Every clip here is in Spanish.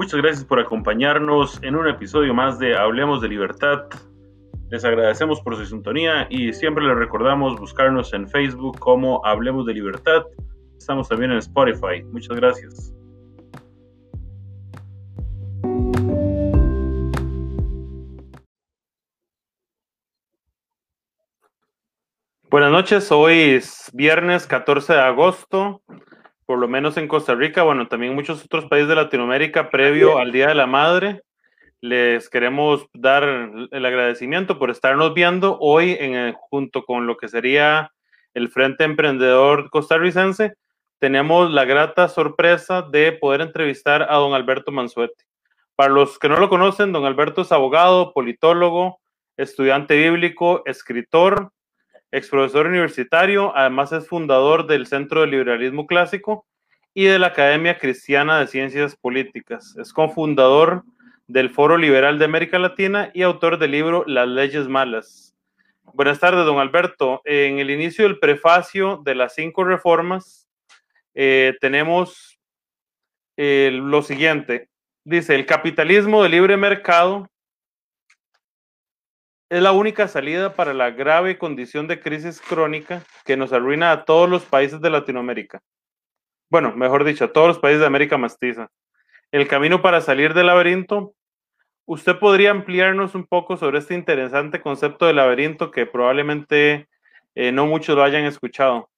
Muchas gracias por acompañarnos en un episodio más de Hablemos de Libertad. Les agradecemos por su sintonía y siempre les recordamos buscarnos en Facebook como Hablemos de Libertad. Estamos también en Spotify. Muchas gracias. Buenas noches, hoy es viernes 14 de agosto, por lo menos en Costa Rica, bueno, también en muchos otros países de Latinoamérica, previo al Día de la Madre. Les queremos dar el agradecimiento por estarnos viendo hoy en, junto con lo que sería el Frente Emprendedor Costarricense. Tenemos la grata sorpresa de poder entrevistar a don Alberto Mansuetti. Para los que no lo conocen, don Alberto es abogado, politólogo, estudiante bíblico, escritor, ex profesor universitario, además es fundador del Centro de Liberalismo Clásico y de la Academia Cristiana de Ciencias Políticas. Es cofundador del Foro Liberal de América Latina y autor del libro Las leyes malas. Buenas tardes, don Alberto. En el inicio del prefacio de las cinco reformas eh, tenemos eh, lo siguiente. Dice, el capitalismo de libre mercado es la única salida para la grave condición de crisis crónica que nos arruina a todos los países de Latinoamérica. Bueno, mejor dicho, a todos los países de América Mastiza. El camino para salir del laberinto. ¿Usted podría ampliarnos un poco sobre este interesante concepto de laberinto que probablemente eh, no muchos lo hayan escuchado?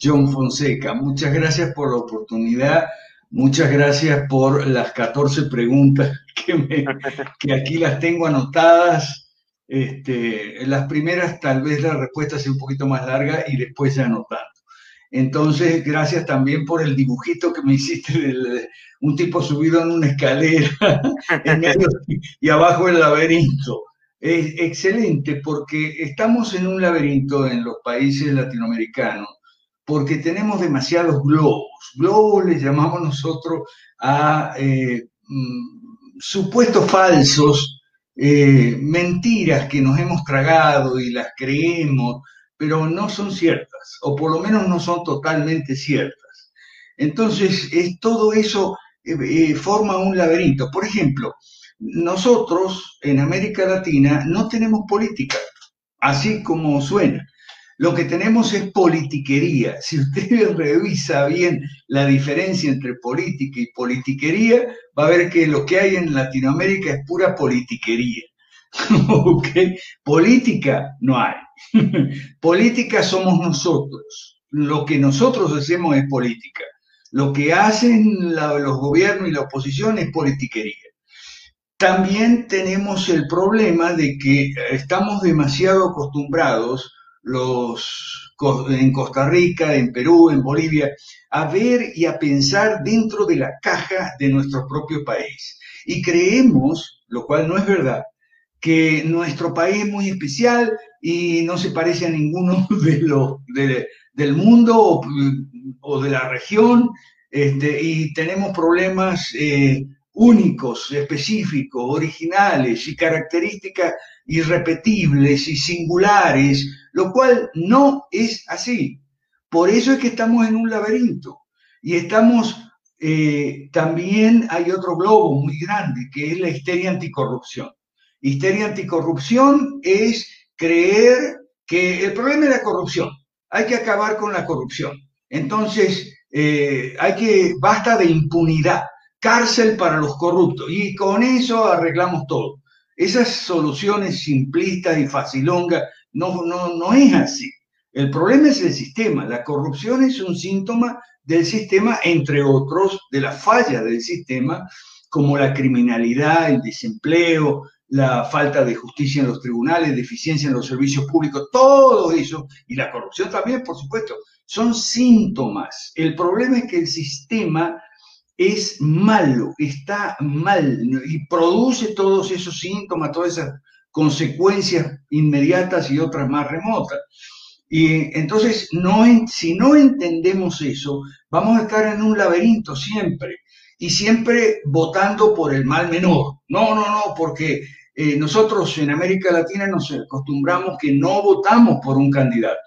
John Fonseca, muchas gracias por la oportunidad Muchas gracias por las 14 preguntas que, aquí las tengo anotadas. Este, las primeras tal vez la respuesta sea un poquito más larga y después ya anotando. Entonces, gracias también por el dibujito que me hiciste de un tipo subido en una escalera y abajo el laberinto. Es excelente porque estamos en un laberinto en los países latinoamericanos porque tenemos demasiados globos. Globos les llamamos nosotros a eh, mm, supuestos falsos, eh, mentiras que nos hemos tragado y las creemos, pero no son ciertas, o por lo menos no son totalmente ciertas. Entonces, es, todo eso eh, forma un laberinto. Por ejemplo, nosotros en América Latina no tenemos política, así como suena. Lo que tenemos es politiquería. Si usted revisa bien la diferencia entre política y politiquería, va a ver que lo que hay en Latinoamérica es pura politiquería. Política no hay. política somos nosotros. Lo que nosotros hacemos es política. Lo que hacen los gobiernos y la oposición es politiquería. También tenemos el problema de que estamos demasiado acostumbrados los, en Costa Rica, en Perú, en Bolivia, a ver y a pensar dentro de la caja de nuestro propio país. Y creemos, lo cual no es verdad, que nuestro país es muy especial y no se parece a ninguno de los del mundo o, de la región, este, y tenemos problemas eh, únicos, específicos, originales y características irrepetibles y singulares, lo cual no es así. Por eso es que estamos en un laberinto y estamos, eh, también hay otro globo muy grande, que es la histeria anticorrupción. Histeria anticorrupción es creer que el problema es la corrupción, hay que acabar con la corrupción. Entonces, eh, hay que, basta de impunidad, cárcel para los corruptos y con eso arreglamos todo. Esas soluciones simplistas y facilongas no, no, no es así. El problema es el sistema. La corrupción es un síntoma del sistema, entre otros, de la falla del sistema, como la criminalidad, el desempleo, la falta de justicia en los tribunales, deficiencia en los servicios públicos, todo eso, y la corrupción también, por supuesto, son síntomas. El problema es que el sistema es malo, está mal y produce todos esos síntomas, todas esas consecuencias inmediatas y otras más remotas. Y entonces, no, si no entendemos eso, vamos a estar en un laberinto siempre y siempre votando por el mal menor. No, no, no, porque eh, nosotros en América Latina nos acostumbramos que no votamos por un candidato,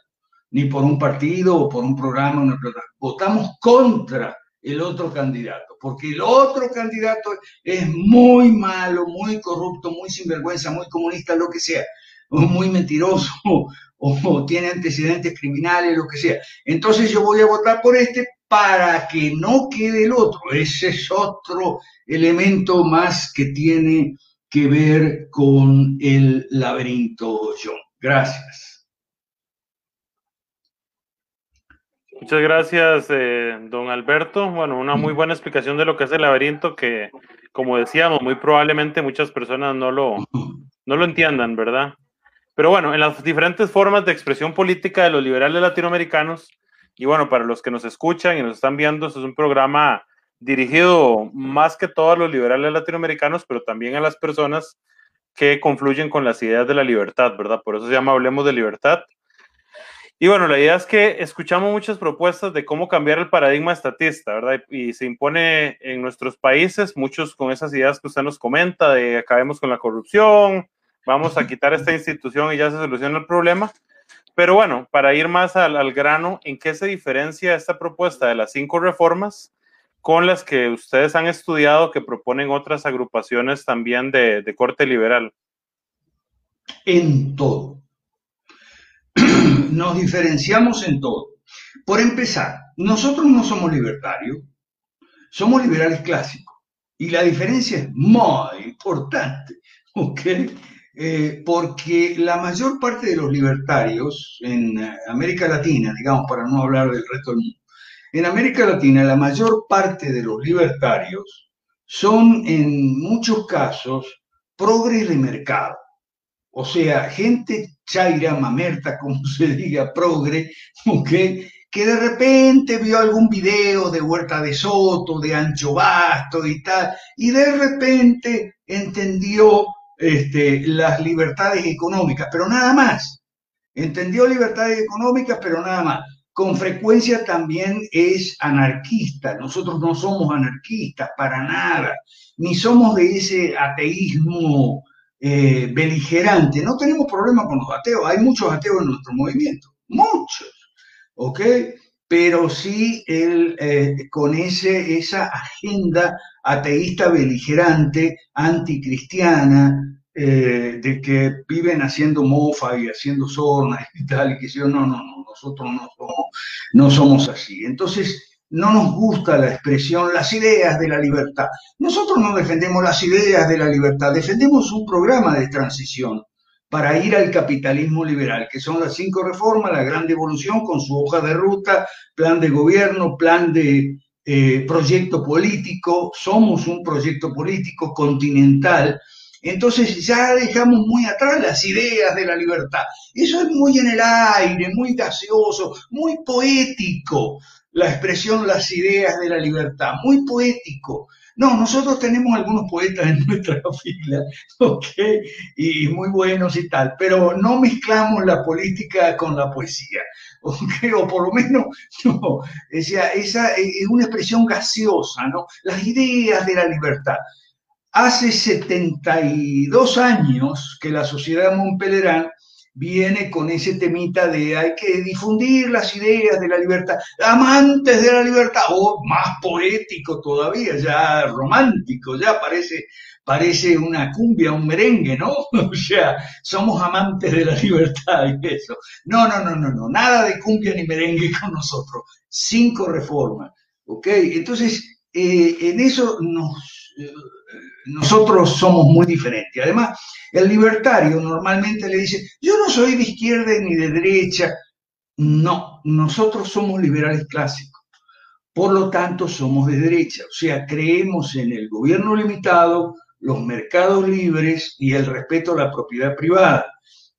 ni por un partido o por un programa, una votamos contra el otro candidato, porque el otro candidato es muy malo, muy corrupto, muy sinvergüenza, muy comunista, lo que sea, o muy mentiroso, o, tiene antecedentes criminales, lo que sea. Entonces yo voy a votar por este para que no quede el otro. Ese es otro elemento más que tiene que ver con el laberinto John. Gracias. Muchas gracias, eh, don Alberto. Bueno, una muy buena explicación de lo que es el laberinto que, como decíamos, muy probablemente muchas personas no lo, no lo entiendan, ¿verdad? Pero bueno, en las diferentes formas de expresión política de los liberales latinoamericanos, y bueno, para los que nos escuchan y nos están viendo, es un programa dirigido más que todo a los liberales latinoamericanos, pero también a las personas que confluyen con las ideas de la libertad, ¿verdad? Por eso se llama Hablemos de Libertad. Y bueno, la idea es que escuchamos muchas propuestas de cómo cambiar el paradigma estatista, ¿verdad? Y se impone en nuestros países, muchos con esas ideas que usted nos comenta, de acabemos con la corrupción, vamos a quitar esta institución y ya se soluciona el problema. Pero bueno, para ir más al, grano, ¿en qué se diferencia esta propuesta de las cinco reformas con las que ustedes han estudiado que proponen otras agrupaciones también de, de corte liberal? En todo nos diferenciamos en todo. Por empezar, nosotros no somos libertarios, somos liberales clásicos. Y la diferencia es muy importante, ¿ok? Eh, porque la mayor parte de los libertarios en América Latina, digamos, para no hablar del resto del mundo, en América Latina la mayor parte de los libertarios son en muchos casos progres de mercado. O sea, gente chaira, mamerta, como se diga, progre, que de repente vio algún video de Huerta de Soto, de Ancho Basto y tal, y de repente entendió este, las libertades económicas, pero nada más. Entendió libertades económicas, pero nada más. Con frecuencia también es anarquista. Nosotros no somos anarquistas para nada, ni somos de ese ateísmo eh, beligerante. No tenemos problema con los ateos, hay muchos ateos en nuestro movimiento, muchos, ¿ok? Pero sí el, eh, con ese, esa agenda ateísta beligerante, anticristiana, eh, de que viven haciendo mofa y haciendo sornas y tal, y que yo, no, no, no, nosotros no somos, no somos así. Entonces, no nos gusta la expresión las ideas de la libertad. Nosotros no defendemos las ideas de la libertad, defendemos un programa de transición para ir al capitalismo liberal, que son las cinco reformas, la gran devolución con su hoja de ruta, plan de gobierno, plan de eh, proyecto político, somos un proyecto político continental, entonces ya dejamos muy atrás las ideas de la libertad. Eso es muy en el aire, muy gaseoso, muy poético la expresión las ideas de la libertad, muy poético. No, nosotros tenemos algunos poetas en nuestra fila, ¿ok? Y muy buenos y tal, pero no mezclamos la política con la poesía, ¿ok? O por lo menos, no, o esa es una expresión gaseosa, ¿no? Las ideas de la libertad. Hace 72 años que la sociedad Montpelerán viene con ese temita de hay que difundir las ideas de la libertad, amantes de la libertad, o más poético todavía, ya romántico, ya parece, parece una cumbia, un merengue, ¿no? O sea, somos amantes de la libertad y eso. No, no, no, no, no, nada de cumbia ni merengue con nosotros. Cinco reformas, ¿ok? Entonces, eh, en eso nos... Nosotros somos muy diferentes. Además, el libertario normalmente le dice, yo no soy de izquierda ni de derecha. No, nosotros somos liberales clásicos. Por lo tanto, somos de derecha. O sea, creemos en el gobierno limitado, los mercados libres y el respeto a la propiedad privada.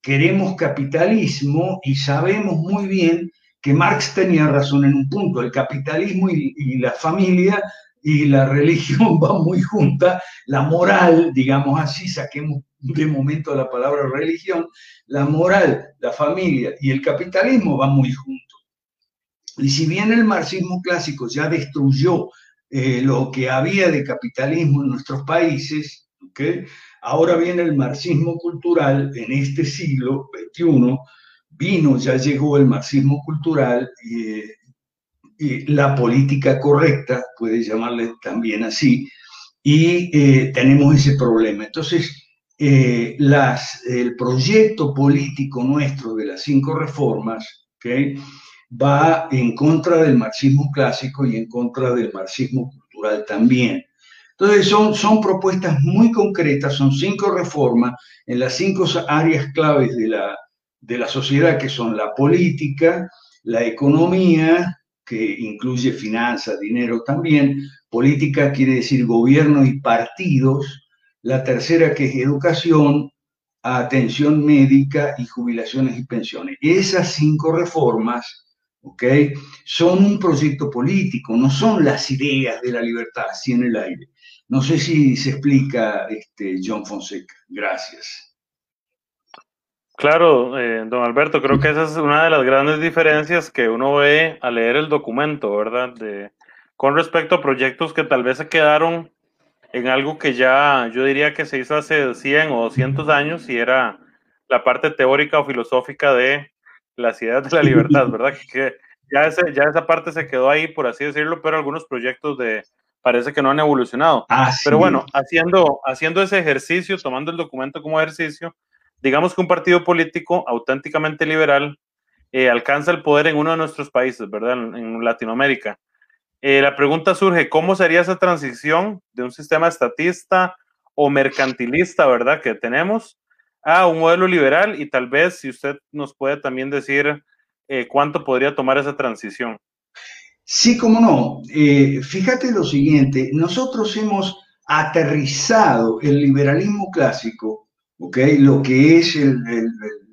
Queremos capitalismo y sabemos muy bien que Marx tenía razón en un punto. El capitalismo y la familia y la religión va muy junta, la moral, digamos así, saquemos de momento la palabra religión, la moral, la familia y el capitalismo van muy juntos. Y si bien el marxismo clásico ya destruyó eh, lo que había de capitalismo en nuestros países, ¿okay? ahora viene el marxismo cultural en este siglo XXI, vino, ya llegó el marxismo cultural, eh, la política correcta, puede llamarle también así, y eh, tenemos ese problema. Entonces, eh, el proyecto político nuestro de las cinco reformas va en contra del marxismo clásico y en contra del marxismo cultural también. Entonces son, son propuestas muy concretas, son cinco reformas en las cinco áreas claves de la, de la sociedad, que son la política, la economía, que incluye finanzas, dinero también, política quiere decir gobierno y partidos, la tercera que es educación, atención médica y jubilaciones y pensiones. Esas cinco reformas, ¿ok? Son un proyecto político, no son las ideas de la libertad así en el aire. No sé si se explica, este, John Fonseca. Gracias. Claro, eh, don Alberto, creo que esa es una de las grandes diferencias que uno ve al leer el documento, ¿verdad? De, con respecto a proyectos que tal vez se quedaron en algo que ya yo diría que se hizo hace 100 o 200 años y era la parte teórica o filosófica de las ideas de la libertad, ¿verdad? Que ya, ese, ya esa parte se quedó ahí, por así decirlo, pero algunos proyectos de parece que no han evolucionado. Ah, pero bueno, haciendo, haciendo ese ejercicio, tomando el documento como ejercicio, digamos que un partido político auténticamente liberal eh, alcanza el poder en uno de nuestros países, ¿verdad? En, Latinoamérica. Eh, la pregunta surge, ¿cómo sería esa transición de un sistema estatista o mercantilista, ¿verdad? Que tenemos a un modelo liberal y tal vez si usted nos puede también decir eh, cuánto podría tomar esa transición. Sí, cómo no. fíjate lo siguiente, nosotros hemos aterrizado el liberalismo clásico lo que es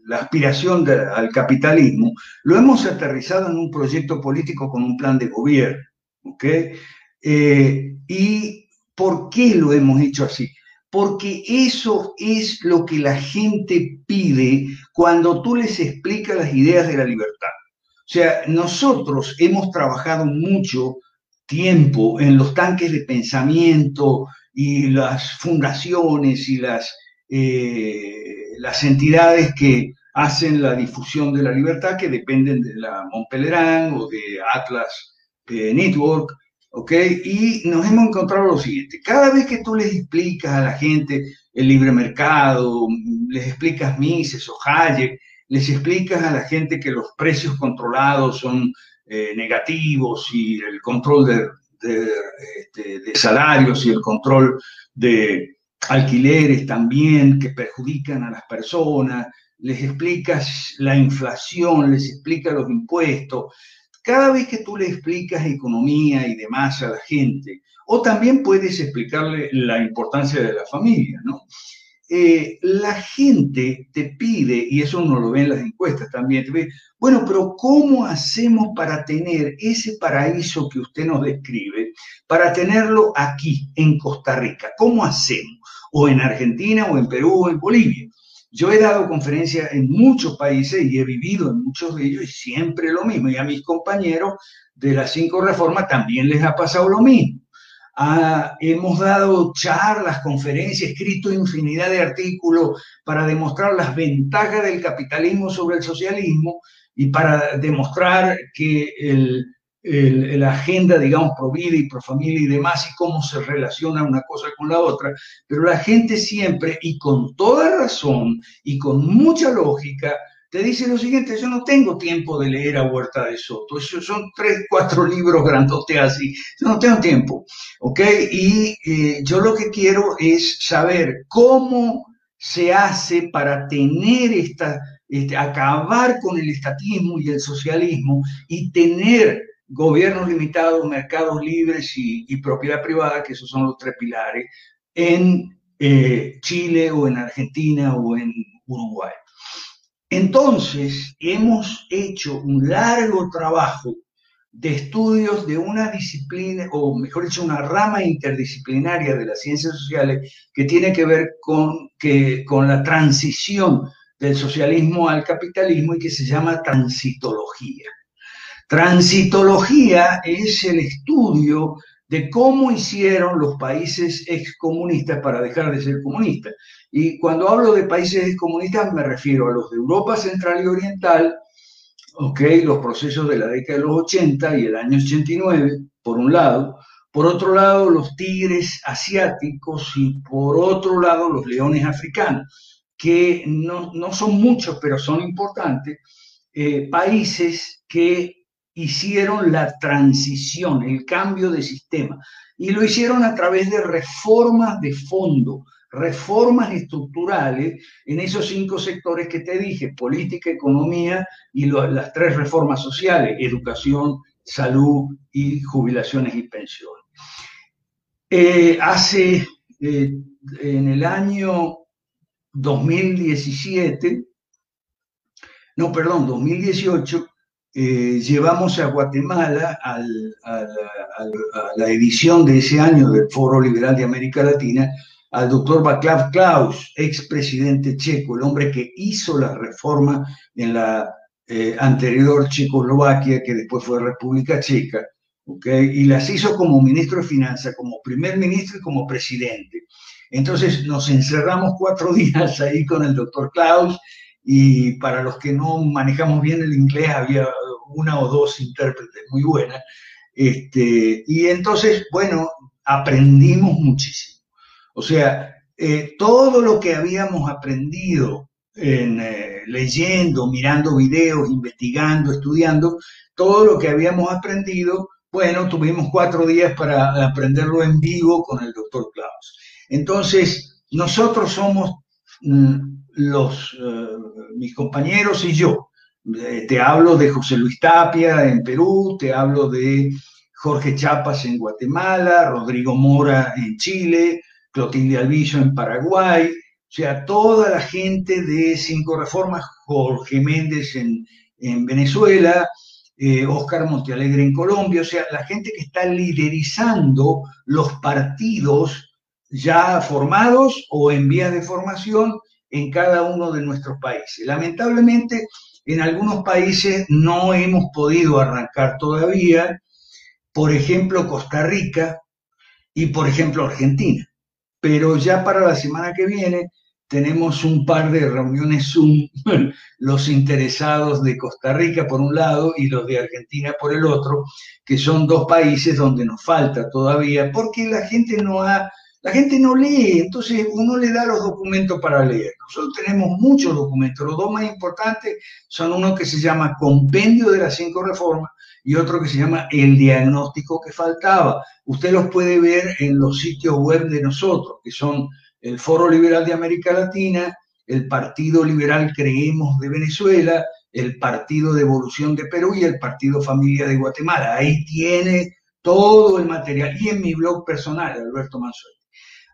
la aspiración al capitalismo, lo hemos aterrizado en un proyecto político con un plan de gobierno. Eh, ¿Y por qué lo hemos hecho así? Porque eso es lo que la gente pide cuando tú les explicas las ideas de la libertad. O sea, nosotros hemos trabajado mucho tiempo en los tanques de pensamiento y las fundaciones y las eh, las entidades que hacen la difusión de la libertad, que dependen de la Montpellerin o de Atlas eh, Network, ¿ok? Y nos hemos encontrado lo siguiente, cada vez que tú les explicas a la gente el libre mercado, les explicas Mises o Hayek, les explicas a la gente que los precios controlados son eh, negativos y el control este, de salarios y el control de, alquileres también que perjudican a las personas, les explicas la inflación, les explicas los impuestos. Cada vez que tú le explicas economía y demás a la gente, o también puedes explicarle la importancia de la familia, ¿no? Eh, la gente te pide, y eso uno lo ve en las encuestas también, te pide, bueno, pero ¿cómo hacemos para tener ese paraíso que usted nos describe, para tenerlo aquí, en Costa Rica? ¿Cómo hacemos? O en Argentina, o en Perú, o en Bolivia. Yo he dado conferencias en muchos países y he vivido en muchos de ellos y siempre lo mismo. Y a mis compañeros de las cinco reformas también les ha pasado lo mismo hemos dado charlas, conferencias, escrito infinidad de artículos para demostrar las ventajas del capitalismo sobre el socialismo y para demostrar que la agenda, digamos, pro vida y pro familia y demás, y cómo se relaciona una cosa con la otra, pero la gente siempre, y con toda razón, y con mucha lógica, te dice lo siguiente, yo no tengo tiempo de leer a Huerta de Soto, esos son tres, cuatro libros grandotes así, yo no tengo tiempo, ¿ok? Y eh, yo lo que quiero es saber cómo se hace para tener esta, este, acabar con el estatismo y el socialismo y tener gobiernos limitados, mercados libres y, propiedad privada, que esos son los tres pilares, en eh, Chile o en Argentina o en Uruguay. Entonces, hemos hecho un largo trabajo de estudios de una disciplina, o mejor dicho, una rama interdisciplinaria de las ciencias sociales que tiene que ver con, que, con la transición del socialismo al capitalismo y que se llama transitología. Transitología es el estudio de cómo hicieron los países excomunistas para dejar de ser comunistas. Y cuando hablo de países excomunistas me refiero a los de Europa Central y Oriental, ¿ok? Los procesos de la década de los 80 y el año 89, por un lado. Por otro lado, los tigres asiáticos y por otro lado, los leones africanos, que no, son muchos, pero son importantes, eh, países que hicieron la transición, el cambio de sistema, y lo hicieron a través de reformas de fondo, reformas estructurales en esos cinco sectores que te dije, política, economía y las tres reformas sociales, educación, salud y jubilaciones y pensiones. Eh, hace, eh, en el año 2017, no, perdón, 2018, eh, llevamos a Guatemala a, la edición de ese año del Foro Liberal de América Latina al doctor Václav Klaus, expresidente checo, el hombre que hizo la reforma en la eh, anterior Checoslovaquia, que después fue República Checa, y las hizo como ministro de Finanzas, como primer ministro y como presidente. Entonces nos encerramos cuatro días ahí con el doctor Klaus y para los que no manejamos bien el inglés había una o dos intérpretes muy buenas. Este, y entonces, bueno, aprendimos muchísimo. O sea, eh, todo lo que habíamos aprendido en, eh, leyendo, mirando videos, investigando, estudiando, todo lo que habíamos aprendido, bueno, tuvimos cuatro días para aprenderlo en vivo con el doctor Klaus. Entonces, nosotros somos mm, los, eh, mis compañeros y yo. Eh, te hablo de José Luis Tapia en Perú, te hablo de Jorge Chapas en Guatemala, Rodrigo Mora en Chile, Clotilde Alviso en Paraguay, o sea, toda la gente de Cinco Reformas, Jorge Méndez en, Venezuela, eh, Oscar Montealegre en Colombia, o sea, la gente que está liderizando los partidos ya formados o en vías de formación en cada uno de nuestros países. Lamentablemente, en algunos países no hemos podido arrancar todavía, por ejemplo, Costa Rica y, por ejemplo, Argentina. Pero ya para la semana que viene tenemos un par de reuniones Zoom, los interesados de Costa Rica por un lado y los de Argentina por el otro, que son dos países donde nos falta todavía, porque la gente no ha la gente no lee, entonces uno le da los documentos para leer. Nosotros tenemos muchos documentos. Los dos más importantes son uno que se llama Compendio de las Cinco Reformas y otro que se llama El Diagnóstico que Faltaba. Usted los puede ver en los sitios web de nosotros, que son el Foro Liberal de América Latina, el Partido Liberal Creemos de Venezuela, el Partido de Evolución de Perú y el Partido Familia de Guatemala. Ahí tiene todo el material. Y en mi blog personal, Alberto Manzuel.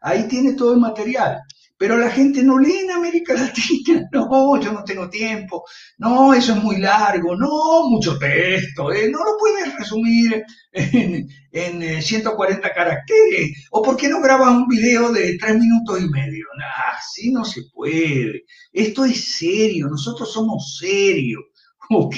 Ahí tiene todo el material. Pero la gente no lee en América Latina. No, yo no tengo tiempo. No, eso es muy largo. No, mucho texto. ¿eh? No lo puedes resumir en, en 140 eh, caracteres. ¿O por qué no grabas un video de tres minutos y medio? así no se puede. Esto es serio. Nosotros somos serios. ¿Ok?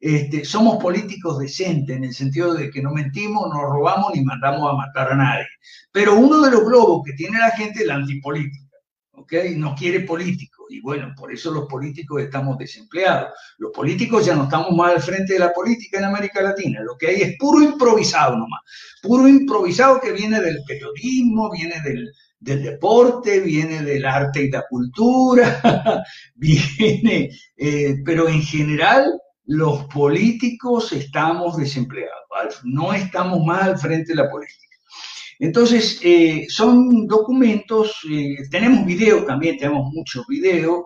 Este, somos políticos decentes en el sentido de que no mentimos, no robamos ni mandamos a matar a nadie. Pero uno de los globos que tiene la gente es la antipolítica, ¿ok? No quiere políticos. Y bueno, por eso los políticos estamos desempleados. Los políticos ya no estamos más al frente de la política en América Latina. Lo que hay es puro improvisado nomás. Puro improvisado que viene del periodismo, viene del, deporte, viene del arte y la cultura, viene, eh, pero en general los políticos estamos desempleados, no estamos más al frente de la política. Entonces, eh, son documentos, eh, tenemos videos también, tenemos muchos videos,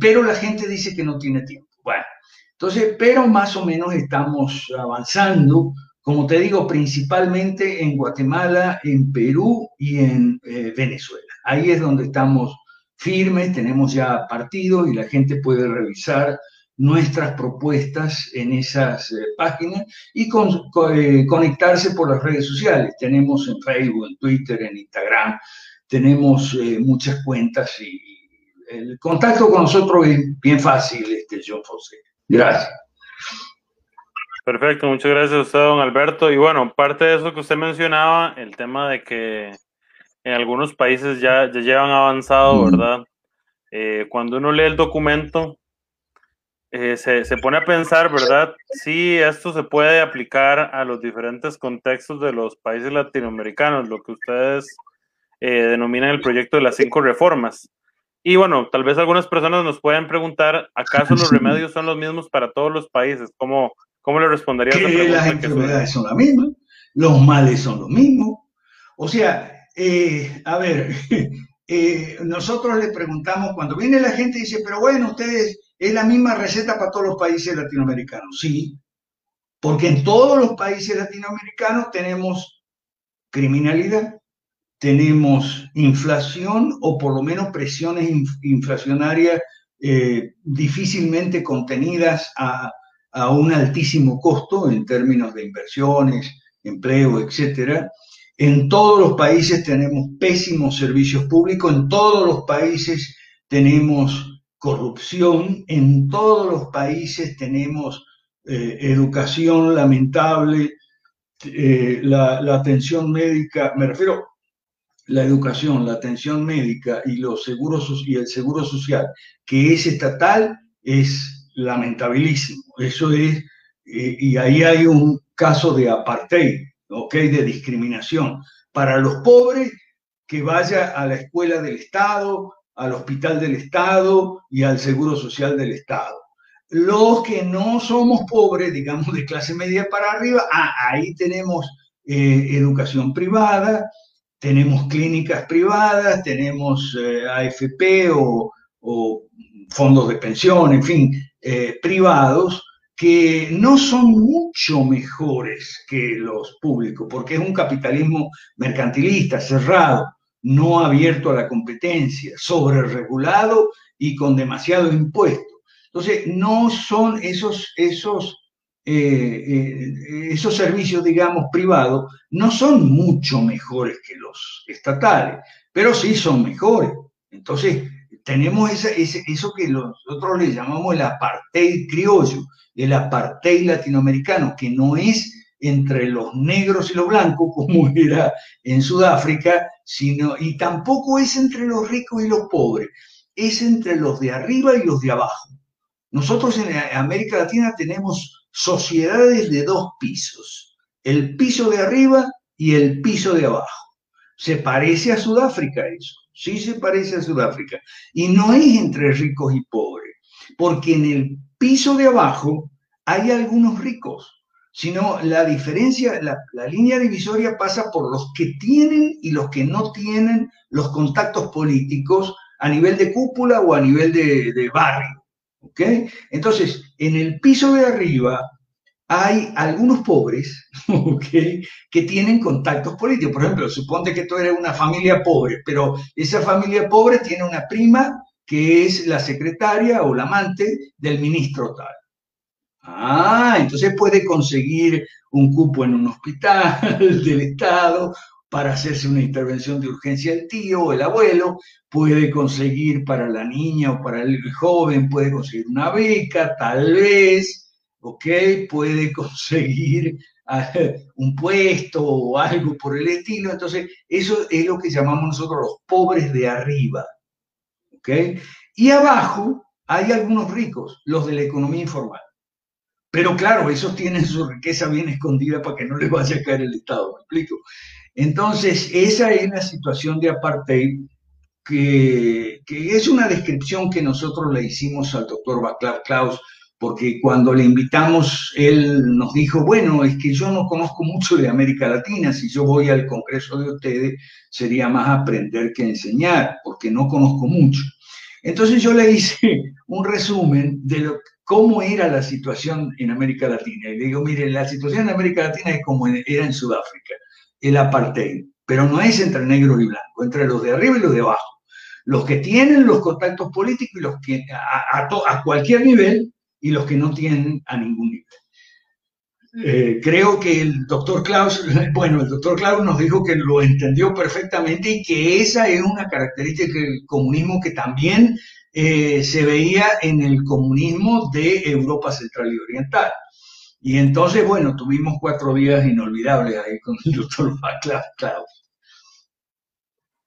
pero la gente dice que no tiene tiempo. Bueno, entonces, pero más o menos estamos avanzando, como te digo, principalmente en Guatemala, en Perú y en eh, Venezuela. Ahí es donde estamos firmes, tenemos ya partidos y la gente puede revisar nuestras propuestas en esas eh, páginas y eh, conectarse por las redes sociales. Tenemos en Facebook, en Twitter, en Instagram, tenemos eh, muchas cuentas y el contacto con nosotros es bien fácil, este John Fonseca. Gracias. Perfecto, muchas gracias a usted, don Alberto. Y bueno, parte de eso que usted mencionaba, el tema de que en algunos países ya, ya llevan avanzado, ¿verdad? cuando uno lee el documento, eh, se, se, pone a pensar, ¿verdad? Si esto se puede aplicar a los diferentes contextos de los países latinoamericanos, lo que ustedes eh, denominan el proyecto de las cinco reformas. Y bueno, tal vez algunas personas nos pueden preguntar, ¿acaso los remedios son los mismos para todos los países? ¿Cómo, cómo le respondería a esa pregunta? Las enfermedades son las mismas, los males son los mismos. O sea, eh, a ver, nosotros le preguntamos, cuando viene la gente y dice, pero bueno, ustedes ¿Es la misma receta para todos los países latinoamericanos? Sí, porque en todos los países latinoamericanos tenemos criminalidad, tenemos inflación o por lo menos presiones inflacionarias eh, difícilmente contenidas a, a, un altísimo costo en términos de inversiones, empleo, etcétera. En todos los países tenemos pésimos servicios públicos, en todos los países tenemos corrupción. En todos los países tenemos eh, educación lamentable, eh, la, atención médica, me refiero la educación, la atención médica y los seguros y el seguro social, que es estatal, es lamentabilísimo. Eso es, eh, y ahí hay un caso de apartheid. De discriminación. Para los pobres, que vaya a la escuela del Estado, al hospital del Estado y al Seguro Social del Estado. Los que no somos pobres, digamos de clase media para arriba, ah, ahí tenemos eh, educación privada, tenemos clínicas privadas, tenemos eh, AFP o, fondos de pensión, en fin, eh, privados, que no son mucho mejores que los públicos, porque es un capitalismo mercantilista, cerrado no abierto a la competencia, sobre regulado y con demasiado impuesto. Entonces, no son esos, esos, eh, eh, esos servicios, digamos, privados, no son mucho mejores que los estatales, pero sí son mejores. Entonces, tenemos eso que nosotros le llamamos el apartheid criollo, el apartheid latinoamericano, que no es entre los negros y los blancos, como era en Sudáfrica, sino, y tampoco es entre los ricos y los pobres, es entre los de arriba y los de abajo. Nosotros en América Latina tenemos sociedades de dos pisos, el piso de arriba y el piso de abajo. Se parece a Sudáfrica eso, sí se parece a Sudáfrica. Y no es entre ricos y pobres, porque en el piso de abajo hay algunos ricos, sino la diferencia, la, línea divisoria pasa por los que tienen y los que no tienen los contactos políticos a nivel de cúpula o a nivel de, barrio. ¿ok? Entonces, en el piso de arriba hay algunos pobres ¿okay? que tienen contactos políticos. Por ejemplo, suponte que tú eres una familia pobre, pero esa familia pobre tiene una prima que es la secretaria o la amante del ministro tal. Ah, entonces puede conseguir un cupo en un hospital del Estado para hacerse una intervención de urgencia el tío o el abuelo, puede conseguir para la niña o para el joven, puede conseguir una beca, tal vez, ¿ok? Puede conseguir ah, un puesto o algo por el estilo. Entonces, eso es lo que llamamos nosotros los pobres de arriba, ¿ok? Y abajo hay algunos ricos, los de la economía informal. Pero claro, esos tienen su riqueza bien escondida para que no les vaya a caer el Estado, ¿me explico? Entonces, esa es la situación de apartheid que, que es una descripción que nosotros le hicimos al doctor Baclav Klaus, porque cuando le invitamos, él nos dijo, bueno, es que yo no conozco mucho de América Latina, si yo voy al Congreso de ustedes, sería más aprender que enseñar, porque no conozco mucho. Entonces yo le hice un resumen de lo, cómo era la situación en América Latina. Y le digo, mire, la situación en América Latina es como era en Sudáfrica, el apartheid, pero no es entre negros y blancos, entre los de arriba y los de abajo. Los que tienen los contactos políticos y los que a, cualquier nivel y los que no tienen a ningún nivel. Eh, creo que el doctor Klaus, bueno, el doctor Klaus nos dijo que lo entendió perfectamente y que esa es una característica del comunismo que también eh, se veía en el comunismo de Europa Central y Oriental. Y entonces, bueno, tuvimos cuatro días inolvidables ahí con el doctor Klaus.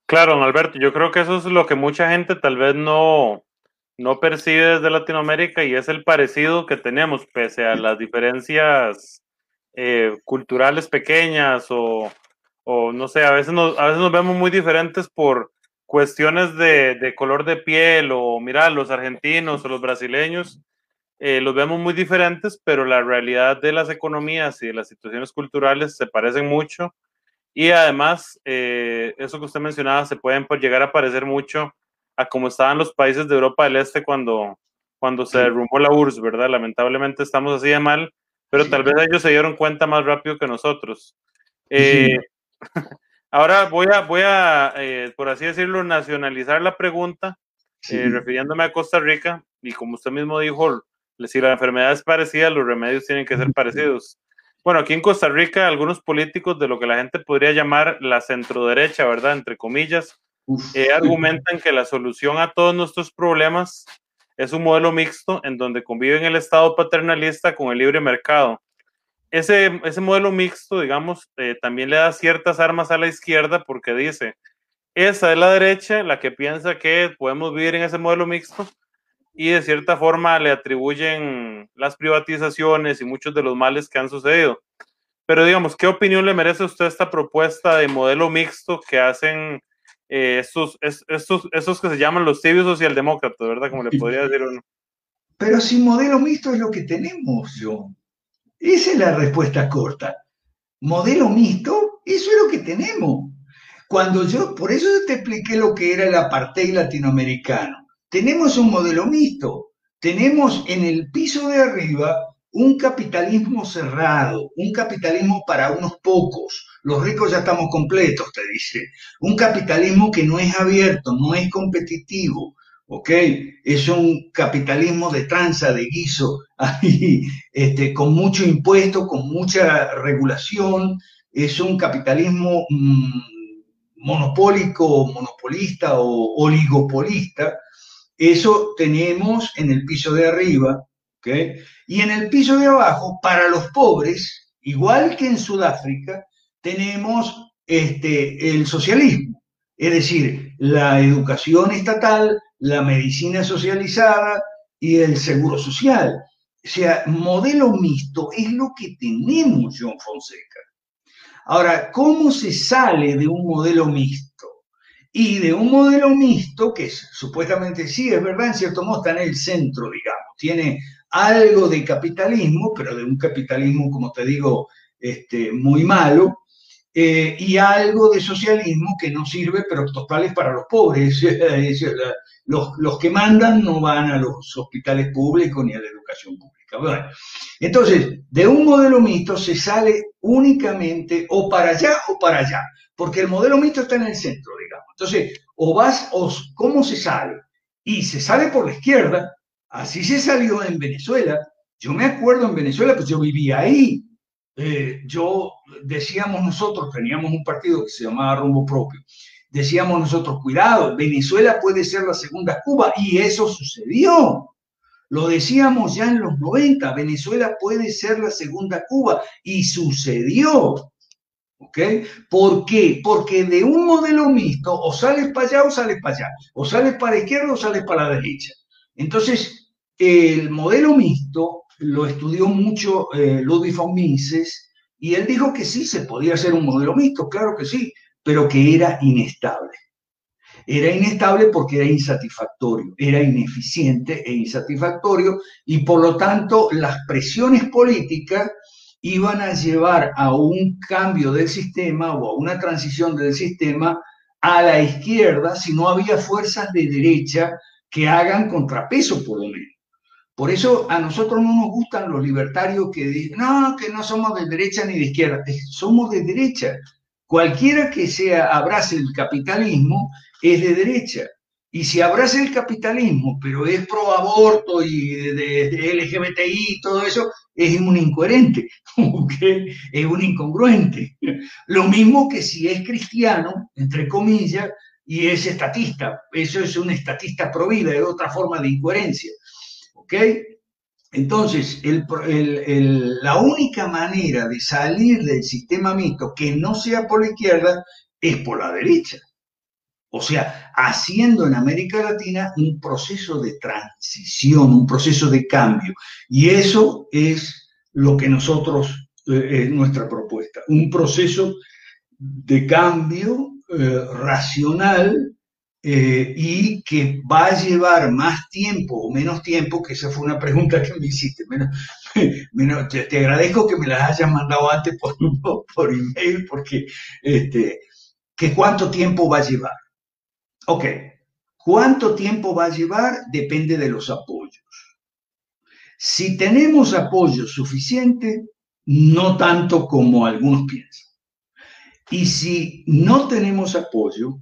Claro, don Alberto, yo creo que eso es lo que mucha gente tal vez no, no percibe desde Latinoamérica y es el parecido que tenemos, pese a las diferencias eh, culturales pequeñas o, o, no sé, a veces, nos, a veces nos vemos muy diferentes por cuestiones de, de color de piel o mira, los argentinos o los brasileños. Eh, los vemos muy diferentes, pero la realidad de las economías y de las situaciones culturales se parecen mucho y además, eh, eso que usted mencionaba, se pueden pues, llegar a parecer mucho a cómo estaban los países de Europa del Este cuando, cuando se derrumbó la URSS, ¿verdad? Lamentablemente estamos así de mal, pero tal vez ellos se dieron cuenta más rápido que nosotros. Eh, ahora voy a, voy a eh, por así decirlo, nacionalizar la pregunta, refiriéndome a Costa Rica, y como usted mismo dijo, si la enfermedad es parecida, los remedios tienen que ser parecidos. Bueno, aquí en Costa Rica, algunos políticos de lo que la gente podría llamar la centroderecha, ¿verdad? Entre comillas, eh, argumentan que la solución a todos nuestros problemas es un modelo mixto en donde conviven el Estado paternalista con el libre mercado. Ese, ese modelo mixto, digamos, eh, también le da ciertas armas a la izquierda porque dice, esa es la derecha la que piensa que podemos vivir en ese modelo mixto y de cierta forma le atribuyen las privatizaciones y muchos de los males que han sucedido. Pero digamos, ¿qué opinión le merece a usted esta propuesta de modelo mixto que hacen eh, estos, estos, estos que se llaman los tibios socialdemócratas, ¿verdad? Como le podría decir uno. Pero si modelo mixto es lo que tenemos, yo. Esa es la respuesta corta. Modelo mixto, eso es lo que tenemos. Cuando yo, por eso te expliqué lo que era el apartheid latinoamericano tenemos un modelo mixto. Tenemos en el piso de arriba un capitalismo cerrado, un capitalismo para unos pocos. Los ricos ya estamos completos, te dice. Un capitalismo que no es abierto, no es competitivo, ¿ok? Es un capitalismo de tranza, de guiso, este, con mucho impuesto, con mucha regulación. Es un capitalismo mm, monopólico, monopolista o oligopolista eso tenemos en el piso de arriba, ¿ok? Y en el piso de abajo, para los pobres, igual que en Sudáfrica, tenemos este, el socialismo, es decir, la educación estatal, la medicina socializada y el seguro social. O sea, modelo mixto es lo que tenemos, John Fonseca. Ahora, ¿cómo se sale de un modelo mixto? y de un modelo mixto que supuestamente sí es verdad, en cierto modo está en el centro, digamos, tiene algo de capitalismo, pero de un capitalismo, como te digo, este, muy malo, eh, y algo de socialismo que no sirve, pero total es para los pobres. los, los, que mandan no van a los hospitales públicos ni a la educación pública. entonces, de un modelo mixto se sale únicamente o para allá o para allá, porque el modelo mixto está en el centro, digamos. Entonces, o vas, o cómo se sale. Y se sale por la izquierda, así se salió en Venezuela. Yo me acuerdo en Venezuela, pues yo vivía ahí. Eh, yo decíamos nosotros, teníamos un partido que se llamaba Rumbo Propio, decíamos nosotros, cuidado, Venezuela puede ser la segunda Cuba, y eso sucedió. Lo decíamos ya en los 90, Venezuela puede ser la segunda Cuba, y sucedió. ¿Ok? ¿Por qué? Porque de un modelo mixto o sales para allá o sales para allá, o sales para la izquierda o sales para la derecha. Entonces, el modelo mixto lo estudió mucho eh, Ludwig von Mises y él dijo que sí se podía hacer un modelo mixto, claro que sí, pero que era inestable. Era inestable porque era insatisfactorio, era ineficiente e insatisfactorio y por lo tanto las presiones políticas iban a llevar a un cambio del sistema o a una transición del sistema a la izquierda si no había fuerzas de derecha que hagan contrapeso por lo menos. Por eso a nosotros no nos gustan los libertarios que dicen, no, que no somos de derecha ni de izquierda, somos de derecha. Cualquiera que sea abrace el capitalismo es de derecha. Y si abraza el capitalismo, pero es pro aborto y de, LGBTI y todo eso, es un incoherente, es un incongruente. Lo mismo que si es cristiano, entre comillas, y es estatista. Eso es un estatista pro vida, es otra forma de incoherencia. ¿Ok? Entonces, la única manera de salir del sistema mito que no sea por la izquierda es por la derecha. O sea, haciendo en América Latina un proceso de transición, un proceso de cambio. Y eso es lo que nosotros, eh, es nuestra propuesta, un proceso de cambio eh, racional eh, y que va a llevar más tiempo o menos tiempo, que esa fue una pregunta que me hiciste, menos, te, agradezco que me la hayas mandado antes por, por email, porque este, que cuánto tiempo va a llevar. Ok, ¿cuánto tiempo va a llevar? Depende de los apoyos. Si tenemos apoyo suficiente, no tanto como algunos piensan. Y si no tenemos apoyo,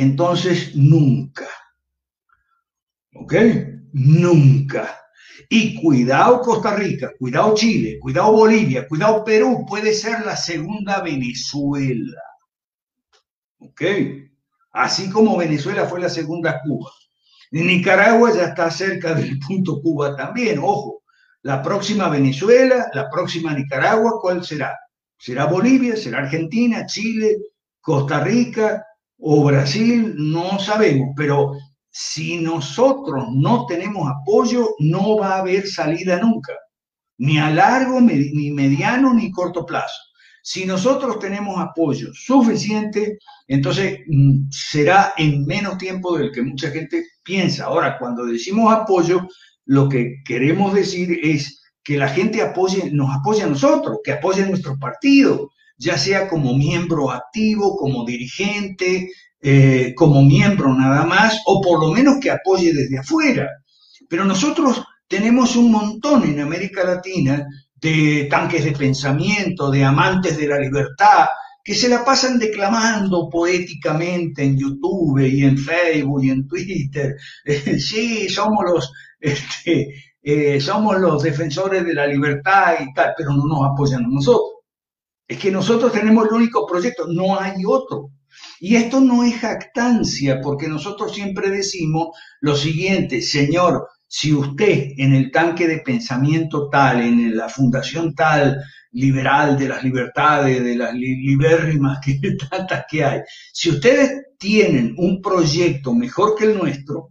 entonces nunca. ¿Ok? Nunca. Y cuidado Costa Rica, cuidado Chile, cuidado Bolivia, cuidado Perú, puede ser la segunda Venezuela. ¿Ok? Así como Venezuela fue la segunda Cuba. Nicaragua ya está cerca del punto Cuba también. Ojo, la próxima Venezuela, la próxima Nicaragua, ¿cuál será? ¿Será Bolivia? ¿Será Argentina? ¿Chile? ¿Costa Rica? ¿O Brasil? No sabemos, pero si nosotros no tenemos apoyo, no va a haber salida nunca, ni a largo, ni mediano, ni corto plazo. Si nosotros tenemos apoyo suficiente, entonces mm, será en menos tiempo del que mucha gente piensa. Ahora, cuando decimos apoyo, lo que queremos decir es que la gente apoye, nos apoye a nosotros, que apoye a nuestro partido, ya sea como miembro activo, como dirigente, eh, como miembro nada más, o por lo menos que apoye desde afuera. Pero nosotros tenemos un montón en América Latina de tanques de pensamiento, de amantes de la libertad, que se la pasan declamando poéticamente en YouTube y en Facebook y en Twitter. sí, somos los, este, eh, somos los defensores de la libertad y tal, pero no nos apoyan a nosotros. Es que nosotros tenemos el único proyecto, no hay otro. Y esto no es jactancia, porque nosotros siempre decimos lo siguiente, Señor, si usted en el tanque de pensamiento tal, en la fundación tal, liberal de las libertades, de las libérrimas que tantas que hay, si ustedes tienen un proyecto mejor que el nuestro,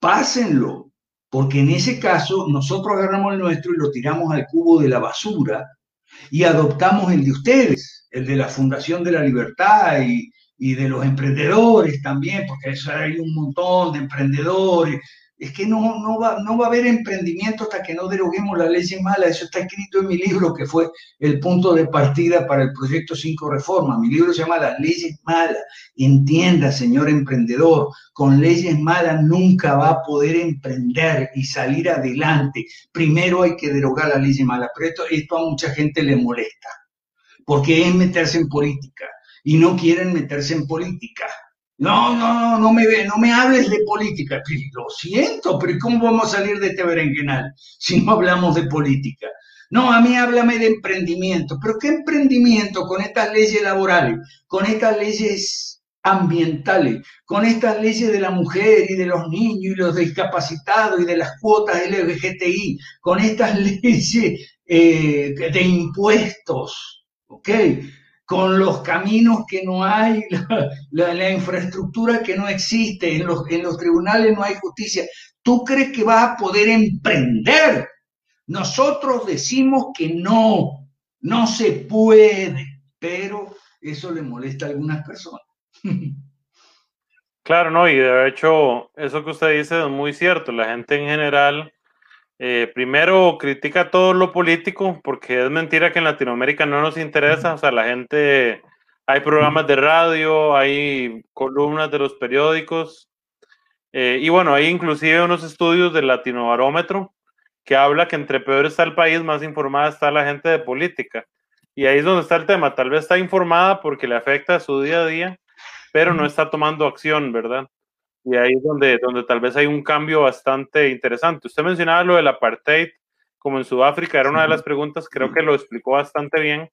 pásenlo, porque en ese caso nosotros agarramos el nuestro y lo tiramos al cubo de la basura y adoptamos el de ustedes, el de la Fundación de la Libertad y, y de los emprendedores también, porque hay un montón de emprendedores es que no, no, va, no va a haber emprendimiento hasta que no deroguemos la ley mala. Eso está escrito en mi libro, que fue el punto de partida para el proyecto 5 Reforma. Mi libro se llama Las leyes malas. Entienda, señor emprendedor, con leyes malas nunca va a poder emprender y salir adelante. Primero hay que derogar la ley mala. Pero esto, esto a mucha gente le molesta, porque es meterse en política y no quieren meterse en política. No, no, no, no me, no me hables de política. Lo siento, pero ¿cómo vamos a salir de este berenjenal si no hablamos de política? No, a mí háblame de emprendimiento. ¿Pero qué emprendimiento con estas leyes laborales, con estas leyes ambientales, con estas leyes de la mujer y de los niños y los discapacitados y de las cuotas LGBTI, con estas leyes eh, de impuestos? ¿Ok? Con los caminos que no hay, la, infraestructura que no existe, en los, en los tribunales no hay justicia. ¿Tú crees que vas a poder emprender? Nosotros decimos que no, no se puede, pero eso le molesta a algunas personas. Claro, no, y de hecho, eso que usted dice es muy cierto. La gente en general eh, primero critica todo lo político, porque es mentira que en Latinoamérica no nos interesa, o sea, la gente, hay programas de radio, hay columnas de los periódicos, eh, y bueno, hay inclusive unos estudios del Latinobarómetro que habla que entre peor está el país, más informada está la gente de política. Y ahí es donde está el tema, tal vez está informada porque le afecta a su día a día, pero no está tomando acción, ¿verdad? Y ahí es donde, donde tal vez hay un cambio bastante interesante. Usted mencionaba lo del apartheid, como en Sudáfrica, era una de las preguntas, creo que lo explicó bastante bien.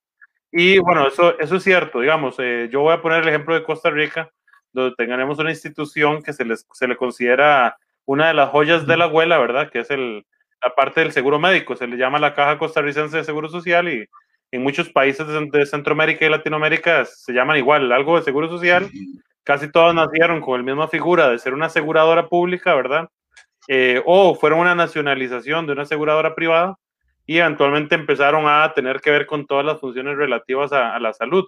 Y bueno, eso, eso es cierto, digamos, eh, yo voy a poner el ejemplo de Costa Rica, donde tenemos una institución que se, les, se le considera una de las joyas de la abuela, ¿verdad? Que es el, la parte del seguro médico, se le llama la Caja Costarricense de Seguro Social y en muchos países de Centroamérica y Latinoamérica se llaman igual, algo de seguro social casi todas nacieron con la misma figura de ser una aseguradora pública, ¿verdad? Eh, o fueron una nacionalización de una aseguradora privada y eventualmente empezaron a tener que ver con todas las funciones relativas a, la salud.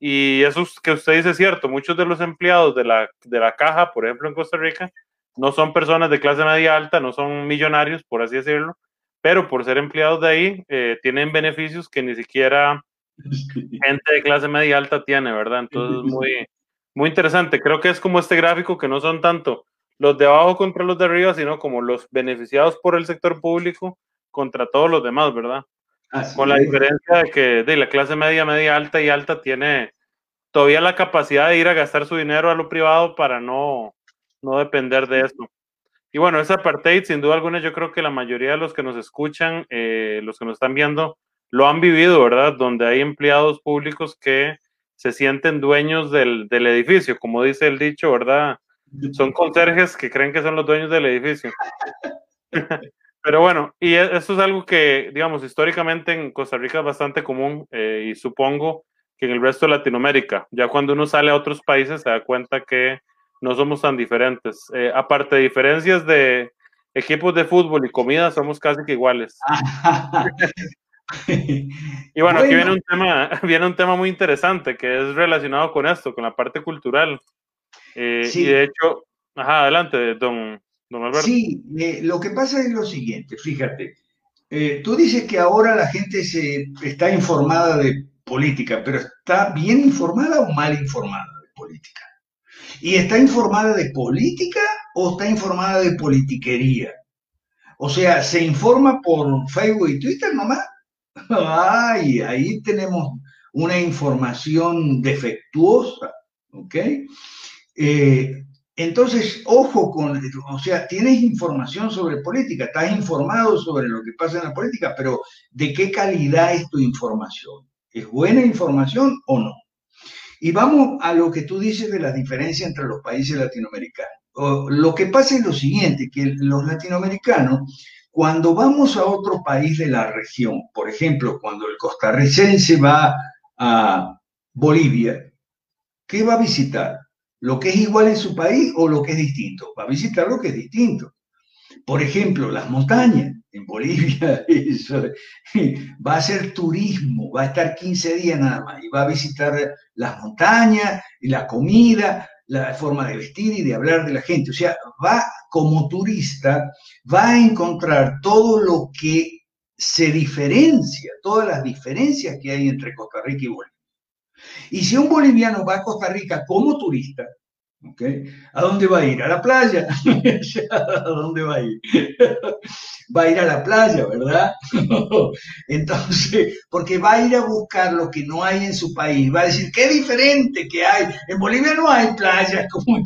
Y eso que usted dice es cierto, muchos de los empleados de la, de la caja, por ejemplo, en Costa Rica, no son personas de clase media alta, no son millonarios, por así decirlo, pero por ser empleados de ahí, eh, tienen beneficios que ni siquiera gente de clase media alta tiene, ¿verdad? Entonces, muy, muy interesante. Creo que es como este gráfico que no son tanto los de abajo contra los de arriba, sino como los beneficiados por el sector público contra todos los demás, ¿verdad? Con la diferencia de que de la clase media, media alta y alta tiene todavía la capacidad de ir a gastar su dinero a lo privado para no, no depender de eso. Y bueno, esa apartheid, sin duda alguna, yo creo que la mayoría de los que nos escuchan, eh, los que nos están viendo, lo han vivido, ¿verdad? Donde hay empleados públicos que se sienten dueños del, del edificio, como dice el dicho, ¿verdad? Son conserjes que creen que son los dueños del edificio. Pero bueno, y e, eso es algo que, digamos, históricamente en Costa Rica es bastante común eh, y supongo que en el resto de Latinoamérica, ya cuando uno sale a otros países se da cuenta que no somos tan diferentes. Eh, aparte de diferencias de equipos de fútbol y comida, somos casi que iguales. y bueno, aquí viene un, tema, viene un tema muy interesante que es relacionado con esto, con la parte cultural. Eh, y de hecho, ajá, adelante, don, don Alberto. Sí, eh, lo que pasa es lo siguiente, fíjate, eh, tú dices que ahora la gente se está informada de política, pero ¿está bien informada o mal informada de política? ¿Y está informada de política o está informada de politiquería? O sea, ¿se informa por Facebook y Twitter nomás? Ay, ahí tenemos una información defectuosa, ¿ok? Eh, entonces, ojo con, o sea, tienes información sobre política, estás informado sobre lo que pasa en la política, pero ¿de qué calidad es tu información? ¿Es buena información o no? Y vamos a lo que tú dices de la diferencia entre los países latinoamericanos. Lo que pasa es lo siguiente, que los latinoamericanos, cuando vamos a otro país de la región, por ejemplo, cuando el costarricense va a Bolivia, ¿qué va a visitar? lo que es igual en su país o lo que es distinto. Va a visitar lo que es distinto. Por ejemplo, las montañas. En Bolivia va a hacer turismo, va a estar 15 días nada más y va a visitar las montañas y la comida, la forma de vestir y de hablar de la gente. O sea, va como turista, va a encontrar todo lo que se diferencia, todas las diferencias que hay entre Costa Rica y Bolivia. Y si un boliviano va a Costa Rica como turista, ¿okay? ¿a dónde va a ir? ¿A la playa? ¿A dónde va a ir? va a ir a la playa, ¿verdad? Entonces, porque va a ir a buscar lo que no hay en su país, va a decir, qué diferente que hay. En Bolivia no hay playas como en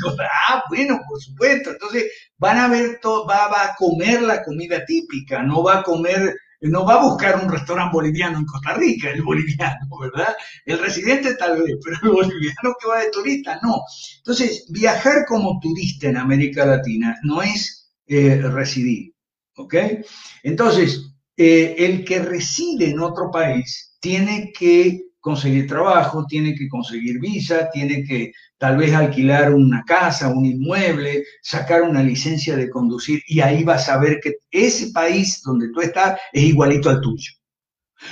Ah, bueno, por supuesto. Entonces, van a ver, todo, va, va a comer la comida típica, no va a comer no va a buscar un restaurante boliviano en Costa Rica, el boliviano, ¿verdad? El residente tal vez, pero el boliviano que va de turista, no. Entonces, viajar como turista en América Latina no es eh, residir, ¿ok? Entonces, eh, el que reside en otro país tiene que conseguir trabajo, tiene que conseguir visa, tiene que tal vez alquilar una casa, un inmueble, sacar una licencia de conducir y ahí vas a ver que ese país donde tú estás es igualito al tuyo,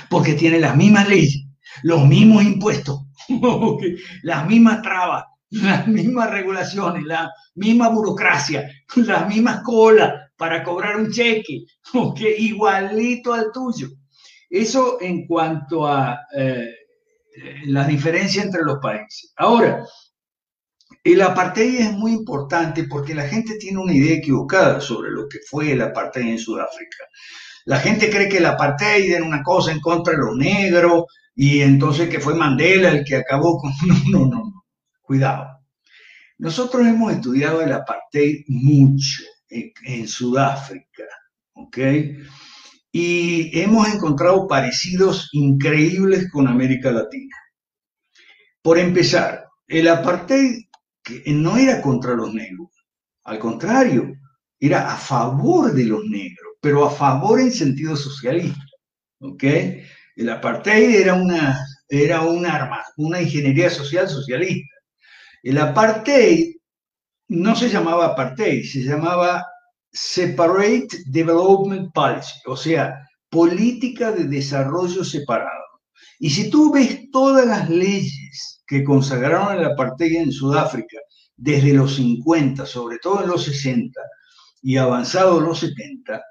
porque tiene las mismas leyes, los mismos impuestos, las mismas trabas, las mismas regulaciones, la misma burocracia, las mismas colas para cobrar un cheque, igualito al tuyo. Eso en cuanto a... Eh, la diferencia entre los países. Ahora, el apartheid es muy importante porque la gente tiene una idea equivocada sobre lo que fue el apartheid en Sudáfrica. La gente cree que el apartheid era una cosa en contra de los negros y entonces que fue Mandela el que acabó con... No, no, no, cuidado. Nosotros hemos estudiado el apartheid mucho en, en Sudáfrica, ¿ok? y hemos encontrado parecidos increíbles con América Latina. Por empezar, el apartheid no era contra los negros, al contrario, era a favor de los negros, pero a favor en sentido socialista. ¿ok? El apartheid era una, era un arma, una ingeniería social socialista. El apartheid no se llamaba apartheid, se llamaba Separate Development Policy, o sea, política de desarrollo separado. Y si tú ves todas las leyes que consagraron el apartheid en Sudáfrica desde los 50, sobre todo en los 60 y avanzado los 70,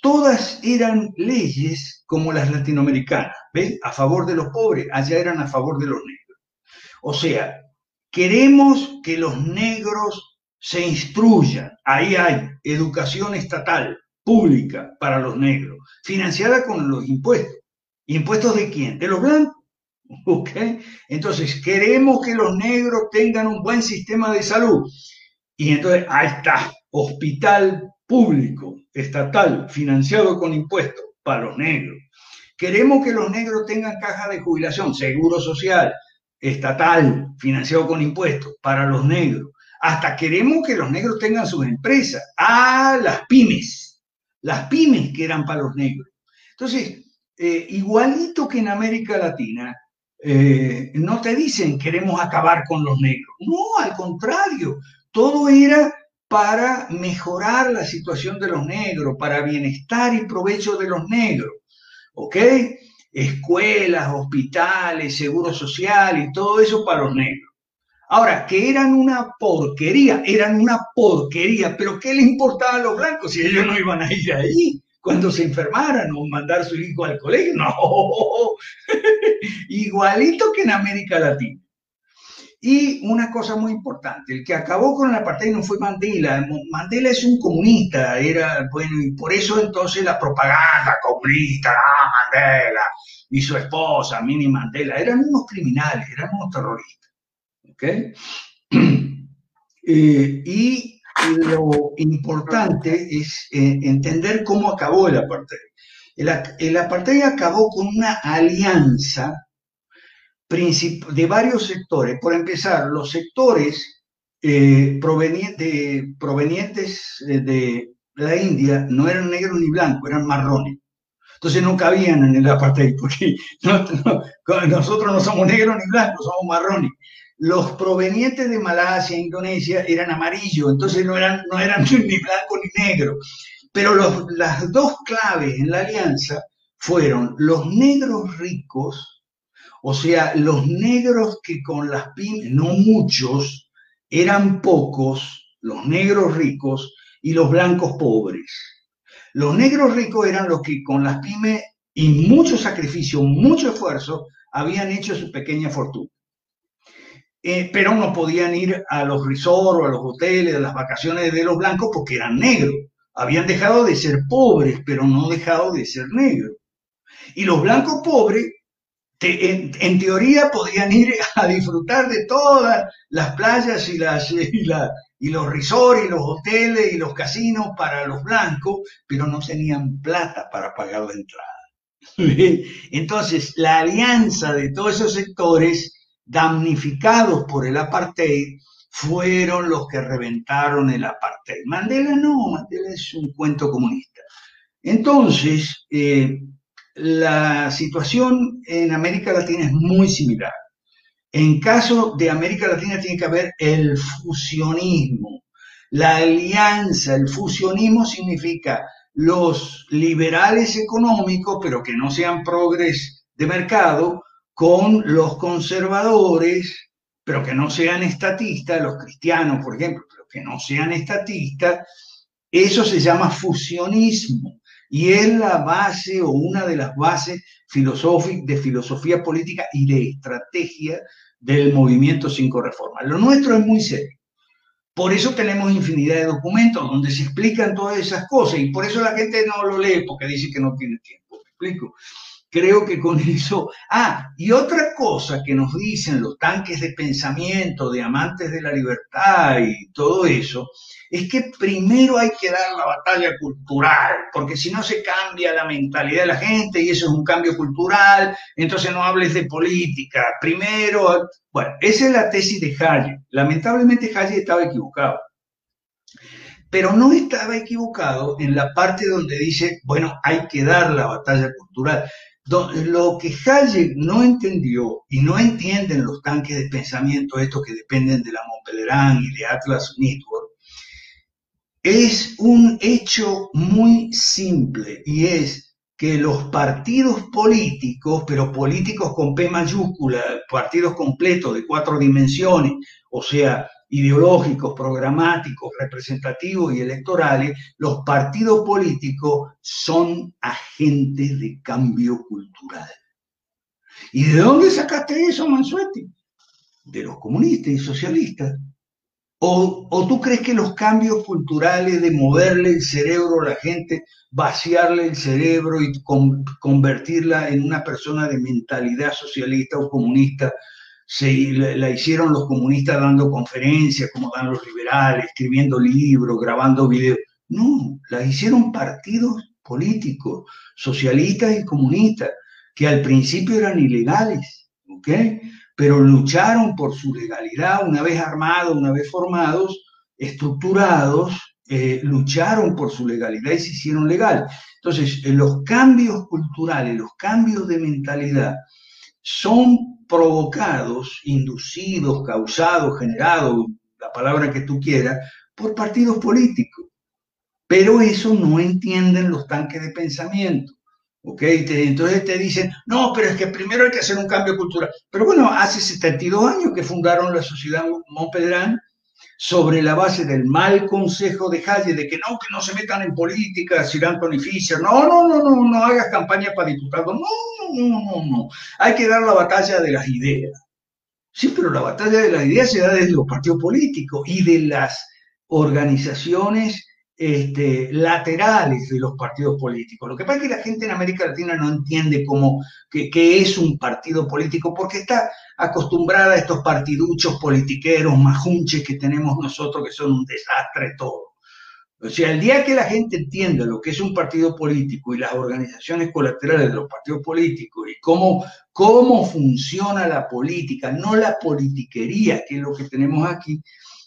todas eran leyes como las latinoamericanas, ¿ves? A favor de los pobres, allá eran a favor de los negros. O sea, queremos que los negros se instruyan. Ahí hay educación estatal, pública para los negros, financiada con los impuestos. ¿Impuestos de quién? De los blancos. ¿Ok? Entonces, queremos que los negros tengan un buen sistema de salud. Y entonces, ahí está, hospital público, estatal, financiado con impuestos para los negros. Queremos que los negros tengan caja de jubilación, seguro social, estatal, financiado con impuestos para los negros. Hasta queremos que los negros tengan sus empresas. Ah, las pymes. Las pymes que eran para los negros. Entonces, eh, igualito que en América Latina, eh, no te dicen queremos acabar con los negros. No, al contrario, todo era para mejorar la situación de los negros, para bienestar y provecho de los negros. ¿Ok? Escuelas, hospitales, seguro social y todo eso para los negros. Ahora, que eran una porquería, eran una porquería, pero ¿qué le importaba a los blancos si ellos no iban a ir ahí? Cuando se enfermaran o mandar a su hijo al colegio. No, igualito que en América Latina. Y una cosa muy importante, el que acabó con la apartheid no fue Mandela. Mandela es un comunista, era, bueno, y por eso entonces la propaganda comunista, ah, Mandela, y su esposa, Minnie Mandela, eran unos criminales, eran unos terroristas. ¿Ok? Eh, y lo importante es eh, entender cómo acabó el apartheid. El, apartheid acabó con una alianza de varios sectores. Por empezar, los sectores eh, provenientes, de la India no eran negros ni blancos, eran marrones. Entonces no cabían en el apartheid, porque nosotros no somos negros ni blancos, somos marrones los provenientes de Malasia, Indonesia, eran amarillos, entonces no eran, no eran ni blanco ni negro. Pero las dos claves en la alianza fueron los negros ricos, o sea, los negros que con las pymes, no muchos, eran pocos, los negros ricos, y los blancos pobres. Los negros ricos eran los que con las pymes y mucho sacrificio, mucho esfuerzo, habían hecho su pequeña fortuna. Eh, pero no podían ir a los resorts o a los hoteles, a las vacaciones de los blancos porque eran negros. Habían dejado de ser pobres, pero no dejado de ser negros. Y los blancos pobres, en, teoría, podían ir a disfrutar de todas las playas y, los resorts y los hoteles y los casinos para los blancos, pero no tenían plata para pagar la entrada. Entonces, la alianza de todos esos sectores damnificados por el apartheid fueron los que reventaron el apartheid. Mandela no, Mandela es un cuento comunista. Entonces, eh, la situación en América Latina es muy similar. En caso de América Latina tiene que haber el fusionismo. La alianza, el fusionismo significa los liberales económicos, pero que no sean progres de mercado, con los conservadores, pero que no sean estatistas, los cristianos, por ejemplo, pero que no sean estatistas, eso se llama fusionismo y es la base o una de las bases de filosofía política y de estrategia del movimiento cinco reformas. Lo nuestro es muy serio. Por eso tenemos infinidad de documentos donde se explican todas esas cosas y por eso la gente no lo lee porque dice que no tiene tiempo. ¿Me explico? Creo que con eso... Ah, y otra cosa que nos dicen los tanques de pensamiento, de amantes de la libertad y todo eso, es que primero hay que dar la batalla cultural, porque si no se cambia la mentalidad de la gente y eso es un cambio cultural, entonces no hables de política. Primero, bueno, esa es la tesis de Hayek. Lamentablemente Hayek estaba equivocado pero no estaba equivocado en la parte donde dice, bueno, hay que dar la batalla cultural. Lo que Hayek no entendió y no entienden los tanques de pensamiento estos que dependen de la Montpellier y de Atlas Network, es un hecho muy simple y es que los partidos políticos, pero políticos con P mayúscula, partidos completos de cuatro dimensiones, o sea, ideológicos, programáticos, representativos y electorales, los partidos políticos son agentes de cambio cultural. ¿Y de dónde sacaste eso, Mansuetti? De los comunistas y socialistas. ¿O, tú crees que los cambios culturales de moverle el cerebro a la gente, vaciarle el cerebro y convertirla en una persona de mentalidad socialista o comunista, se, la, hicieron los comunistas dando conferencias, como dan los liberales, escribiendo libros, grabando videos. No, la hicieron partidos políticos, socialistas y comunistas, que al principio eran ilegales, ¿ok? Pero lucharon por su legalidad, una vez armados, una vez formados, estructurados, eh, lucharon por su legalidad y se hicieron legal. Entonces, eh, los cambios culturales, los cambios de mentalidad, son provocados, inducidos, causados, generados, la palabra que tú quieras, por partidos políticos. Pero eso no entienden los tanques de pensamiento. ¿ok? entonces te dicen, no, pero es que primero hay que hacer un cambio cultural. Pero bueno, hace 72 años que fundaron la sociedad Montpellier sobre la base del mal consejo de Hayek de que no, que no se metan en política, Sir Anthony Fisher, no, no, no, no, no hagas campaña para diputado, no, no, no, no, hay que dar la batalla de las ideas. Sí, pero la batalla de las ideas se da desde los partidos políticos y de las organizaciones este, laterales de los partidos políticos. Lo que pasa es que la gente en América Latina no entiende cómo, es un partido político porque está acostumbrada a estos partiduchos politiqueros, majunches que tenemos nosotros, que son un desastre todo. O sea, el día que la gente entienda lo que es un partido político y las organizaciones colaterales de los partidos políticos y cómo, cómo funciona la política, no la politiquería, que es lo que tenemos aquí,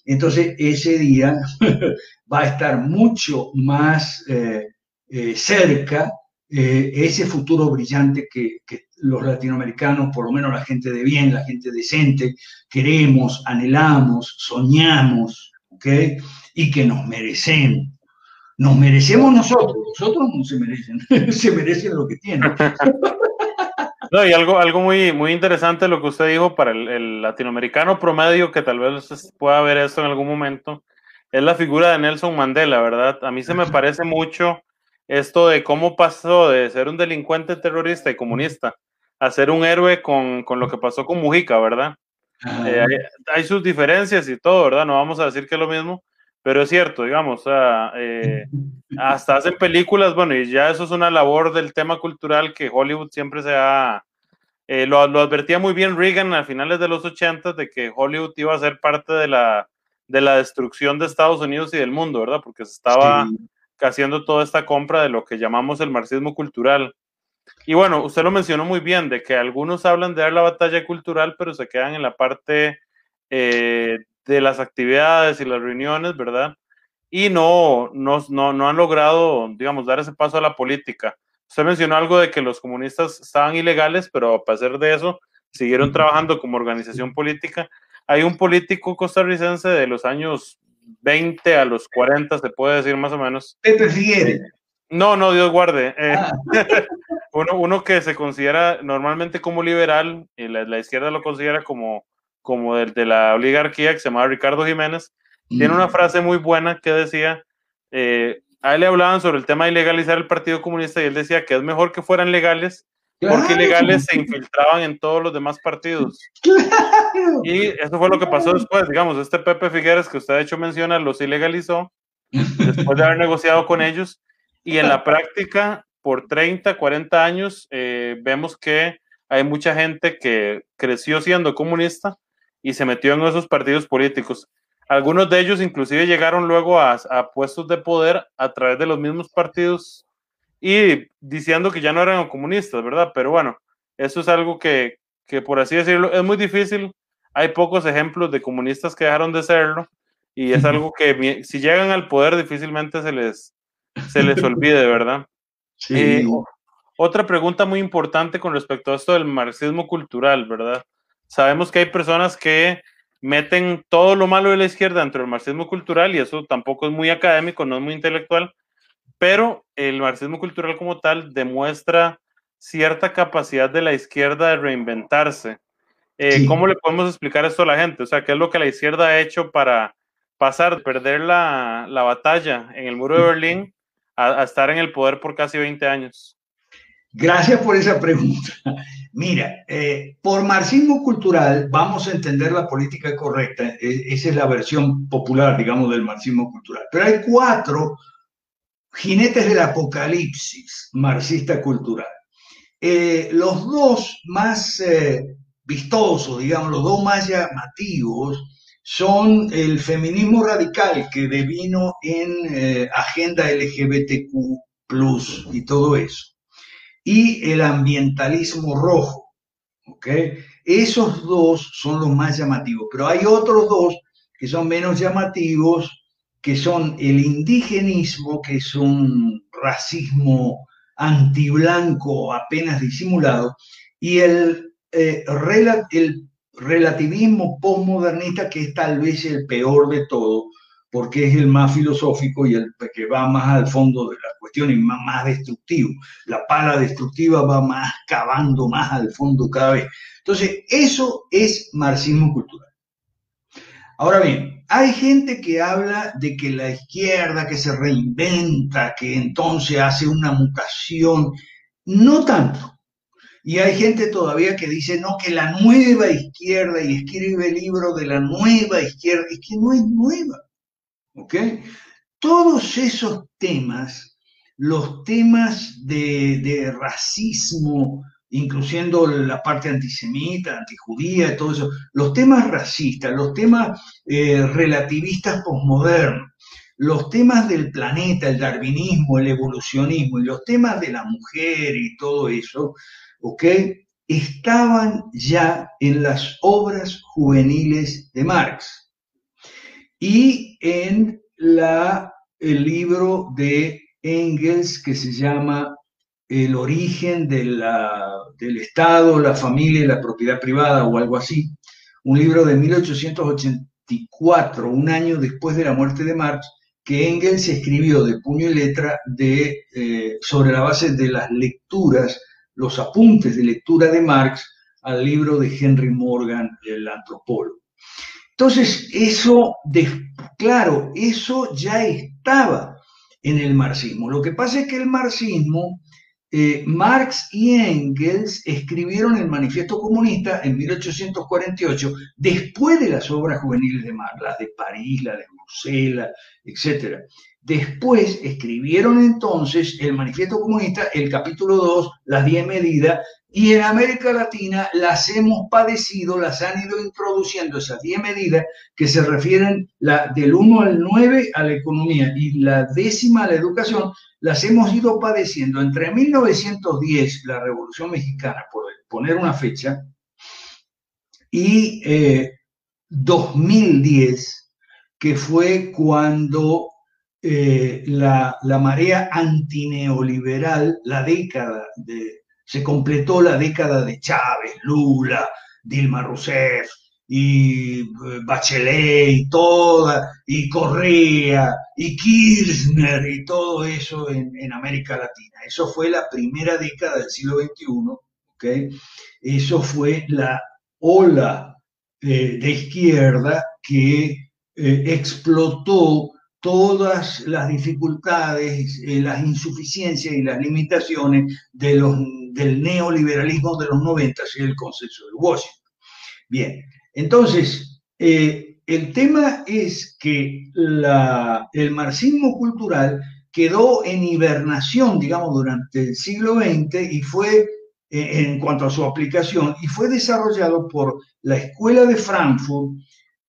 entonces ese día va a estar mucho más eh, eh, cerca eh, ese futuro brillante que, los latinoamericanos, por lo menos la gente de bien, la gente decente, queremos, anhelamos, soñamos, ¿ok? Y que nos merecemos. Nos merecemos nosotros, nosotros no se merecen, se merecen lo que tienen. No, y algo, algo muy, muy interesante lo que usted dijo para el, latinoamericano promedio, que tal vez pueda ver esto en algún momento, es la figura de Nelson Mandela, ¿verdad? A mí se me parece mucho esto de cómo pasó de ser un delincuente terrorista y comunista a ser un héroe con, lo que pasó con Mujica, ¿verdad? Eh, hay, sus diferencias y todo, ¿verdad? No vamos a decir que es lo mismo, pero es cierto, digamos, eh, hasta hacen películas, bueno, y ya eso es una labor del tema cultural que Hollywood siempre se ha... Eh, lo, advertía muy bien Reagan a finales de los 80 de que Hollywood iba a ser parte de la, de la destrucción de Estados Unidos y del mundo, ¿verdad? Porque se estaba haciendo toda esta compra de lo que llamamos el marxismo cultural. Y bueno, usted lo mencionó muy bien, de que algunos hablan de dar la batalla cultural, pero se quedan en la parte eh, de las actividades y las reuniones, ¿verdad? Y no, no, no, no han logrado, digamos, dar ese paso a la política. Usted mencionó algo de que los comunistas estaban ilegales, pero a pesar de eso, siguieron trabajando como organización política. Hay un político costarricense de los años 20 a los 40, se puede decir más o menos. Pepe Figueres. No, no, Dios guarde. Eh, ah. uno, uno, que se considera normalmente como liberal, y la, izquierda lo considera como, como de, de, la oligarquía, que se llama Ricardo Jiménez, tiene una mm. frase muy buena que decía, eh, a él le hablaban sobre el tema de legalizar el Partido Comunista y él decía que es mejor que fueran legales porque ilegales se infiltraban en todos los demás partidos. Y eso fue lo que pasó después, digamos, este Pepe Figueres que usted de hecho menciona, los ilegalizó después de haber negociado con ellos y en la práctica, por 30, 40 años, eh, vemos que hay mucha gente que creció siendo comunista y se metió en esos partidos políticos. Algunos de ellos inclusive llegaron luego a, a puestos de poder a través de los mismos partidos y diciendo que ya no eran comunistas, ¿verdad? Pero bueno, eso es algo que, que, por así decirlo, es muy difícil. Hay pocos ejemplos de comunistas que dejaron de serlo y es algo que si llegan al poder difícilmente se les, se les olvide, ¿verdad? Sí. Eh, otra pregunta muy importante con respecto a esto del marxismo cultural, ¿verdad? Sabemos que hay personas que meten todo lo malo de la izquierda dentro del marxismo cultural y eso tampoco es muy académico, no es muy intelectual, pero el marxismo cultural como tal demuestra cierta capacidad de la izquierda de reinventarse. Eh, ¿Cómo le podemos explicar esto a la gente? O sea, ¿qué es lo que la izquierda ha hecho para pasar de perder la, la batalla en el muro de Berlín a, estar en el poder por casi 20 años? Gracias por esa pregunta. Mira, eh, por marxismo cultural vamos a entender la política correcta. E, esa es la versión popular, digamos, del marxismo cultural. Pero hay cuatro jinetes del apocalipsis marxista cultural. Eh, los dos más eh, vistosos, digamos, los dos más llamativos, son el feminismo radical que devino en agenda LGBTQ y todo eso y el ambientalismo rojo. ¿ok? Esos dos son los más llamativos, pero hay otros dos que son menos llamativos, que son el indigenismo, que es un racismo antiblanco apenas disimulado, y el, eh, el relativismo postmodernista, que es tal vez el peor de todo, porque es el más filosófico y el que va más al fondo de la cuestión y más, más destructivo. La pala destructiva va más cavando más al fondo cada vez. Entonces, eso es marxismo cultural. Ahora bien, hay gente que habla de que la izquierda que se reinventa, que entonces hace una mutación. No tanto. Y hay gente todavía que dice, no, que la nueva izquierda, y escribe el libro de la nueva izquierda, es que no es nueva. ¿Ok? Todos esos temas, los temas de, racismo, incluyendo la parte antisemita, antijudía, todo eso, los temas racistas, los temas eh, relativistas posmodernos, los temas del planeta, el darwinismo, el evolucionismo y los temas de la mujer y todo eso, ¿ok? Estaban ya en las obras juveniles de Marx y en la, el libro de Engels que se llama El origen de la, del Estado, la familia y la propiedad privada o algo así, un libro de 1884, un año después de la muerte de Marx, que Engels escribió de puño y letra de, eh, sobre la base de las lecturas, los apuntes de lectura de Marx al libro de Henry Morgan, el antropólogo. Entonces, eso, claro, eso ya estaba en el marxismo. Lo que pasa es que el marxismo, eh, Marx y Engels escribieron el Manifiesto Comunista en 1848, después de las obras juveniles de Marx, las de París, la de Bruselas, etc. Después escribieron entonces el Manifiesto Comunista, el capítulo 2, las 10 medidas, y en América Latina las hemos padecido, las han ido introduciendo esas 10 medidas que se refieren la, del 1 al 9 a la economía y la décima a la educación, las hemos ido padeciendo. Entre 1910, la Revolución Mexicana, por poner una fecha, y 2010, eh, que fue cuando eh, la, la marea antineoliberal, la década de se completó la década de Chávez, Lula, Dilma Rousseff y eh, Bachelet y toda, y Correa y Kirchner y todo eso en, América Latina. Eso fue la primera década del siglo XXI. Eso fue la ola eh, de izquierda que explotó todas las dificultades, las insuficiencias y las limitaciones de los del neoliberalismo de los 90 y el consenso de Washington. Bien, entonces, eh, el tema es que el marxismo cultural quedó en hibernación, digamos, durante el siglo XX y fue, eh, en cuanto a su aplicación, y fue desarrollado por la Escuela de Frankfurt,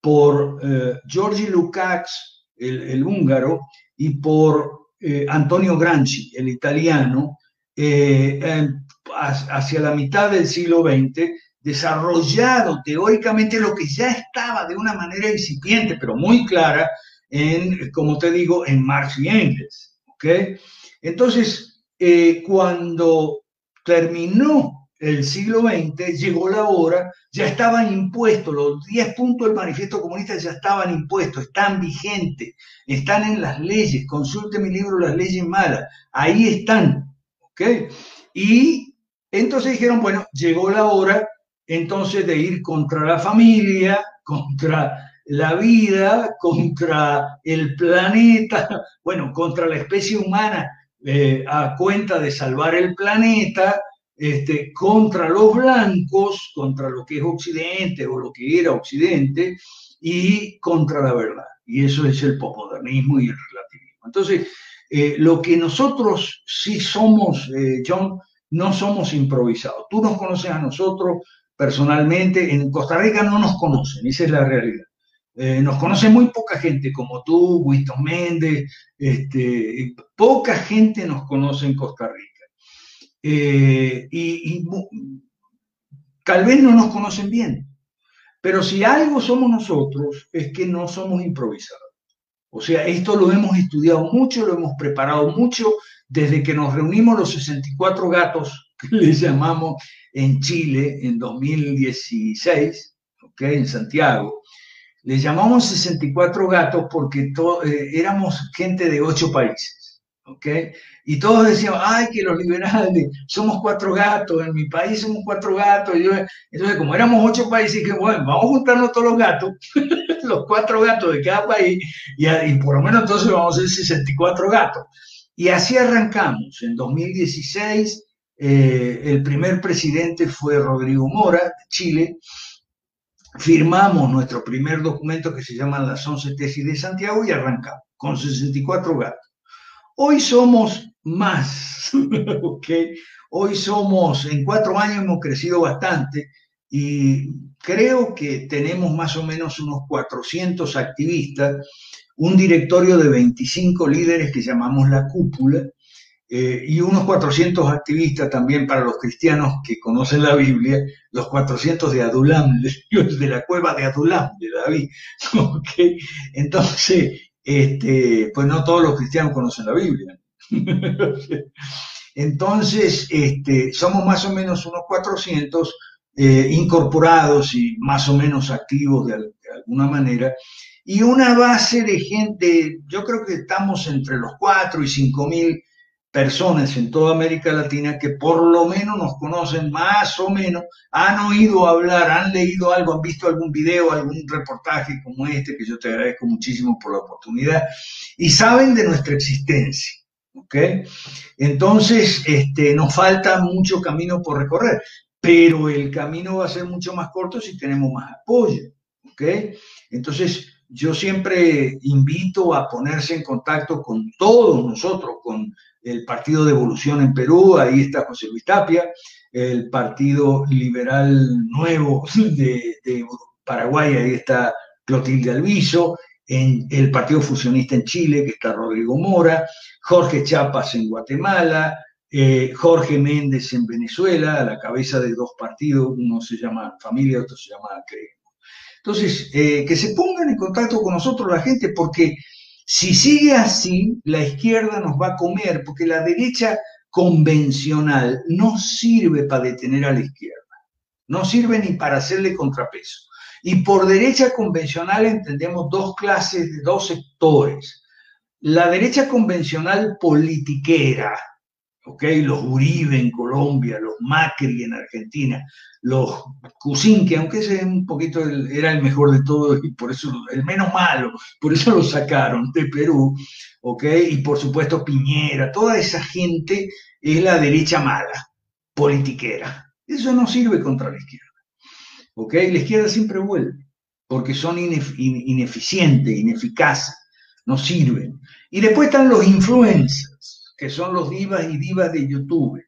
por eh, Giorgi Lukács, el, húngaro, y por Antonio Gramsci, el italiano, hacia la mitad del siglo XX, desarrollado teóricamente lo que ya estaba de una manera incipiente, pero muy clara, en, como te digo, en Marx y Engels. ¿okay? Entonces, eh, cuando terminó el siglo XX, llegó la hora, ya estaban impuestos, los 10 puntos del manifiesto comunista ya estaban impuestos, están vigentes, están en las leyes, consulte mi libro Las leyes malas, ahí están, ¿ok? Y entonces dijeron, bueno, llegó la hora entonces de ir contra la familia, contra la vida, contra el planeta, bueno, contra la especie humana eh, a cuenta de salvar el planeta, este, contra los blancos, contra lo que es Occidente o lo que era Occidente, y contra la verdad. Y eso es el posmodernismo y el relativismo. Entonces, eh, lo que nosotros sí somos, eh, John, no somos improvisados. Tú nos conoces a nosotros personalmente, en Costa Rica no nos conocen, esa es la realidad. Eh, nos conoce muy poca gente como tú, Winston Méndez, este, poca gente nos conoce en Costa Rica. Eh, y, tal vez no nos conocen bien, pero si algo somos nosotros es que no somos improvisados. O sea, esto lo hemos estudiado mucho, lo hemos preparado mucho desde que nos reunimos los 64 gatos que les llamamos en Chile en 2016, ¿okay? en Santiago. Les llamamos 64 gatos porque eh, éramos gente de ocho países. Y todos decíamos, ay, que los liberales, somos cuatro gatos, en mi país somos cuatro gatos. entonces, como éramos ocho países, dije, bueno, vamos a juntarnos todos los gatos, los cuatro gatos de cada país, y, por lo menos entonces vamos a ser 64 gatos. Y así arrancamos. En 2016, eh, el primer presidente fue Rodrigo Mora, de Chile. Firmamos nuestro primer documento que se llama las 11 tesis de Santiago y arrancamos con 64 gatos. Hoy somos más, ¿ok? Hoy somos, en cuatro años hemos crecido bastante y creo que tenemos más o menos unos 400 activistas, un directorio de 25 líderes que llamamos la cúpula eh, y unos 400 activistas también para los cristianos que conocen la Biblia, los 400 de Adulam, de la cueva de Adulam, de David. ¿ok? Entonces, este, pues no todos los cristianos conocen la Biblia. Entonces, este, somos más o menos unos 400 eh, incorporados y más o menos activos de, alguna manera, y una base de gente, yo creo que estamos entre los 4 y 5 mil personas en toda América Latina que por lo menos nos conocen más o menos, han oído hablar, han leído algo, han visto algún video, algún reportaje como este, que yo te agradezco muchísimo por la oportunidad, y saben de nuestra existencia. ¿ok? Entonces, este, nos falta mucho camino por recorrer, pero el camino va a ser mucho más corto si tenemos más apoyo. ¿ok? Entonces, yo siempre invito a ponerse en contacto con todos nosotros, con el Partido de Evolución en Perú, ahí está José Luis Tapia, el Partido Liberal Nuevo de, Paraguay, ahí está Clotilde Alviso, en el Partido Fusionista en Chile, que está Rodrigo Mora, Jorge Chapas en Guatemala, eh, Jorge Méndez en Venezuela, a la cabeza de dos partidos, uno se llama Familia, otro se llama Creo. Entonces, eh, que se pongan en contacto con nosotros la gente, porque si sigue así, la izquierda nos va a comer, porque la derecha convencional no sirve para detener a la izquierda, no sirve ni para hacerle contrapeso. Y por derecha convencional entendemos dos clases, dos sectores. La derecha convencional politiquera, los Uribe en Colombia, los Macri en Argentina, los Cusin, que aunque ese un poquito era el mejor de todos y por eso el menos malo, por eso lo sacaron de Perú, ¿ok? Y por supuesto Piñera, toda esa gente es la derecha mala, politiquera. Eso no sirve contra la izquierda, ¿ok? La izquierda siempre vuelve, porque son ineficientes, ineficaces, no sirven. Y después están los influencers que son los divas y divas de YouTube.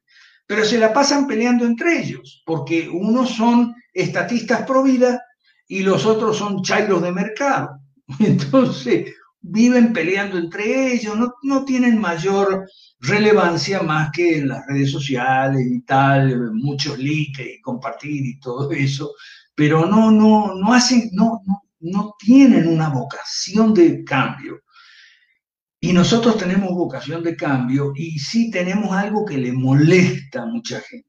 Pero se la pasan peleando entre ellos, porque unos son estatistas pro vida y los otros son chairos de mercado. Entonces, viven peleando entre ellos, no, no, tienen mayor relevancia más que en las redes sociales y tal, muchos likes y compartir y todo eso, pero no, no, no hacen, no, no, no tienen una vocación de cambio. Y nosotros tenemos vocación de cambio y sí tenemos algo que le molesta a mucha gente.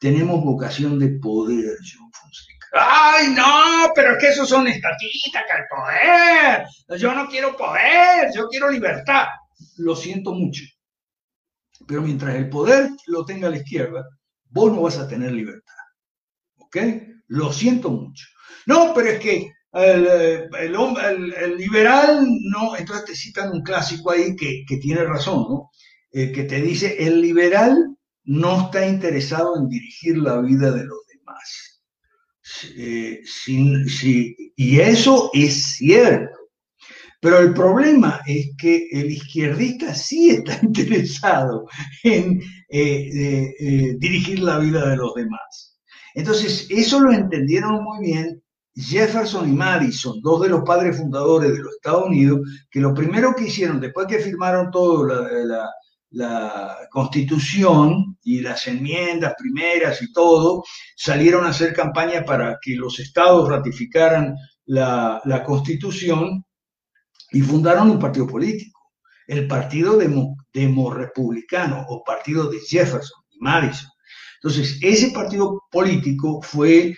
Tenemos vocación de poder, John Fonseca. ¡Ay, no! Pero es que esos son estatitas, que el poder. Yo no quiero poder, yo quiero libertad. Lo siento mucho. Pero mientras el poder lo tenga a la izquierda, vos no vas a tener libertad. ¿Ok? Lo siento mucho. No, pero es que el, el, liberal, no, entonces te citan un clásico ahí que, tiene razón, ¿no? Eh, que te dice, el liberal no está interesado en dirigir la vida de los demás. Eh, y eso es cierto. Pero el problema es que el izquierdista sí está interesado en eh, dirigir la vida de los demás. Entonces, eso lo entendieron muy bien Jefferson y Madison, dos de los padres fundadores de los Estados Unidos, que lo primero que hicieron, después que firmaron todo la, constitución y las enmiendas primeras y todo, salieron a hacer campaña para que los estados ratificaran la, constitución y fundaron un partido político, el Partido Demo, Republicano o Partido de Jefferson y Madison. Entonces, ese partido político fue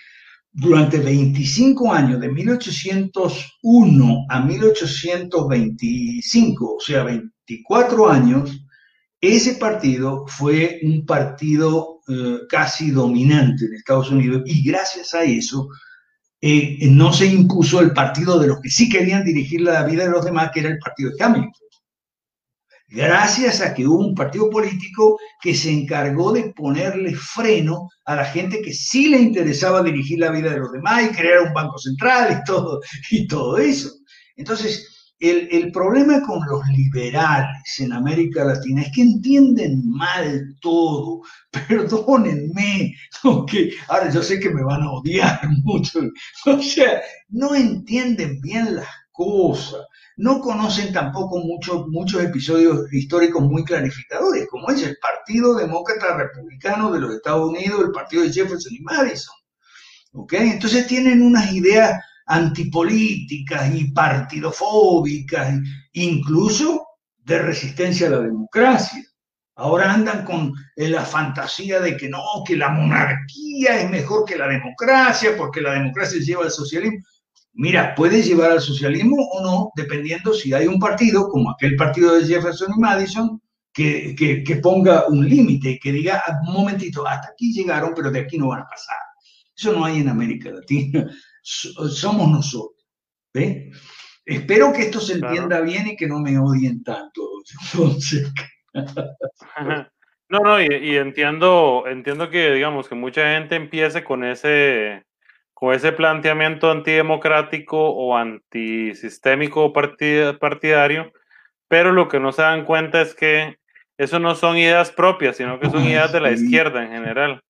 durante 25 años, de 1801 a 1825, o sea, 24 años, ese partido fue un partido eh, casi dominante en Estados Unidos y gracias a eso eh, no se impuso el partido de los que sí querían dirigir la vida de los demás, que era el partido de Hamilton gracias a que hubo un partido político que se encargó de ponerle freno a la gente que sí le interesaba dirigir la vida de los demás y crear un banco central y todo, y todo eso. Entonces, el, problema con los liberales en América Latina es que entienden mal todo. Perdónenme, aunque ahora yo sé que me van a odiar mucho. O sea, no entienden bien las cosas no conocen tampoco muchos muchos episodios históricos muy clarificadores, como es el Partido Demócrata Republicano de los Estados Unidos, el Partido de Jefferson y Madison. Entonces tienen unas ideas antipolíticas y partidofóbicas, incluso de resistencia a la democracia. Ahora andan con la fantasía de que no, que la monarquía es mejor que la democracia, porque la democracia lleva al socialismo. Mira, puede llevar al socialismo o no, dependiendo si hay un partido, como aquel partido de Jefferson y Madison, que, que, ponga un límite, que diga, ah, un momentito, hasta aquí llegaron, pero de aquí no van a pasar. Eso no hay en América Latina. Somos nosotros. ¿ve? Espero que esto se entienda bien y que no me odien tanto. No, no, y, y, entiendo, entiendo que, digamos, que mucha gente empiece con ese, con ese planteamiento antidemocrático o antisistémico partidario, pero lo que no se dan cuenta es que eso no son ideas propias, sino que son ideas de la izquierda en general.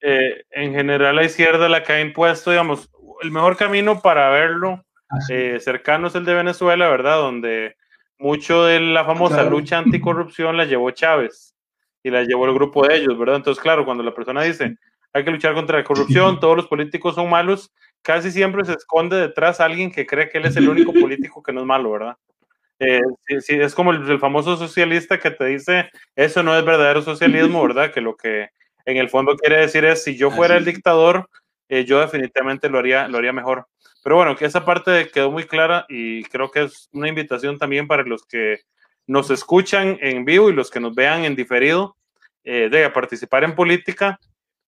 Eh, en general la izquierda la que ha impuesto, digamos, el mejor camino para verlo eh, cercano es el de Venezuela, ¿verdad? Donde mucho de la famosa lucha anticorrupción la llevó Chávez y la llevó el grupo de ellos, ¿verdad? Entonces, claro, cuando la persona dice, hay que luchar contra la corrupción, todos los políticos son malos, casi siempre se esconde detrás alguien que cree que él es el único político que no es malo, ¿verdad? Eh, es como el, famoso socialista que te dice, eso no es verdadero socialismo, ¿verdad? Que lo que en el fondo quiere decir es, si yo fuera el dictador, eh, yo definitivamente lo haría, lo haría mejor. Pero bueno, que esa parte quedó muy clara y creo que es una invitación también para los que nos escuchan en vivo y los que nos vean en diferido, eh, de participar en política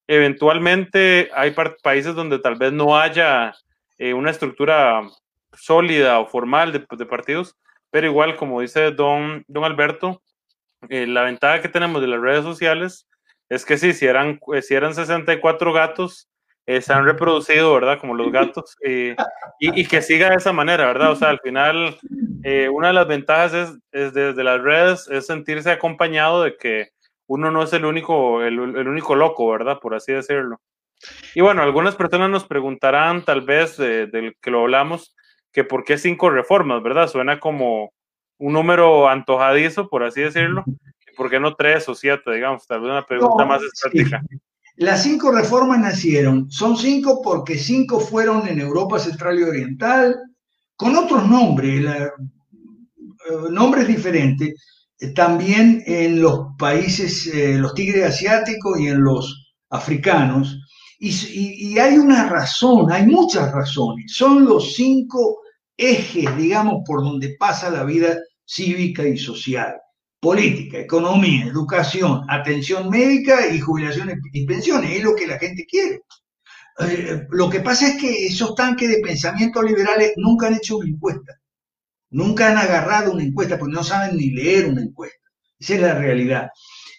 Eventualmente hay países donde tal vez no haya eh, una estructura sólida o formal de, partidos, pero igual, como dice don, don Alberto, eh, la ventaja que tenemos de las redes sociales es que sí, si eran, si eran 64 gatos, eh, se han reproducido, ¿verdad? Como los gatos, y, y, que siga de esa manera, ¿verdad? O sea, al final, una de las ventajas es, es, desde las redes es sentirse acompañado de que uno no es el único, el, único loco, ¿verdad? Por así decirlo. Y bueno, algunas personas nos preguntarán, tal vez, del que lo hablamos, que por qué cinco reformas, ¿verdad? Suena como un número antojadizo, por así decirlo. ¿Por qué no tres o siete, digamos? Tal vez una pregunta más estática. Las cinco reformas nacieron, son cinco porque cinco fueron en Europa Central y Oriental, con otros nombres. nombres diferentes, también en los países, los tigres asiáticos y en los africanos. y, hay una razón, hay muchas razones. Son los cinco ejes, digamos, por donde pasa la vida cívica y social. Política, economía, educación, atención médica y jubilaciones y pensiones. Es lo que la gente quiere. Eh, lo que pasa es que esos tanques de pensamiento liberales nunca han hecho una encuesta. Nunca han agarrado una encuesta porque no saben ni leer una encuesta. Esa es la realidad.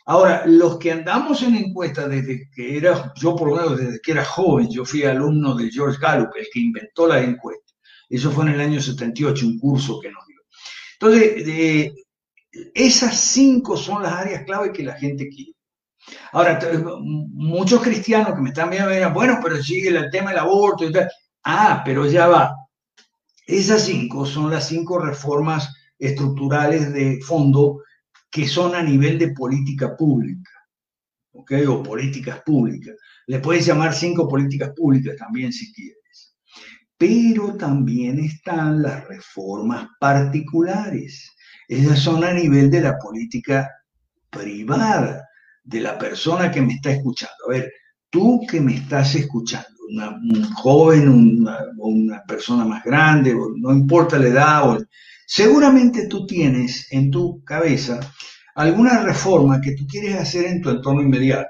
Ahora, los que andamos en encuesta desde que era, yo por lo menos desde que era joven, yo fui alumno de George Gallup, el que inventó la encuesta. Eso fue en el año 78, un curso que nos dio. Entonces, esas cinco son las áreas clave que la gente quiere. Ahora, muchos cristianos que me están viendo dirán, bueno, pero sigue el tema del aborto y tal. Ah, pero ya va. Esas cinco son las cinco reformas estructurales de fondo que son a nivel de política pública, ¿ok? O políticas públicas. Le puedes llamar cinco políticas públicas también si quieres. Pero también están las reformas particulares. Esas son a nivel de la política privada de la persona que me está escuchando. A ver, tú que me estás escuchando, un joven, una, una persona más grande, no importa la edad, seguramente tú tienes en tu cabeza alguna reforma que tú quieres hacer en tu entorno inmediato,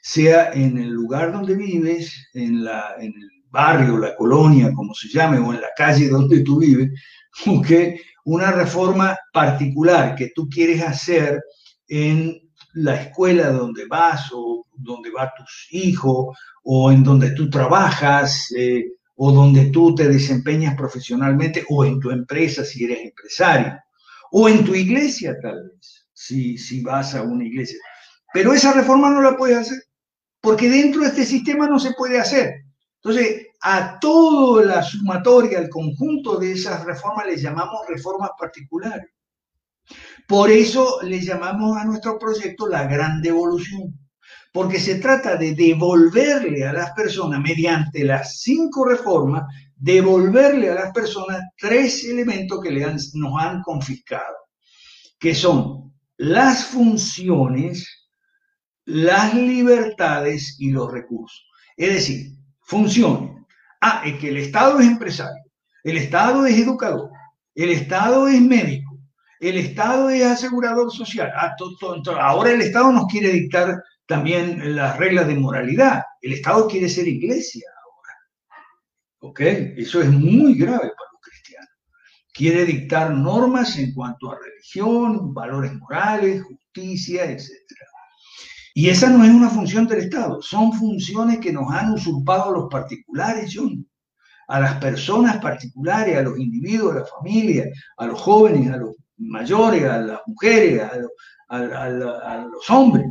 sea en el lugar donde vives, en, la, en el barrio, la colonia, como se llame, o en la calle donde tú vives, ¿okay? una reforma particular que tú quieres hacer en la escuela donde vas o donde va tus hijos o en donde tú trabajas eh, o donde tú te desempeñas profesionalmente o en tu empresa si eres empresario o en tu iglesia tal vez, si, si vas a una iglesia. Pero esa reforma no la puedes hacer porque dentro de este sistema no se puede hacer. Entonces, a toda la sumatoria, al conjunto de esas reformas les llamamos reformas particulares. Por eso le llamamos a nuestro proyecto la gran devolución, porque se trata de devolverle a las personas, mediante las cinco reformas, devolverle a las personas tres elementos que le nos han confiscado, que son las funciones, las libertades y los recursos. Es decir, funciones. Ah, es que el Estado es empresario, el Estado es educador, el Estado es médico el Estado es asegurador social. Ah, ahora el Estado nos quiere dictar también las reglas de moralidad. El Estado quiere ser iglesia ahora. ¿Ok? Eso es muy grave para los cristianos. Quiere dictar normas en cuanto a religión, valores morales, justicia, etc. Y esa no es una función del Estado, son funciones que nos han usurpado los particulares. A las personas particulares, a los individuos, a la familia, a los jóvenes, a los mayores, a las mujeres, a, los hombres.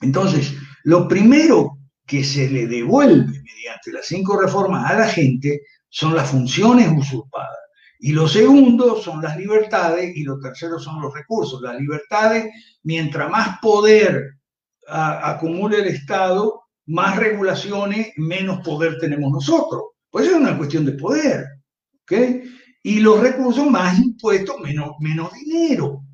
Entonces, lo primero que se le devuelve mediante las cinco reformas a la gente son las funciones usurpadas. Y lo segundo son las libertades y lo tercero son los recursos. Las libertades, mientras más poder acumule el Estado, más regulaciones, menos poder tenemos nosotros. Pues es una cuestión de poder. ¿okay? y los recursos más impuestos, menos, menos dinero.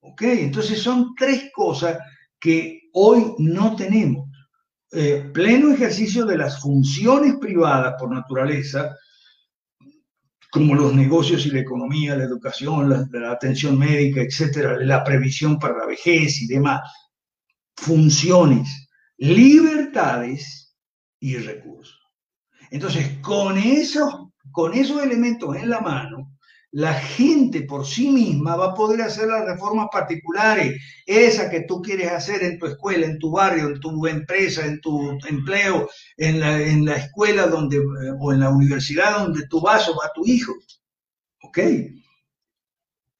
¿Ok? Entonces son tres cosas que hoy no tenemos. Eh, pleno ejercicio de las funciones privadas por naturaleza, como los negocios y la economía, la educación, la, la atención médica, etcétera, la previsión para la vejez y demás. Funciones, libertades y recursos. Entonces, con esos con esos elementos en la mano, la gente por sí misma va a poder hacer las reformas particulares, esa que tú quieres hacer en tu escuela, en tu barrio, en tu empresa, en tu empleo, en la, en la escuela donde, o en la universidad donde tú vas o va tu hijo. ¿Ok?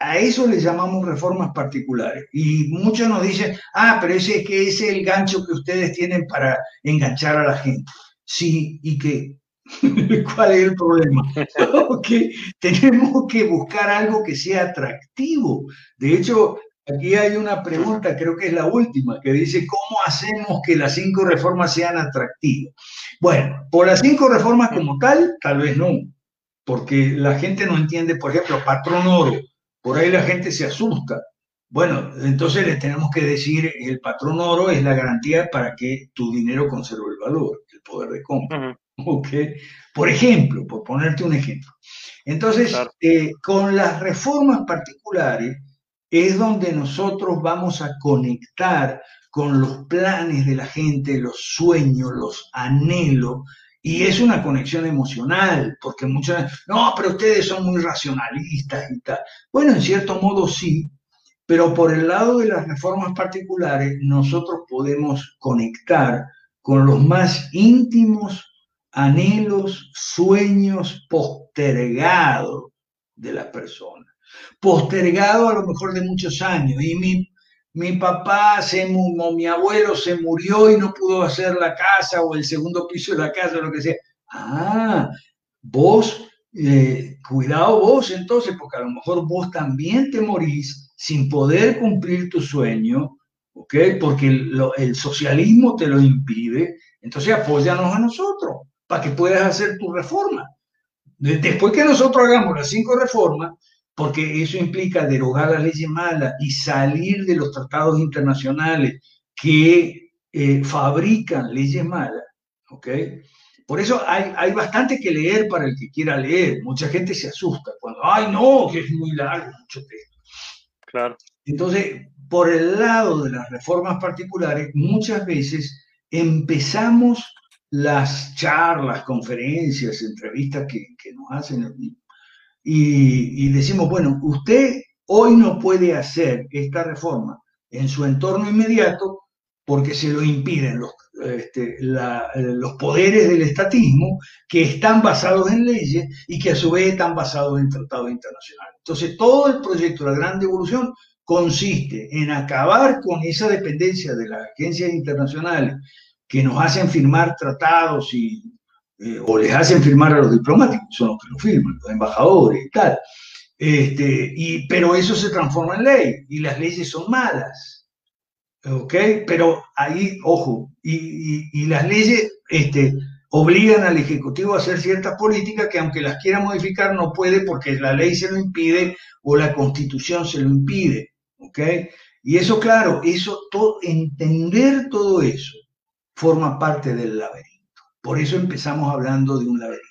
A eso le llamamos reformas particulares. Y muchos nos dicen, ah, pero ese es que ese es el gancho que ustedes tienen para enganchar a la gente. Sí, ¿y qué? ¿Cuál es el problema? que tenemos que buscar algo que sea atractivo. De hecho, aquí hay una pregunta, creo que es la última, que dice, ¿cómo hacemos que las cinco reformas sean atractivas? Bueno, por las cinco reformas como tal, tal vez no, porque la gente no entiende, por ejemplo, patrón oro. por ahí la gente se asusta. Bueno, entonces le tenemos que decir, el patrón oro es la garantía para que tu dinero conserve el valor, el poder de compra. Por ejemplo, por ponerte un ejemplo. Entonces, eh, con las reformas particulares es donde nosotros vamos a conectar con los planes de la gente, los sueños, los anhelos, y es una conexión emocional, porque muchas, no, pero ustedes son muy racionalistas y tal. Bueno, en cierto modo sí, pero por el lado de las reformas particulares, nosotros podemos conectar con los más íntimos anhelos, sueños postergados de la persona. Postergado a lo mejor de muchos años. Y mi, mi papá, se, o mi abuelo se murió y no pudo hacer la casa o el segundo piso de la casa lo que sea. Ah, vos, eh, cuidado vos entonces, porque a lo mejor vos también te morís sin poder cumplir tu sueño, ¿ok? Porque el socialismo te lo impide. Entonces apóyanos a nosotros para que puedas hacer tu reforma. Después que nosotros hagamos las cinco reformas, porque eso implica derogar las leyes malas y salir de los tratados internacionales que eh, fabrican leyes malas, ¿ok? Por eso hay, hay, bastante que leer para el que quiera leer. Mucha gente se asusta cuando, ay, no, que es muy largo, mucho texto. Claro. Entonces, por el lado de las reformas particulares, muchas veces empezamos las charlas, conferencias, entrevistas que, nos hacen y, decimos, bueno, usted hoy no puede hacer esta reforma en su entorno inmediato porque se lo impiden los, este, los poderes del estatismo que están basados en leyes y que a su vez están basados en tratados internacionales. Entonces, todo el proyecto de la Gran Devolución consiste en acabar con esa dependencia de las agencias internacionales que nos hacen firmar tratados y, eh, o les hacen firmar a los diplomáticos, son los que lo firman, los embajadores y tal. Este, y, pero eso se transforma en ley y las leyes son malas. ¿Ok? Pero ahí, ojo, y, y, las leyes este, obligan al Ejecutivo a hacer ciertas políticas que aunque las quiera modificar no puede porque la ley se lo impide o la constitución se lo impide. ¿Ok? Y eso, claro, eso, todo, entender todo eso forma parte del laberinto. Por eso empezamos hablando de un laberinto.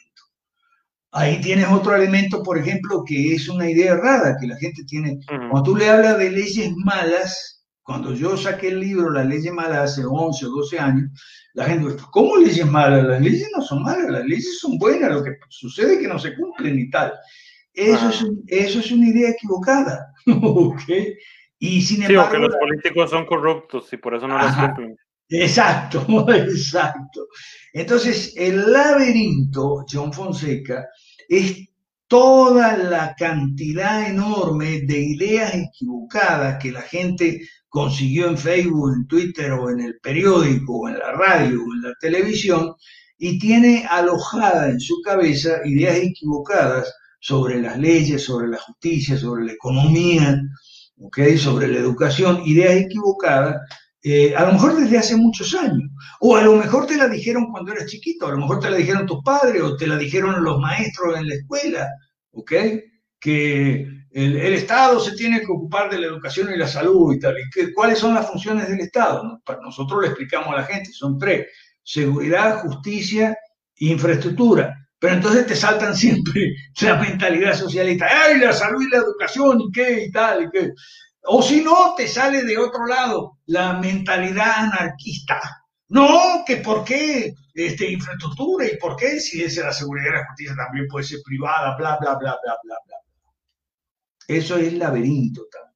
Ahí tienes otro elemento, por ejemplo, que es una idea rara que la gente tiene. Cuando tú le hablas de leyes malas, cuando yo saqué el libro La leyes malas hace 11 o 12 años, la gente dice, ¿cómo leyes malas? Las leyes no son malas, las leyes son buenas, lo que sucede es que no se cumplen y tal. Eso, es, eso es una idea equivocada. Y sin embargo... Sí, que los políticos son corruptos y por eso no las cumplen. Exacto, exacto. Entonces, el laberinto, John Fonseca, es toda la cantidad enorme de ideas equivocadas que la gente consiguió en Facebook, en Twitter o en el periódico o en la radio o en la televisión y tiene alojada en su cabeza ideas equivocadas sobre las leyes, sobre la justicia, sobre la economía, sobre la educación, ideas equivocadas eh, a lo mejor desde hace muchos años, o a lo mejor te la dijeron cuando eras chiquito, a lo mejor te la dijeron tus padres, o te la dijeron los maestros en la escuela, ¿ok? Que el, Estado se tiene que ocupar de la educación y la salud y tal. ¿Y ¿Cuáles son las funciones del Estado? Nosotros le explicamos a la gente, son tres, seguridad, justicia infraestructura. Pero entonces te saltan siempre la mentalidad socialista, ¡ay, la salud y la educación! ¿Y qué? Y tal, y qué. O si no, te sale de otro lado la mentalidad anarquista. No, que por qué este, infraestructura y por qué si es la seguridad y la justicia también puede ser privada, bla, bla, bla, bla, bla, bla. Eso es laberinto también.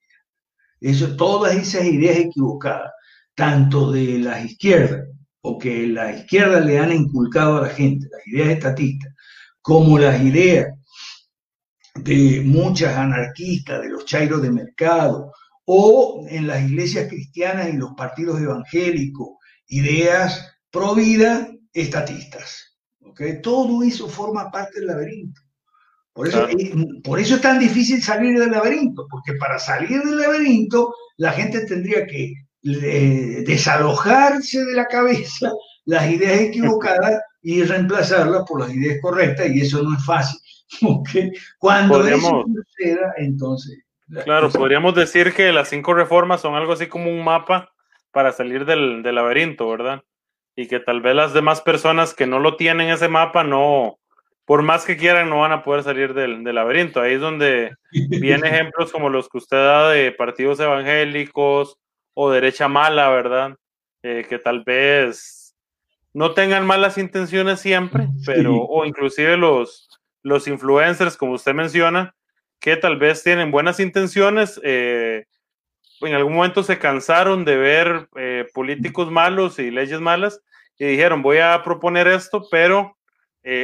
Eso, todas esas ideas equivocadas, tanto de las izquierdas, o que la izquierda le han inculcado a la gente, las ideas estatistas, como las ideas de muchas anarquistas, de los chairos de mercado, o en las iglesias cristianas y los partidos evangélicos, ideas pro vida estatistas. ¿okay? Todo eso forma parte del laberinto. Por eso, por eso es tan difícil salir del laberinto, porque para salir del laberinto la gente tendría que eh, desalojarse de la cabeza las ideas equivocadas y reemplazarlas por las ideas correctas, y eso no es fácil. ¿okay? Cuando eso suceda, entonces Claro, podríamos decir que las cinco reformas son algo así como un mapa para salir del, del laberinto, ¿verdad? Y que tal vez las demás personas que no lo tienen ese mapa no, por más que quieran, no van a poder salir del, del laberinto. Ahí es donde vienen ejemplos como los que usted da de partidos evangélicos o derecha mala, ¿verdad? Eh, que tal vez no tengan malas intenciones siempre, pero, o inclusive los, los influencers, como usted menciona, que tal vez tienen buenas intenciones, eh, en algún momento se cansaron de ver eh, políticos malos y leyes malas y dijeron, voy a proponer esto, pero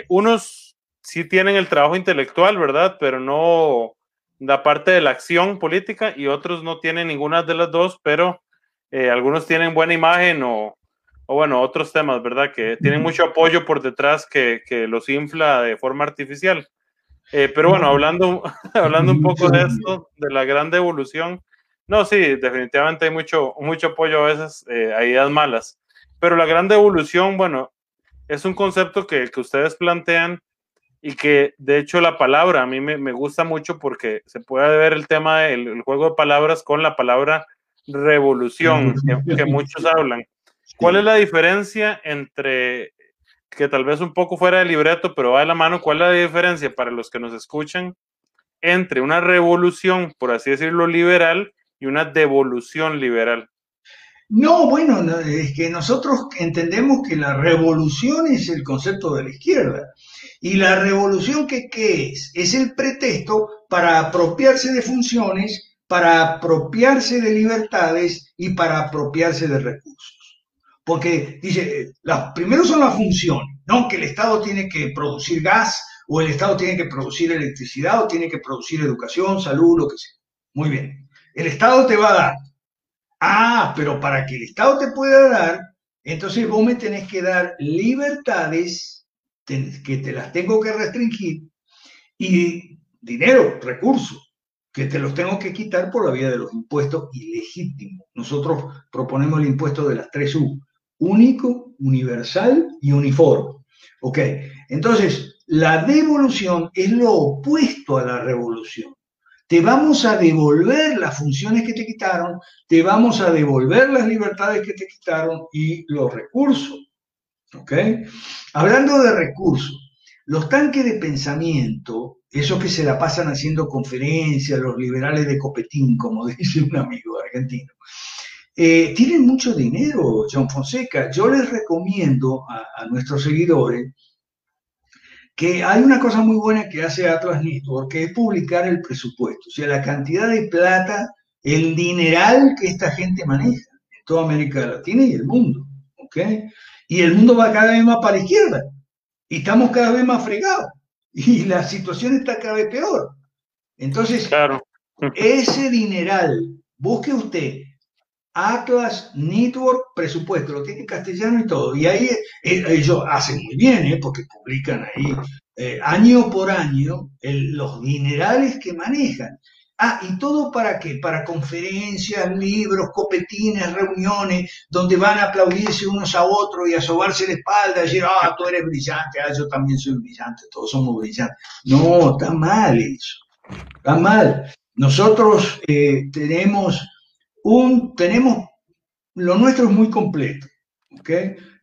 unos sí tienen el trabajo intelectual, ¿verdad? Pero no la parte de la acción política y otros no tienen ninguna de las dos, pero eh, algunos tienen buena imagen o, o, bueno, otros temas, ¿verdad? Que tienen mucho apoyo por detrás que, que los infla de forma artificial. Eh, pero bueno, hablando, hablando un poco de esto, de la gran devolución, no, sí, definitivamente hay mucho, mucho apoyo a veces eh, a ideas malas, pero la gran devolución, bueno, es un concepto que, que ustedes plantean y que de hecho la palabra a mí me, me gusta mucho porque se puede ver el tema del juego de palabras con la palabra revolución que, muchos hablan. ¿Cuál es la diferencia entre, que tal vez un poco fuera de libreto, pero va de la mano, cuál es la diferencia para los que nos escuchan entre una revolución, por así decirlo, liberal y una devolución liberal? No, bueno, es que nosotros entendemos que la revolución es el concepto de la izquierda. ¿Y la revolución qué, qué es? Es el pretexto para apropiarse de funciones para apropiarse de libertades y para apropiarse de recursos. Porque dice, las, primero son las funciones, ¿no? Que el Estado tiene que producir gas o el Estado tiene que producir electricidad o tiene que producir educación, salud, lo que sea. Muy bien. El Estado te va a dar. Ah, pero para que el Estado te pueda dar, entonces vos me tenés que dar libertades que te las tengo que restringir y dinero, recursos que te los tengo que quitar por la vía de los impuestos ilegítimos. Nosotros proponemos el impuesto de las tres U, único, universal y uniforme. ¿Ok? Entonces, la devolución es lo opuesto a la revolución. Te vamos a devolver las funciones que te quitaron, te vamos a devolver las libertades que te quitaron y los recursos. ¿Ok? Hablando de recursos, los tanques de pensamiento esos que se la pasan haciendo conferencias, los liberales de Copetín, como dice un amigo argentino, eh, tienen mucho dinero, John Fonseca. Yo les recomiendo a, nuestros seguidores que hay una cosa muy buena que hace Atlas Network, que es publicar el presupuesto, o sea, la cantidad de plata, el dineral que esta gente maneja en toda América Latina y el mundo, ¿ok? Y el mundo va cada vez más para la izquierda y estamos cada vez más fregados y la situación está cada vez peor. Entonces, ese dineral, busque usted Atlas Network Presupuesto, lo tiene en castellano y todo. Y ahí eh, ellos hacen muy bien, ¿eh? porque publican ahí eh, año por año los dinerales que manejan. Ah, ¿y todo para qué? Para conferencias, libros, copetines, reuniones, donde van a aplaudirse unos a otros y a sobarse la espalda, y decir, ah, tú eres brillante, ah, yo también soy brillante, todos somos brillantes. No, está mal eso, está mal. Nosotros eh, tenemos un, tenemos, lo nuestro es muy completo, ¿ok?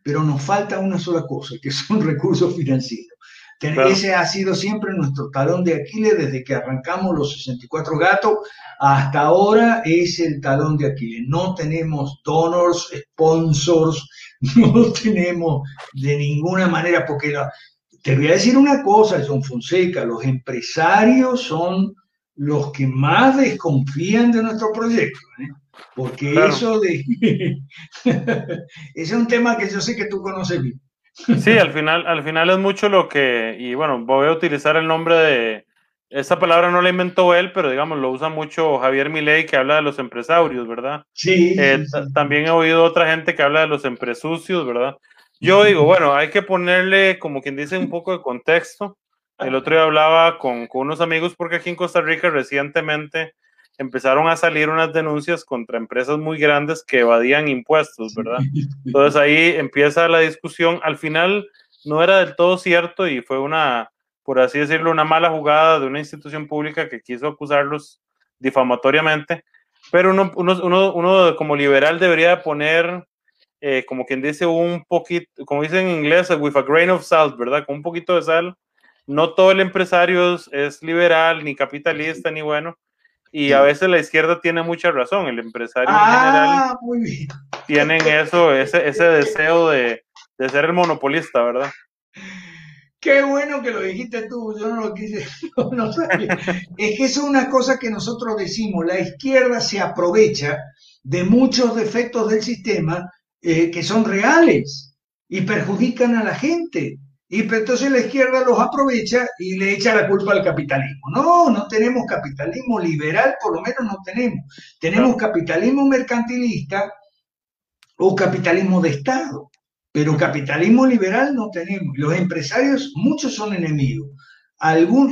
Pero nos falta una sola cosa, que son recursos financieros. Ese ha sido siempre nuestro talón de Aquiles desde que arrancamos los 64 gatos. Hasta ahora es el talón de Aquiles. No tenemos donors, sponsors, no tenemos de ninguna manera, porque te voy a decir una cosa, John Fonseca, los empresarios son los que más desconfían de nuestro proyecto. ¿eh? Porque eso de... ese es un tema que yo sé que tú conoces bien. Sí, al final, al final es mucho lo que, y bueno, voy a utilizar el nombre de, esa palabra no la inventó él, pero digamos, lo usa mucho Javier Milei que habla de los empresarios, ¿verdad? Sí. Eh, también he oído otra gente que habla de los empresucios, ¿verdad? Yo digo, bueno, hay que ponerle, como quien dice, un poco de contexto. El otro día hablaba con, con unos amigos porque aquí en Costa Rica recientemente empezaron a salir unas denuncias contra empresas muy grandes que evadían impuestos, ¿verdad? Entonces ahí empieza la discusión. Al final no era del todo cierto y fue una, por así decirlo, una mala jugada de una institución pública que quiso acusarlos difamatoriamente, pero uno, uno, uno, como liberal debería poner, eh, como quien dice, un poquito, como dicen en inglés, with a grain of salt, ¿verdad? Con un poquito de sal. No todo el empresario es liberal, ni capitalista, ni bueno. Y a veces la izquierda tiene mucha razón. El empresario en ah, general tienen eso, ese, ese deseo de, de ser el monopolista, ¿verdad? Qué bueno que lo dijiste tú, yo no lo quise, no, Es que eso es una cosa que nosotros decimos, la izquierda se aprovecha de muchos defectos del sistema eh, que son reales y perjudican a la gente. Y entonces la izquierda los aprovecha y le echa la culpa al capitalismo. No, no tenemos capitalismo liberal, por lo menos no tenemos. Tenemos capitalismo mercantilista o capitalismo de Estado. Pero capitalismo liberal no tenemos. Los empresarios, muchos son enemigos.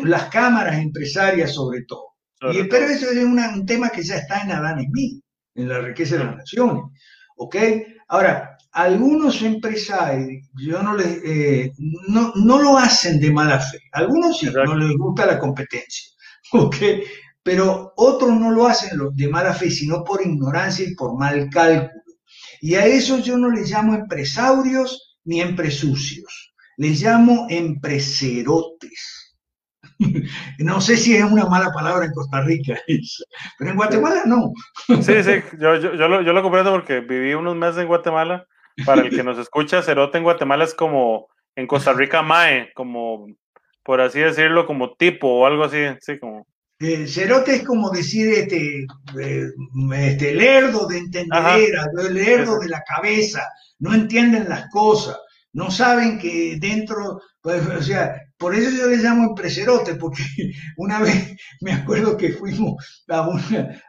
las cámaras empresarias sobre todo. y, pero eso es un tema que ya está en Adán y mí, en la riqueza de las naciones. ¿Ok? Ahora, algunos empresarios, yo no les, eh, no, no, lo hacen de mala fe. Algunos sí, no les gusta la competencia. ¿Ok? Pero otros no lo hacen de mala fe, sino por ignorancia y por mal cálculo. Y a eso yo no les llamo empresarios ni empresucios, les llamo empreserotes. no sé si es una mala palabra en Costa Rica, pero en Guatemala no. sí, sí, yo, yo, yo, lo, yo lo comprendo porque viví unos meses en Guatemala. Para el que nos escucha, cerote en Guatemala es como en Costa Rica mae, como por así decirlo, como tipo o algo así, sí, como. Eh, cerote es como decir este, eh, este lerdo de entender, lerdo de la cabeza, no entienden las cosas, no saben que dentro, pues, o sea, por eso yo les llamo empreserote, porque una vez me acuerdo que fuimos a,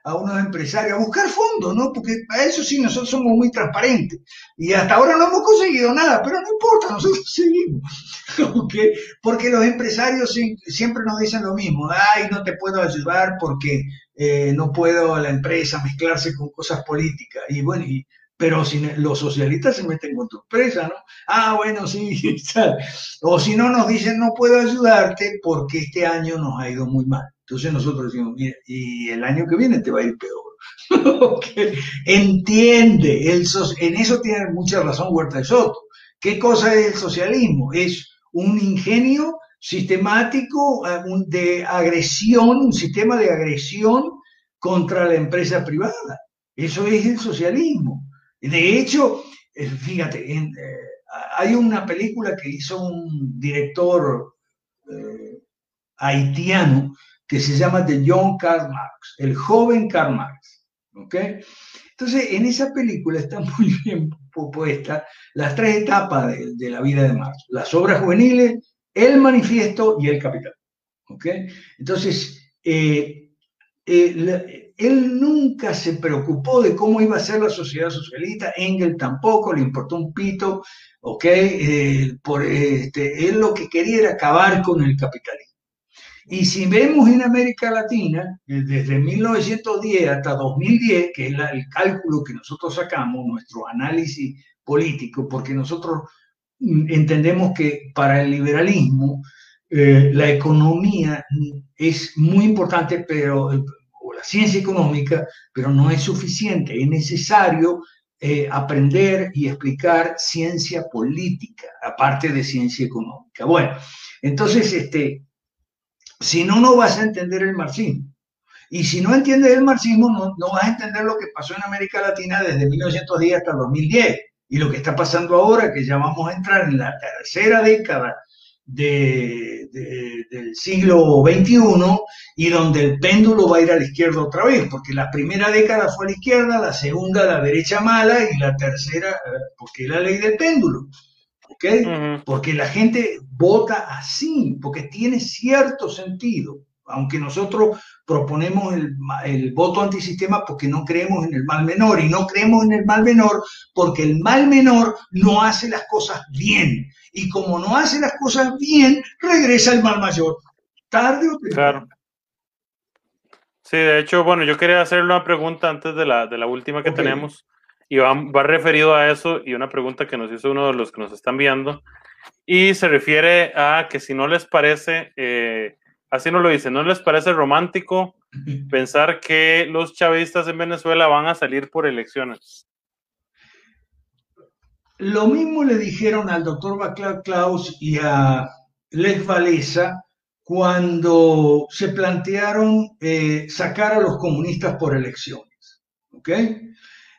a unos empresarios a buscar fondos, ¿no? Porque a eso sí nosotros somos muy transparentes. Y hasta ahora no hemos conseguido nada, pero no importa, nosotros seguimos. Porque los empresarios siempre nos dicen lo mismo, ay, no te puedo ayudar porque eh, no puedo la empresa mezclarse con cosas políticas. Y bueno, y pero si los socialistas se meten con tu empresa, ¿no? Ah, bueno, sí, o si no nos dicen no puedo ayudarte porque este año nos ha ido muy mal. Entonces nosotros decimos, mira, y el año que viene te va a ir peor. Entiende, en eso tiene mucha razón Huerta de Soto. ¿Qué cosa es el socialismo? Es un ingenio sistemático eh, de agresión, un sistema de agresión contra la empresa privada. Eso es el socialismo. De hecho, eh, fíjate, eh, hay una película que hizo un director eh, haitiano que se llama The Young Karl Marx, el joven Karl Marx. ¿ok? Entonces, en esa película está muy bien puesta las tres etapas de, la vida de Marx, las obras juveniles, el manifiesto y el capital. ¿ok? Entonces, él nunca se preocupó de cómo iba a ser la sociedad socialista, Engel tampoco, le importó un pito, ¿ok? Eh, por, este, él lo que quería era acabar con el capitalismo. Y si vemos en América Latina, eh, desde 1910 hasta 2010, que es el cálculo que nosotros sacamos, nuestro análisis político, porque nosotros mm, entendemos que para el liberalismo eh, la economía es muy importante, pero ciencia económica, pero no es suficiente, es necesario eh, aprender y explicar ciencia política, aparte de ciencia económica. Bueno, entonces, este, si no, no vas a entender el marxismo. Y si no entiendes el marxismo, no, no vas a entender lo que pasó en América Latina desde 1910 hasta 2010 y lo que está pasando ahora, que ya vamos a entrar en la tercera década del siglo XXI y donde el péndulo va a ir a la izquierda otra vez, porque la primera década fue a la izquierda, la segunda a la derecha mala y la tercera, eh, porque es la ley del péndulo. ¿ok? Porque la gente vota así, porque tiene cierto sentido aunque nosotros proponemos el, voto antisistema porque no creemos en el mal menor y no creemos en el mal menor porque el mal menor no hace las cosas bien y como no hace las cosas bien, regresa el mal mayor, tarde o temprano. Claro. Sí, de hecho, bueno, yo quería hacerle una pregunta antes de la, de la última que tenemos y va, va referido a eso y una pregunta que nos hizo uno de los que nos están viendo y se refiere a que si no les parece... Eh, así no lo dice, ¿no les parece romántico pensar que los chavistas en Venezuela van a salir por elecciones? Lo mismo le dijeron al doctor Baclav Klaus y a Les Valesa cuando se plantearon eh, sacar a los comunistas por elecciones. ¿Ok?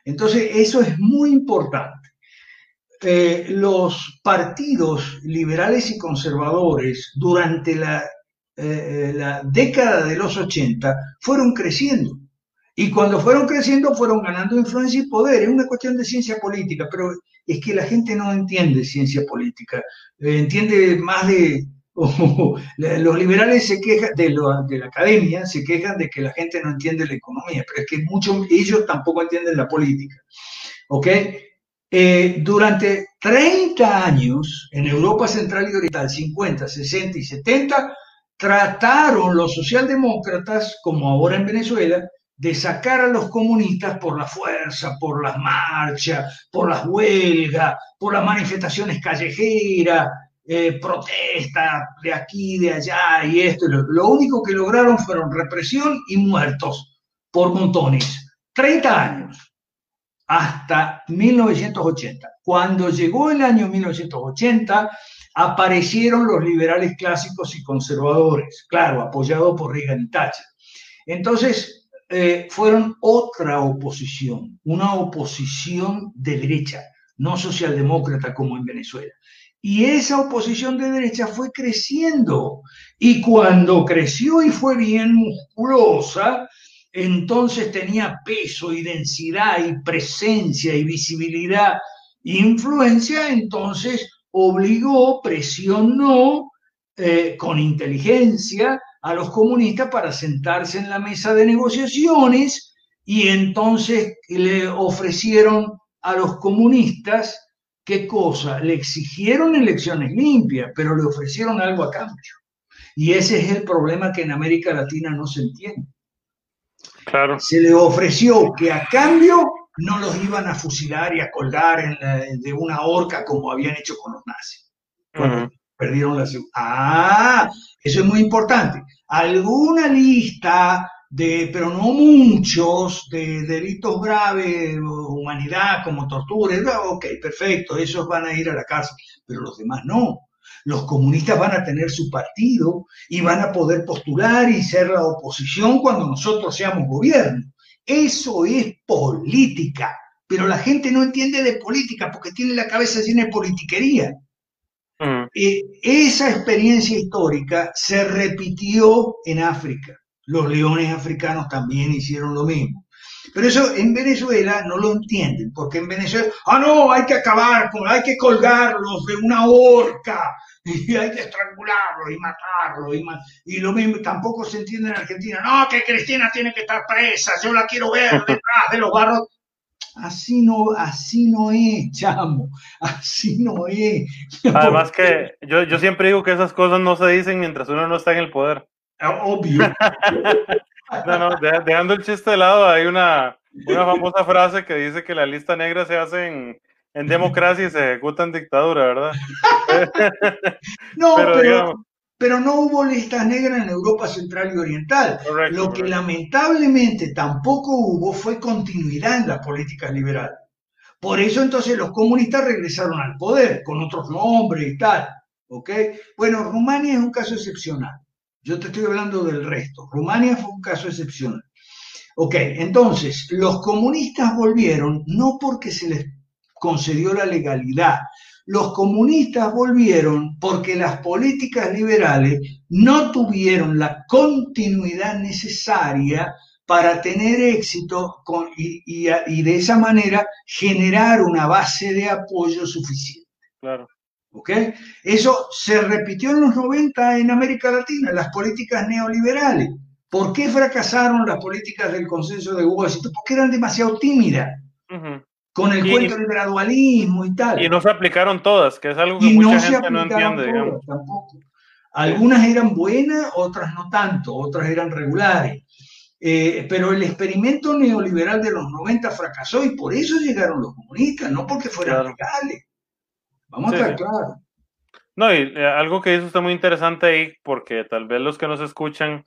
Entonces, eso es muy importante. Eh, los partidos liberales y conservadores durante la, eh, década de los 80 fueron creciendo. Y cuando fueron creciendo, fueron ganando influencia y poder. Es una cuestión de ciencia política, pero es que la gente no entiende ciencia política. Eh, entiende más de... los liberales se quejan de, la academia, se quejan de que la gente no entiende la economía, pero es que muchos ellos tampoco entienden la política. ¿Ok? Eh, durante 30 años en Europa Central y Oriental, 50, 60 y 70, trataron los socialdemócratas, como ahora en Venezuela, de sacar a los comunistas por la fuerza, por las marchas, por las huelgas, por las manifestaciones callejeras, eh, protestas de aquí, de allá y esto. Lo único que lograron fueron represión y muertos por montones. 30 años hasta 1980. Cuando llegó el año 1980, aparecieron los liberales clásicos y conservadores, claro, apoyados por Reagan y Thatcher. Entonces, eh, fueron otra oposición, una oposición de derecha, no socialdemócrata como en Venezuela. Y esa oposición de derecha fue creciendo. Y cuando creció y fue bien musculosa, entonces tenía peso y densidad y presencia y visibilidad e influencia, entonces obligó, presionó eh, con inteligencia a los comunistas para sentarse en la mesa de negociaciones y entonces le ofrecieron a los comunistas, ¿qué cosa? Le exigieron elecciones limpias, pero le ofrecieron algo a cambio. Y ese es el problema que en América Latina no se entiende. Se le ofreció que a cambio no los iban a fusilar y a colgar de una horca como habían hecho con los nazis. Perdieron la Ah, eso es muy importante. Alguna lista de, pero no muchos, de delitos graves, humanidad, como tortura, ok, perfecto, esos van a ir a la cárcel, pero los demás no los comunistas van a tener su partido y van a poder postular y ser la oposición cuando nosotros seamos gobierno. Eso es política, pero la gente no entiende de política porque tiene la cabeza llena de politiquería. Eh, esa experiencia histórica se repitió en África. Los leones africanos también hicieron lo mismo. Pero eso en Venezuela no lo entienden, porque en Venezuela, ah, no, hay que acabar, con, hay que colgarlos de una horca, y hay que estrangularlo y matarlo. Y, y lo mismo, tampoco se entiende en Argentina, no, que Cristina tiene que estar presa, yo la quiero ver detrás de los barros. Así no, así no es, chamo, así no es. Además que yo, yo siempre digo que esas cosas no se dicen mientras uno no está en el poder. Ah, obvio. No, no, dejando el chiste de lado, hay una, una famosa frase que dice que la lista negra se hace en, en democracia y se ejecuta en dictadura, ¿verdad? no, pero, pero, no hubo listas negras en Europa Central y Oriental. Lo que lamentablemente tampoco hubo fue continuidad en las políticas liberales. Por eso entonces los comunistas regresaron al poder con otros nombres y tal. ¿ok? Bueno, Rumania es un caso excepcional. Yo te estoy hablando del resto. Rumania fue un caso excepcional. Ok, entonces, los comunistas volvieron no porque se les concedió la legalidad, los comunistas volvieron porque las políticas liberales no tuvieron la continuidad necesaria para tener éxito con, y, de esa manera generar una base de apoyo suficiente. Claro. ¿Ok? Eso se repitió en los 90 en América Latina, las políticas neoliberales. ¿Por qué fracasaron las políticas del consenso de Washington? Porque eran demasiado tímidas. Con el cuento del gradualismo y tal. Y no se aplicaron todas, que es algo que mucha gente no entiende. tampoco. Algunas eran buenas, otras no tanto, otras eran regulares. Eh, pero el experimento neoliberal de los 90 fracasó y por eso llegaron los comunistas, no porque fueran legales. Vamos a estar claros. No, y eh, algo que dice usted muy interesante ahí, porque tal vez los que nos escuchan,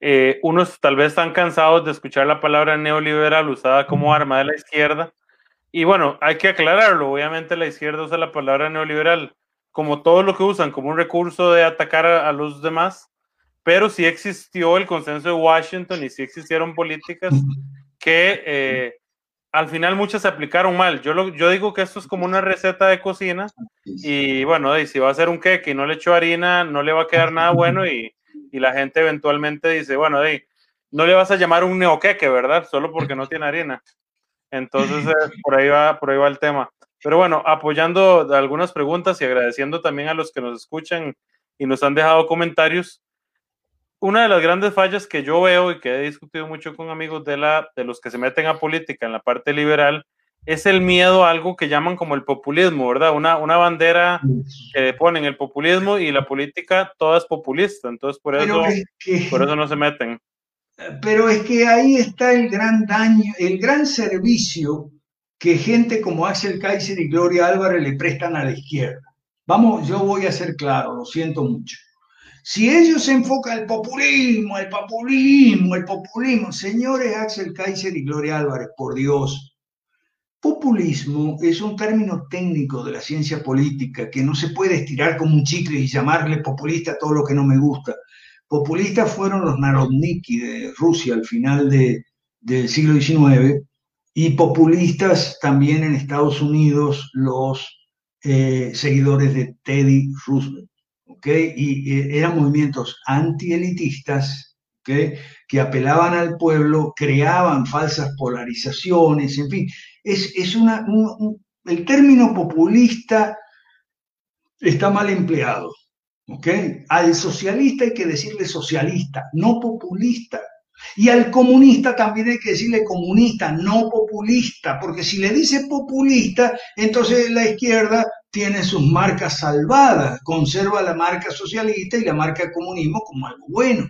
eh, unos tal vez están cansados de escuchar la palabra neoliberal usada como arma de la izquierda. Y bueno, hay que aclararlo. Obviamente la izquierda usa la palabra neoliberal como todo lo que usan como un recurso de atacar a, los demás, pero sí existió el consenso de Washington y sí existieron políticas que eh, al final muchas se aplicaron mal. Yo, lo, yo digo que esto es como una receta de cocina y bueno, y si va a ser un queque y no le echo harina, no le va a quedar nada bueno y, y la gente eventualmente dice, bueno, no le vas a llamar un neoqueque, ¿verdad? Solo porque no tiene harina. Entonces, eh, por, ahí va, por ahí va el tema. Pero bueno, apoyando algunas preguntas y agradeciendo también a los que nos escuchan y nos han dejado comentarios, una de las grandes fallas que yo veo y que he discutido mucho con amigos de, la, de los que se meten a política en la parte liberal es el miedo a algo que llaman como el populismo, ¿verdad? Una, una bandera que ponen el populismo y la política toda es populista, entonces por eso, por eso no se meten. Pero es que ahí está el gran daño, el gran servicio que gente como Axel Kaiser y Gloria Álvarez le prestan a la izquierda. Vamos, yo voy a ser claro, lo siento mucho. Si ellos se enfocan el populismo, el populismo, el populismo, señores Axel Kaiser y Gloria Álvarez, por Dios, populismo es un término técnico de la ciencia política que no se puede estirar como un chicle y llamarle populista a todo lo que no me gusta. Populistas fueron los Narodniki de Rusia al final del siglo XIX y populistas también en Estados Unidos los eh, seguidores de Teddy Roosevelt y eran movimientos antielitistas que apelaban al pueblo, creaban falsas polarizaciones, en fin, es, es una, el término populista está mal empleado. Al socialista hay que decirle socialista, no populista. Y al comunista también hay que decirle comunista, no populista, porque si le dice populista, entonces la izquierda tiene sus marcas salvadas, conserva la marca socialista y la marca comunismo como algo bueno.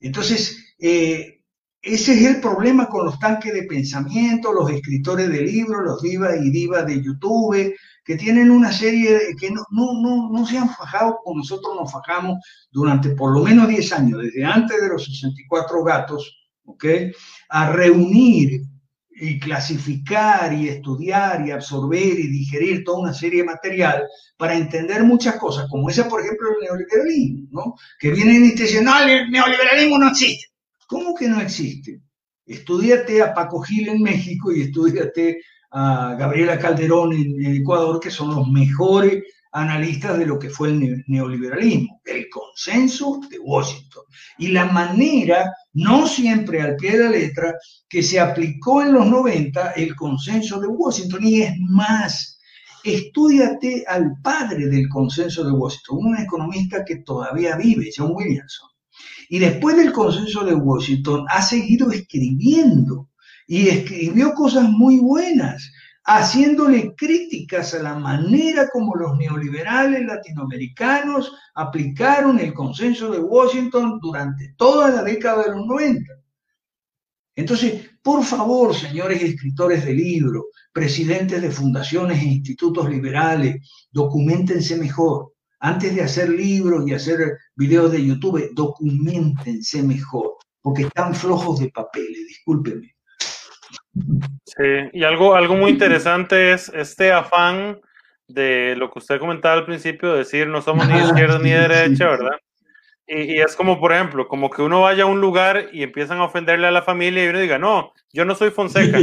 Entonces, eh, ese es el problema con los tanques de pensamiento, los escritores de libros, los divas y divas de YouTube, que tienen una serie que no, no, no, se han fajado como nosotros nos fajamos durante por lo menos 10 años, desde antes de los 64 gatos, ¿ok? A reunir y clasificar y estudiar y absorber y digerir toda una serie de material para entender muchas cosas, como esa, por ejemplo, el neoliberalismo, ¿no? Que vienen y te dicen, no, el neoliberalismo no existe. ¿Cómo que no existe? Estudiate a Paco Gil en México y estudiate a Gabriela Calderón en Ecuador, que son los mejores analistas de lo que fue el neoliberalismo, el consenso de Washington y la manera, no siempre al pie de la letra, que se aplicó en los 90 el consenso de Washington. Y es más, estudiate al padre del consenso de Washington, un economista que todavía vive, John Williamson. Y después del consenso de Washington ha seguido escribiendo y escribió cosas muy buenas haciéndole críticas a la manera como los neoliberales latinoamericanos aplicaron el consenso de Washington durante toda la década de los 90. Entonces, por favor, señores escritores de libros, presidentes de fundaciones e institutos liberales, documentense mejor. Antes de hacer libros y hacer videos de YouTube, documentense mejor, porque están flojos de papeles, discúlpenme. Sí, y algo, algo muy interesante es este afán de lo que usted comentaba al principio, decir no somos ni izquierda ni derecha, ¿verdad? Y, es como, por ejemplo, como que uno vaya a un lugar y empiezan a ofenderle a la familia y uno diga, no, yo no soy Fonseca,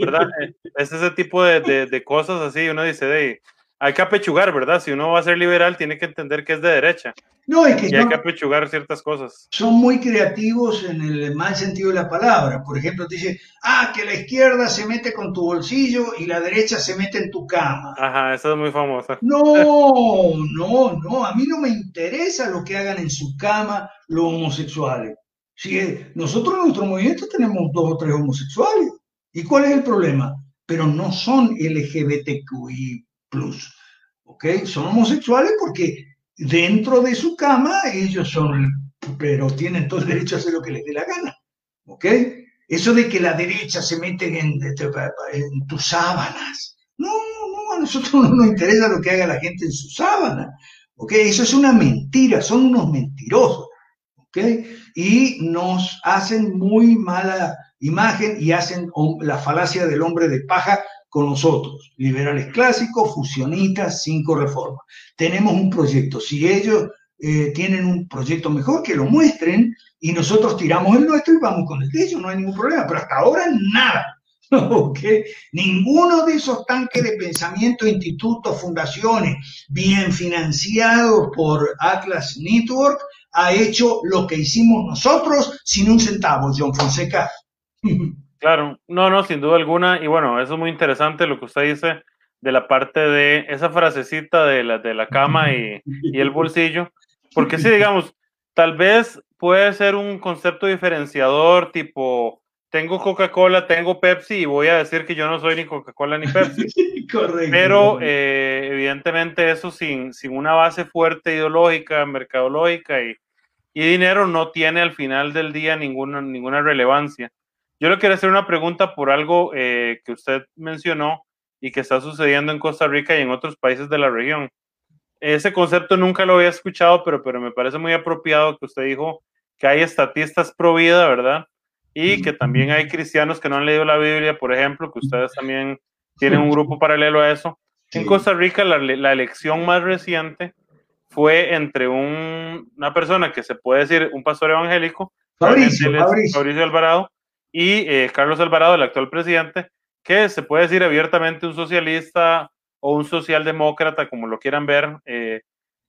¿verdad? Es ese tipo de, de, de cosas así, uno dice, de, hay que apechugar, ¿verdad? Si uno va a ser liberal, tiene que entender que es de derecha. No, es que y hay que apechugar ciertas cosas. Son muy creativos en el mal sentido de la palabra. Por ejemplo, te dice, ah, que la izquierda se mete con tu bolsillo y la derecha se mete en tu cama. Ajá, eso es muy famoso. No, no, no, a mí no me interesa lo que hagan en su cama los homosexuales. Si nosotros en nuestro movimiento tenemos dos o tres homosexuales. ¿Y cuál es el problema? Pero no son LGBTQI plus. ¿Ok? Son homosexuales porque dentro de su cama ellos son, pero tienen todo el derecho a hacer lo que les dé la gana. ¿Ok? Eso de que la derecha se mete en, en tus sábanas. No, no, a nosotros no nos interesa lo que haga la gente en sus sábanas. ¿ok? Eso es una mentira, son unos mentirosos, ¿ok? Y nos hacen muy mala imagen y hacen la falacia del hombre de paja con nosotros, liberales clásicos, fusionistas, cinco reformas. Tenemos un proyecto. Si ellos eh, tienen un proyecto mejor, que lo muestren y nosotros tiramos el nuestro y vamos con el de ellos, no hay ningún problema. Pero hasta ahora nada. Ninguno de esos tanques de pensamiento, institutos, fundaciones, bien financiados por Atlas Network, ha hecho lo que hicimos nosotros sin un centavo, John Fonseca. Claro, no, no, sin duda alguna. Y bueno, eso es muy interesante lo que usted dice de la parte de esa frasecita de la, de la cama y, y el bolsillo. Porque si digamos, tal vez puede ser un concepto diferenciador tipo, tengo Coca-Cola, tengo Pepsi y voy a decir que yo no soy ni Coca-Cola ni Pepsi. Correcto. Pero eh, evidentemente eso sin, sin una base fuerte ideológica, mercadológica y, y dinero no tiene al final del día ninguna, ninguna relevancia. Yo le quiero hacer una pregunta por algo eh, que usted mencionó y que está sucediendo en Costa Rica y en otros países de la región. Ese concepto nunca lo había escuchado, pero, pero me parece muy apropiado que usted dijo que hay estatistas pro vida, ¿verdad? Y que también hay cristianos que no han leído la Biblia, por ejemplo, que ustedes también tienen un grupo paralelo a eso. En Costa Rica, la, la elección más reciente fue entre un, una persona que se puede decir un pastor evangélico, Fabricio, Fabricio Alvarado, y eh, Carlos Alvarado, el actual presidente, que se puede decir abiertamente un socialista o un socialdemócrata, como lo quieran ver. Eh,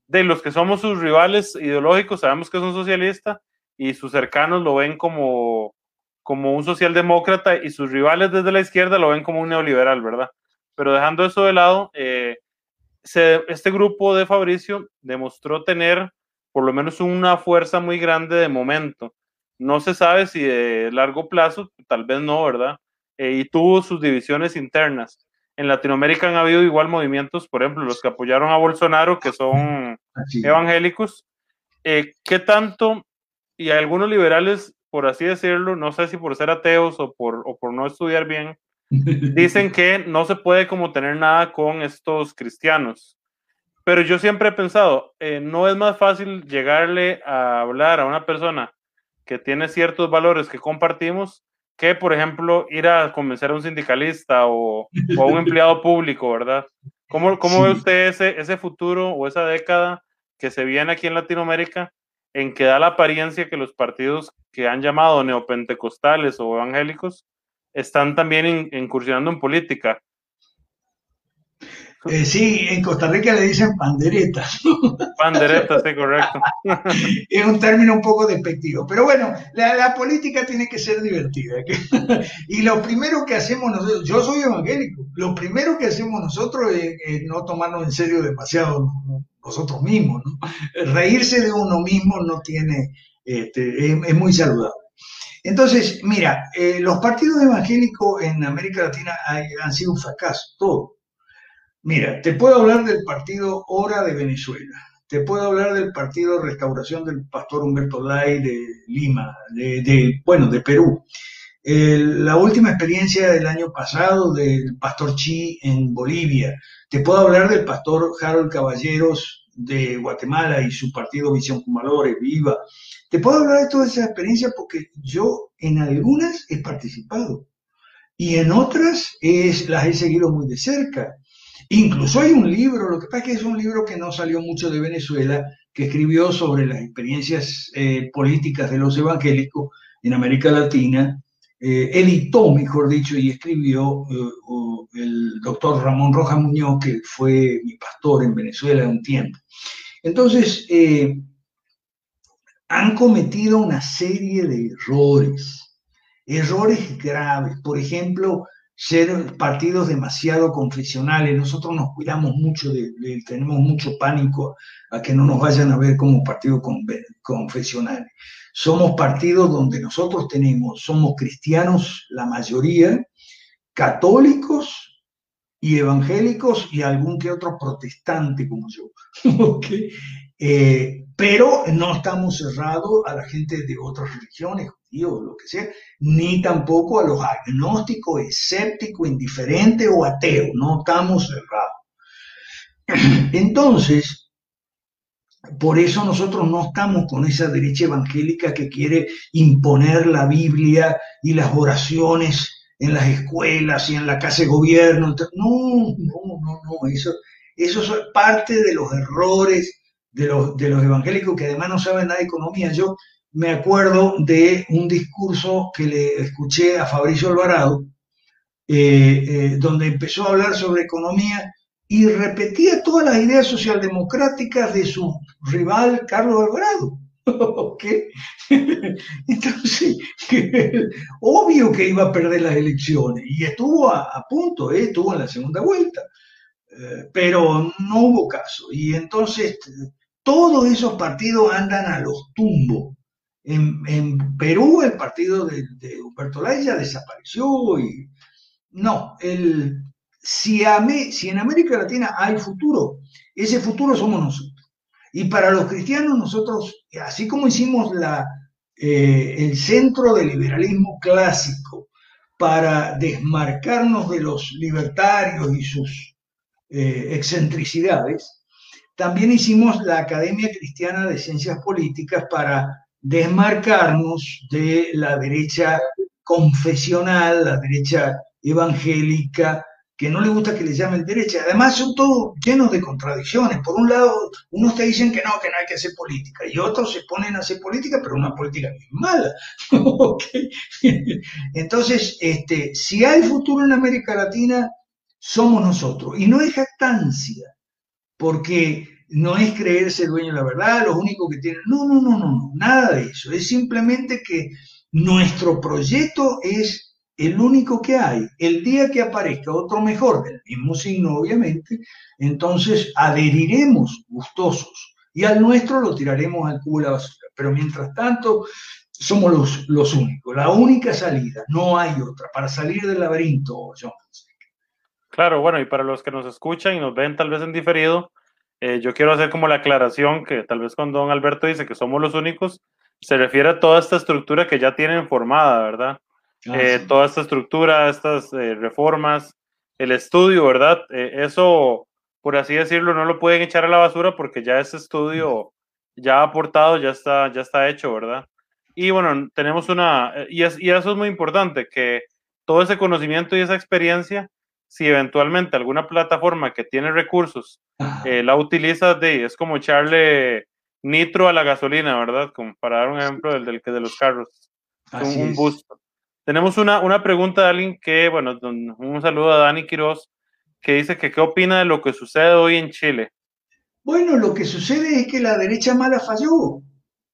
de los que somos sus rivales ideológicos, sabemos que es un socialista y sus cercanos lo ven como, como un socialdemócrata y sus rivales desde la izquierda lo ven como un neoliberal, ¿verdad? Pero dejando eso de lado, eh, este grupo de Fabricio demostró tener por lo menos una fuerza muy grande de momento no se sabe si de largo plazo, tal vez no, ¿verdad? Eh, y tuvo sus divisiones internas. En Latinoamérica han habido igual movimientos, por ejemplo, los que apoyaron a Bolsonaro, que son evangélicos. Eh, ¿Qué tanto? Y algunos liberales, por así decirlo, no sé si por ser ateos o por, o por no estudiar bien, dicen que no se puede como tener nada con estos cristianos. Pero yo siempre he pensado, eh, no es más fácil llegarle a hablar a una persona que tiene ciertos valores que compartimos, que por ejemplo ir a convencer a un sindicalista o, a un empleado público, ¿verdad? ¿Cómo, cómo ve usted ese, ese futuro o esa década que se viene aquí en Latinoamérica en que da la apariencia que los partidos que han llamado neopentecostales o evangélicos están también incursionando en política? Eh, sí, en Costa Rica le dicen panderetas. Panderetas, sí, correcto. es un término un poco despectivo. Pero bueno, la, política tiene que ser divertida. y lo primero que hacemos nosotros, yo soy evangélico, lo primero que hacemos nosotros es, no tomarnos en serio demasiado nosotros mismos. Reírse de uno mismo no tiene, este, es, muy saludable. Entonces, mira, eh, los partidos evangélicos en América Latina han sido un fracaso, todo Mira, te puedo hablar del partido Hora de Venezuela, te puedo hablar del partido Restauración del Pastor Humberto Lai de Lima, de, bueno, de Perú. la última experiencia del año pasado del Pastor Chi en Bolivia. Te puedo hablar del Pastor Harold Caballeros de Guatemala y su partido Visión Cumalores, Viva. Te puedo hablar de toda esa experiencia porque yo en algunas he participado y en otras es, las he seguido muy de cerca. Incluso hay un libro, lo que pasa es que es un libro que no salió mucho de Venezuela, que escribió sobre las experiencias eh, políticas de los evangélicos en América Latina, eh, editó, mejor dicho, y escribió eh, el doctor Ramón Rojas Muñoz, que fue mi pastor en Venezuela un tiempo. Entonces, han cometido una serie de errores, errores graves. Por ejemplo, ser partidos demasiado confesionales. Nosotros nos cuidamos mucho, de, tenemos mucho pánico a que no nos vayan a ver como partidos confesionales. Somos partidos donde nosotros tenemos, somos cristianos la mayoría, católicos y evangélicos y algún que otro protestante como yo. Eh, pero no estamos cerrados a la gente de otras religiones, judíos, lo que sea, ni tampoco a los agnósticos, escépticos, indiferentes o ateos, no estamos cerrados. Entonces, por eso nosotros no estamos con esa derecha evangélica que quiere imponer la Biblia y las oraciones en las escuelas y en la casa de gobierno. No, no, no, no, eso, eso es parte de los errores de los, de los evangélicos que además no saben nada de economía. Yo me acuerdo de un discurso que le escuché a Fabricio Alvarado, eh, eh, donde empezó a hablar sobre economía y repetía todas las ideas socialdemocráticas de su rival Carlos Alvarado. Entonces, obvio que iba a perder las elecciones y estuvo a, punto, ¿eh? estuvo en la segunda vuelta, pero no hubo caso. Y entonces todos esos partidos andan a los tumbos. En, Perú el partido de, Humberto Laya desapareció y no, el, si, si en América Latina hay futuro, ese futuro somos nosotros. Y para los cristianos nosotros, así como hicimos la, eh, el centro del liberalismo clásico para desmarcarnos de los libertarios y sus eh, excentricidades, también hicimos la Academia Cristiana de Ciencias Políticas para desmarcarnos de la derecha confesional, la derecha evangélica, que no le gusta que le llamen derecha. Además son todos llenos de contradicciones. Por un lado, unos te dicen que no, que no hay que hacer política, y otros se ponen a hacer política, pero una política es mala. Entonces, este, si hay futuro en América Latina, somos nosotros. Y no es jactancia porque no es creerse dueño de la verdad, los únicos que tienen, no, no, no, no, nada de eso, es simplemente que nuestro proyecto es el único que hay. El día que aparezca otro mejor, del mismo signo obviamente, entonces adheriremos gustosos y al nuestro lo tiraremos al cubo de la basura. Pero mientras tanto, somos los, los únicos, la única salida, no hay otra, para salir del laberinto, John. Claro, bueno, y para los que nos escuchan y nos ven tal vez en diferido, eh, yo quiero hacer como la aclaración que tal vez cuando don Alberto dice que somos los únicos, se refiere a toda esta estructura que ya tienen formada, ¿verdad? Ah, eh, toda esta estructura, estas eh, reformas, el estudio, ¿verdad? eso, por así decirlo, no lo pueden echar a la basura porque ya ese estudio ya ha aportado, ya está, ya está hecho, ¿verdad? Y bueno, tenemos una, y, y eso es muy importante, que todo ese conocimiento y esa experiencia si eventualmente alguna plataforma que tiene recursos eh, la utiliza, de, es como echarle nitro a la gasolina, ¿verdad? Como para dar un ejemplo del, del de los carros. Un, un gusto. Tenemos una, una pregunta de alguien que, bueno, un saludo a Dani Quiroz, que dice que qué opina de lo que sucede hoy en Chile. Bueno, lo que sucede es que la derecha mala falló.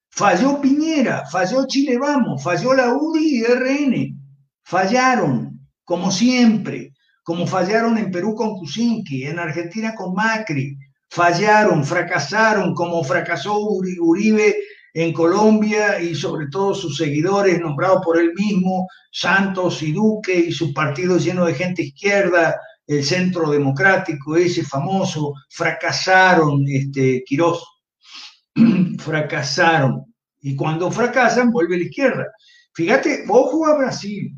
Falló Piñera, falló Chile Vamos, falló la UDI y RN. Fallaron, como siempre como fallaron en Perú con Kuczynski, en Argentina con Macri, fallaron, fracasaron, como fracasó Uribe en Colombia y sobre todo sus seguidores nombrados por él mismo, Santos y Duque y su partido lleno de gente izquierda, el Centro Democrático, ese famoso, fracasaron, este, Quirós, fracasaron. Y cuando fracasan, vuelve la izquierda. Fíjate, ojo a Brasil.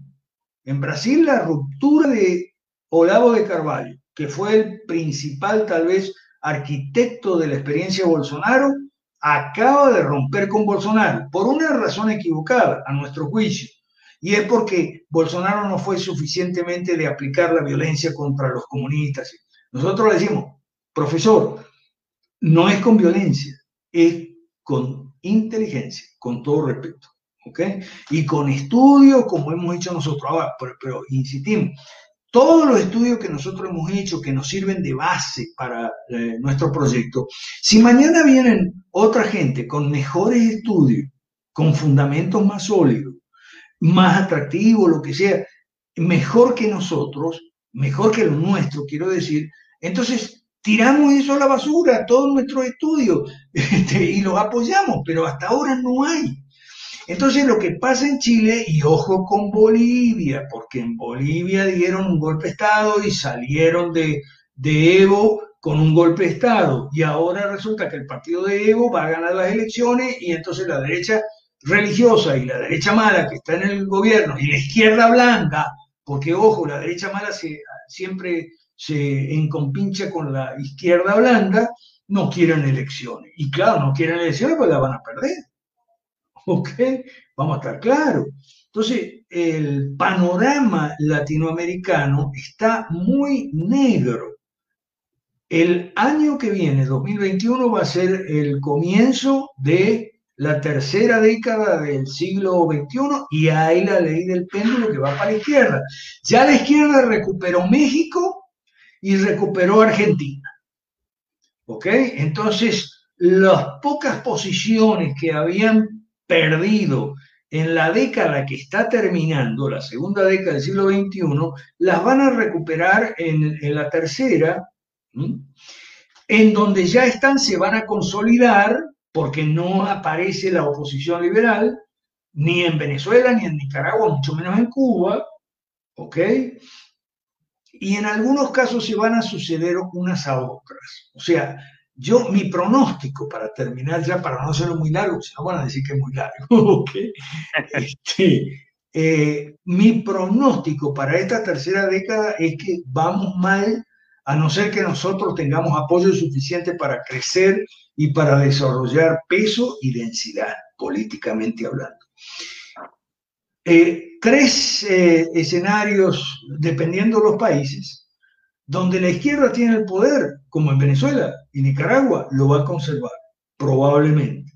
En Brasil la ruptura de Olavo de Carvalho, que fue el principal tal vez arquitecto de la experiencia de Bolsonaro, acaba de romper con Bolsonaro por una razón equivocada, a nuestro juicio. Y es porque Bolsonaro no fue suficientemente de aplicar la violencia contra los comunistas. Nosotros le decimos, profesor, no es con violencia, es con inteligencia, con todo respeto. ¿ok? Y con estudio, como hemos hecho nosotros. Ahora, pero, pero insistimos, todos los estudios que nosotros hemos hecho que nos sirven de base para eh, nuestro proyecto, si mañana vienen otra gente con mejores estudios, con fundamentos más sólidos, más atractivos, lo que sea, mejor que nosotros, mejor que lo nuestro, quiero decir, entonces tiramos eso a la basura, todos nuestros estudios, este, y los apoyamos, pero hasta ahora no hay. Entonces lo que pasa en Chile, y ojo con Bolivia, porque en Bolivia dieron un golpe de Estado y salieron de, Evo con un golpe de Estado, y ahora resulta que el partido de Evo va a ganar las elecciones y entonces la derecha religiosa y la derecha mala que está en el gobierno y la izquierda blanda, porque ojo, la derecha mala se, siempre se encompincha con la izquierda blanda, no quieren elecciones. Y claro, no quieren elecciones pues la van a perder. ¿Ok? Vamos a estar claros. Entonces, el panorama latinoamericano está muy negro. El año que viene, 2021, va a ser el comienzo de la tercera década del siglo XXI y hay la ley del péndulo que va para la izquierda. Ya la izquierda recuperó México y recuperó Argentina. ¿Ok? Entonces, las pocas posiciones que habían perdido en la década que está terminando, la segunda década del siglo XXI, las van a recuperar en, la tercera, en donde ya están, se van a consolidar, porque no aparece la oposición liberal, ni en Venezuela, ni en Nicaragua, mucho menos en Cuba, ¿ok? Y en algunos casos se van a suceder unas a otras. O sea, yo, mi pronóstico, para terminar ya, para no hacerlo muy largo, si no van a decir que es muy largo, ¿ok? Este, eh, mi pronóstico para esta tercera década es que vamos mal, a no ser que nosotros tengamos apoyo suficiente para crecer y para desarrollar peso y densidad, políticamente hablando. Eh, tres eh, escenarios, dependiendo de los países, donde la izquierda tiene el poder, como en Venezuela y Nicaragua, lo va a conservar, probablemente.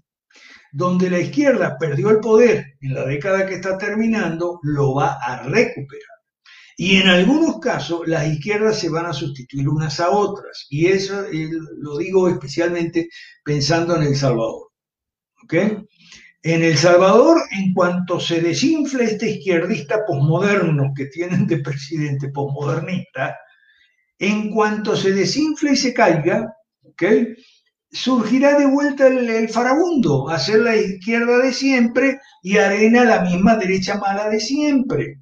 Donde la izquierda perdió el poder en la década que está terminando, lo va a recuperar. Y en algunos casos las izquierdas se van a sustituir unas a otras. Y eso eh, lo digo especialmente pensando en El Salvador. ¿Ok? En El Salvador, en cuanto se desinfle este izquierdista posmoderno que tienen de presidente posmodernista, en cuanto se desinfle y se caiga, surgirá de vuelta el, farabundo, hacer la izquierda de siempre y arena la misma derecha mala de siempre.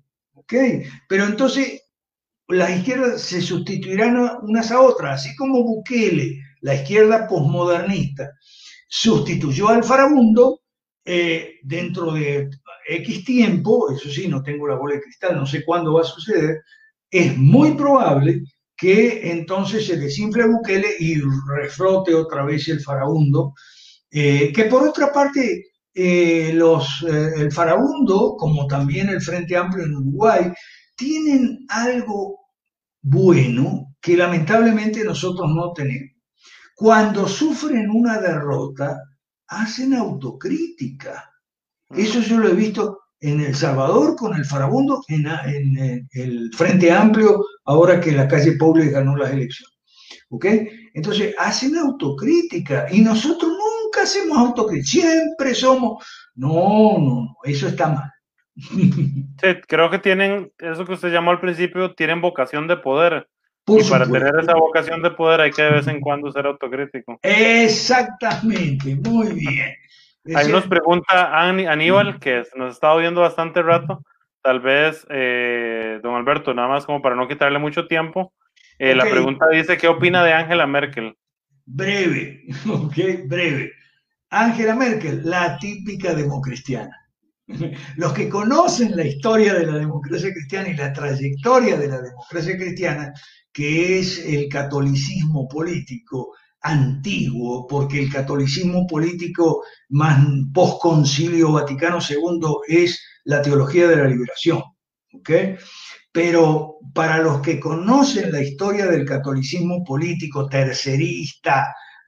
Pero entonces las izquierdas se sustituirán unas a otras, así como Bukele, la izquierda posmodernista, sustituyó al farabundo eh, dentro de X tiempo, eso sí, no tengo la bola de cristal, no sé cuándo va a suceder, es muy probable que entonces se desinfle Bukele y reflote otra vez el farabundo, eh, que por otra parte eh, los, eh, el farabundo, como también el Frente Amplio en Uruguay, tienen algo bueno que lamentablemente nosotros no tenemos. Cuando sufren una derrota, hacen autocrítica. Eso yo lo he visto en El Salvador con el Farabundo, en, el Frente Amplio, ahora que la calle Poble ganó las elecciones. ¿Ok? Entonces, hacen autocrítica y nosotros nunca hacemos autocrítica, siempre somos, no, no, no, eso está mal. Sí, creo que tienen, eso que usted llamó al principio, tienen vocación de poder. y para tener esa vocación de poder hay que de vez en cuando ser autocrítico. Exactamente, muy bien. Ahí nos pregunta Aníbal, que nos ha estado viendo bastante rato, tal vez, eh, don Alberto, nada más como para no quitarle mucho tiempo. Eh, la pregunta dice, ¿qué opina de Angela Merkel? Breve, ok, breve. Angela Merkel, la típica democristiana. Los que conocen la historia de la democracia cristiana y la trayectoria de la democracia cristiana, que es el catolicismo político, antiguo, porque el catolicismo político más post-concilio Vaticano II es la teología de la liberación. Pero para los que conocen la historia del catolicismo político tercerista,